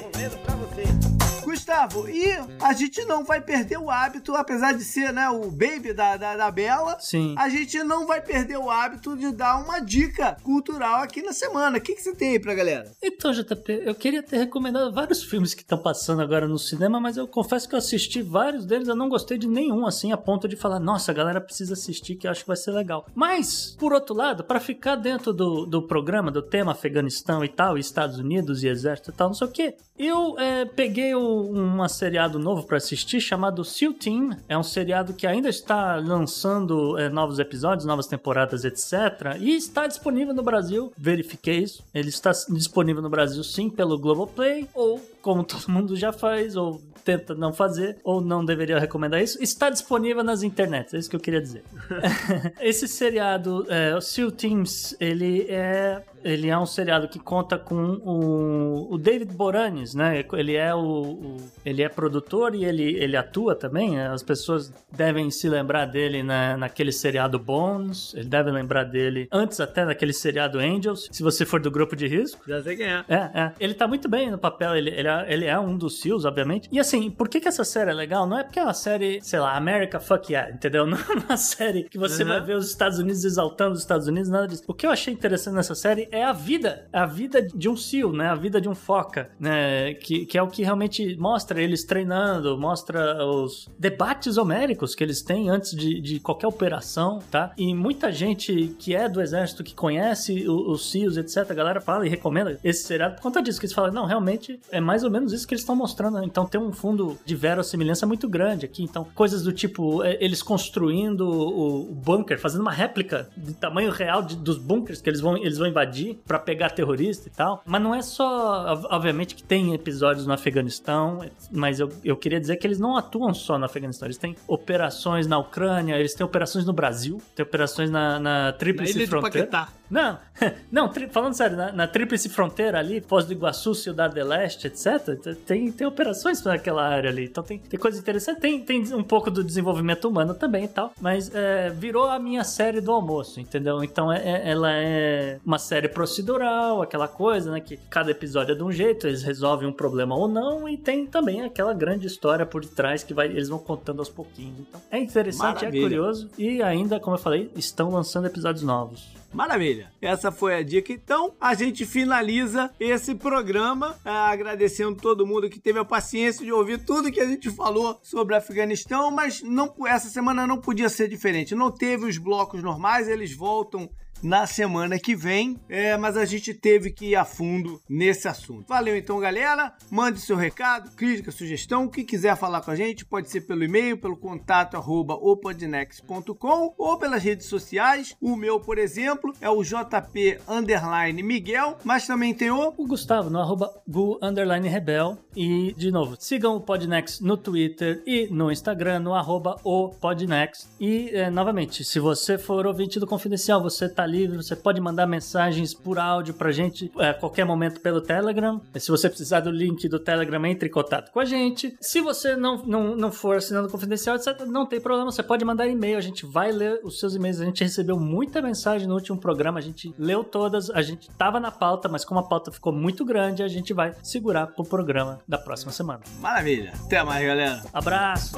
Gustavo, e a gente não vai perder o hábito, apesar de ser né, o baby da, da, da Bela, Sim. a gente não vai perder o hábito de dar uma dica cultural aqui na semana. O que, que você tem aí pra galera? Então, JP, eu queria ter recomendado vários filmes que estão passando agora no cinema, mas eu confesso que eu assisti vários deles, eu não gostei de nenhum, assim, a ponto de falar, nossa, a galera precisa assistir, que eu acho que vai ser legal. Mas, por outro lado, para ficar dentro do, do programa, do tema Afeganistão e tal, e Estados Unidos e Exército e tal, não sei o que, eu é, peguei o, um seriado novo para assistir chamado SEAL Team. É um seriado que ainda está lançando é, novos episódios, novas temporadas, etc. E está disponível no Brasil. Verifiquei isso. Ele está disponível no Brasil sim pelo Globoplay ou como todo mundo já faz, ou tenta não fazer, ou não deveria recomendar isso, está disponível nas internets, é isso que eu queria dizer. [laughs] Esse seriado, é, o SEAL Teams, ele é ele é um seriado que conta com o, o David Boranes, né? Ele é o, o, ele é produtor e ele, ele atua também. Né? As pessoas devem se lembrar dele na, naquele seriado Bones. Ele deve lembrar dele antes até daquele seriado Angels. Se você for do grupo de risco, Já sei quem é. é, é. Ele tá muito bem no papel, ele, ele, é, ele é um dos SEALs, obviamente. E assim, por que, que essa série é legal? Não é porque é uma série, sei lá, America Fuck Yeah, entendeu? [laughs] Não é uma série que você Uhum. vai ver os Estados Unidos exaltando os Estados Unidos, nada disso. O que eu achei interessante nessa série é a vida, a vida de um SEAL, né? A vida de um foca, né? Que, que é o que realmente mostra eles treinando, mostra os debates homéricos que eles têm antes de, de qualquer operação, tá? E muita gente que é do exército, que conhece os SEALs, etc., a galera fala e recomenda esse seriado por conta disso, que eles falam, não, realmente é mais ou menos isso que eles estão mostrando, né? Então tem um fundo de verossimilhança muito grande aqui. Então, coisas do tipo, é, eles construindo o, bunker, fazendo uma réplica de tamanho real de- dos bunkers que eles vão, eles vão invadir pra pegar terrorista e tal. Mas não é só, ob- obviamente, que tem episódios no Afeganistão, mas eu, eu queria dizer que eles não atuam só no Afeganistão, eles têm operações na Ucrânia, eles têm operações no Brasil, têm operações na, na Tríplice de Fronteira. Paquetá. Não, [laughs] não, falando sério, na, na Tríplice Fronteira ali, Foz do Iguaçu, Cidade de Leste, etc., tem, tem operações naquela área ali. Então tem, tem coisa interessante. Tem, tem um pouco do desenvolvimento humano também e tal. Mas é, virou a minha série do almoço, entendeu? Então é, é- ela é uma série procedural, aquela coisa, né? Que cada episódio é de um jeito, eles resolvem um problema ou não. E tem também aquela grande história por trás que vai, eles vão contando aos pouquinhos. Então é interessante, Maravilha. é curioso. E ainda, como eu falei, estão lançando episódios novos. Maravilha. Essa foi a dica. Então, a gente finaliza esse programa ah, agradecendo todo mundo que teve a paciência de ouvir tudo que a gente falou sobre Afeganistão, mas não essa semana não podia ser diferente. Não teve os blocos normais, eles voltam na semana que vem, é, mas a gente teve que ir a fundo nesse assunto. Valeu então, galera. Mande seu recado, crítica, sugestão, o que quiser falar com a gente, pode ser pelo e-mail, pelo contato arroba opodnex.com ou pelas redes sociais. O meu, por exemplo, é o JP underline Miguel, mas também tem o o Gustavo no arroba gu underline rebel. E, de novo, sigam o Podnext no Twitter e no Instagram, no arroba o Podnext. E, eh, novamente, se você for ouvinte do Confidencial, você tá livre, você pode mandar mensagens por áudio pra gente eh, a qualquer momento pelo Telegram. Se você precisar do link do Telegram, entre em contato com a gente. Se você não, não, não for assinando Confidencial, etc., não tem problema, você pode mandar e-mail, a gente vai ler os seus e-mails. A gente recebeu muita mensagem no último programa, a gente leu todas, a gente tava na pauta, mas como a pauta ficou muito grande, a gente vai segurar pro programa da próxima semana. Maravilha. Até mais, galera. Abraço!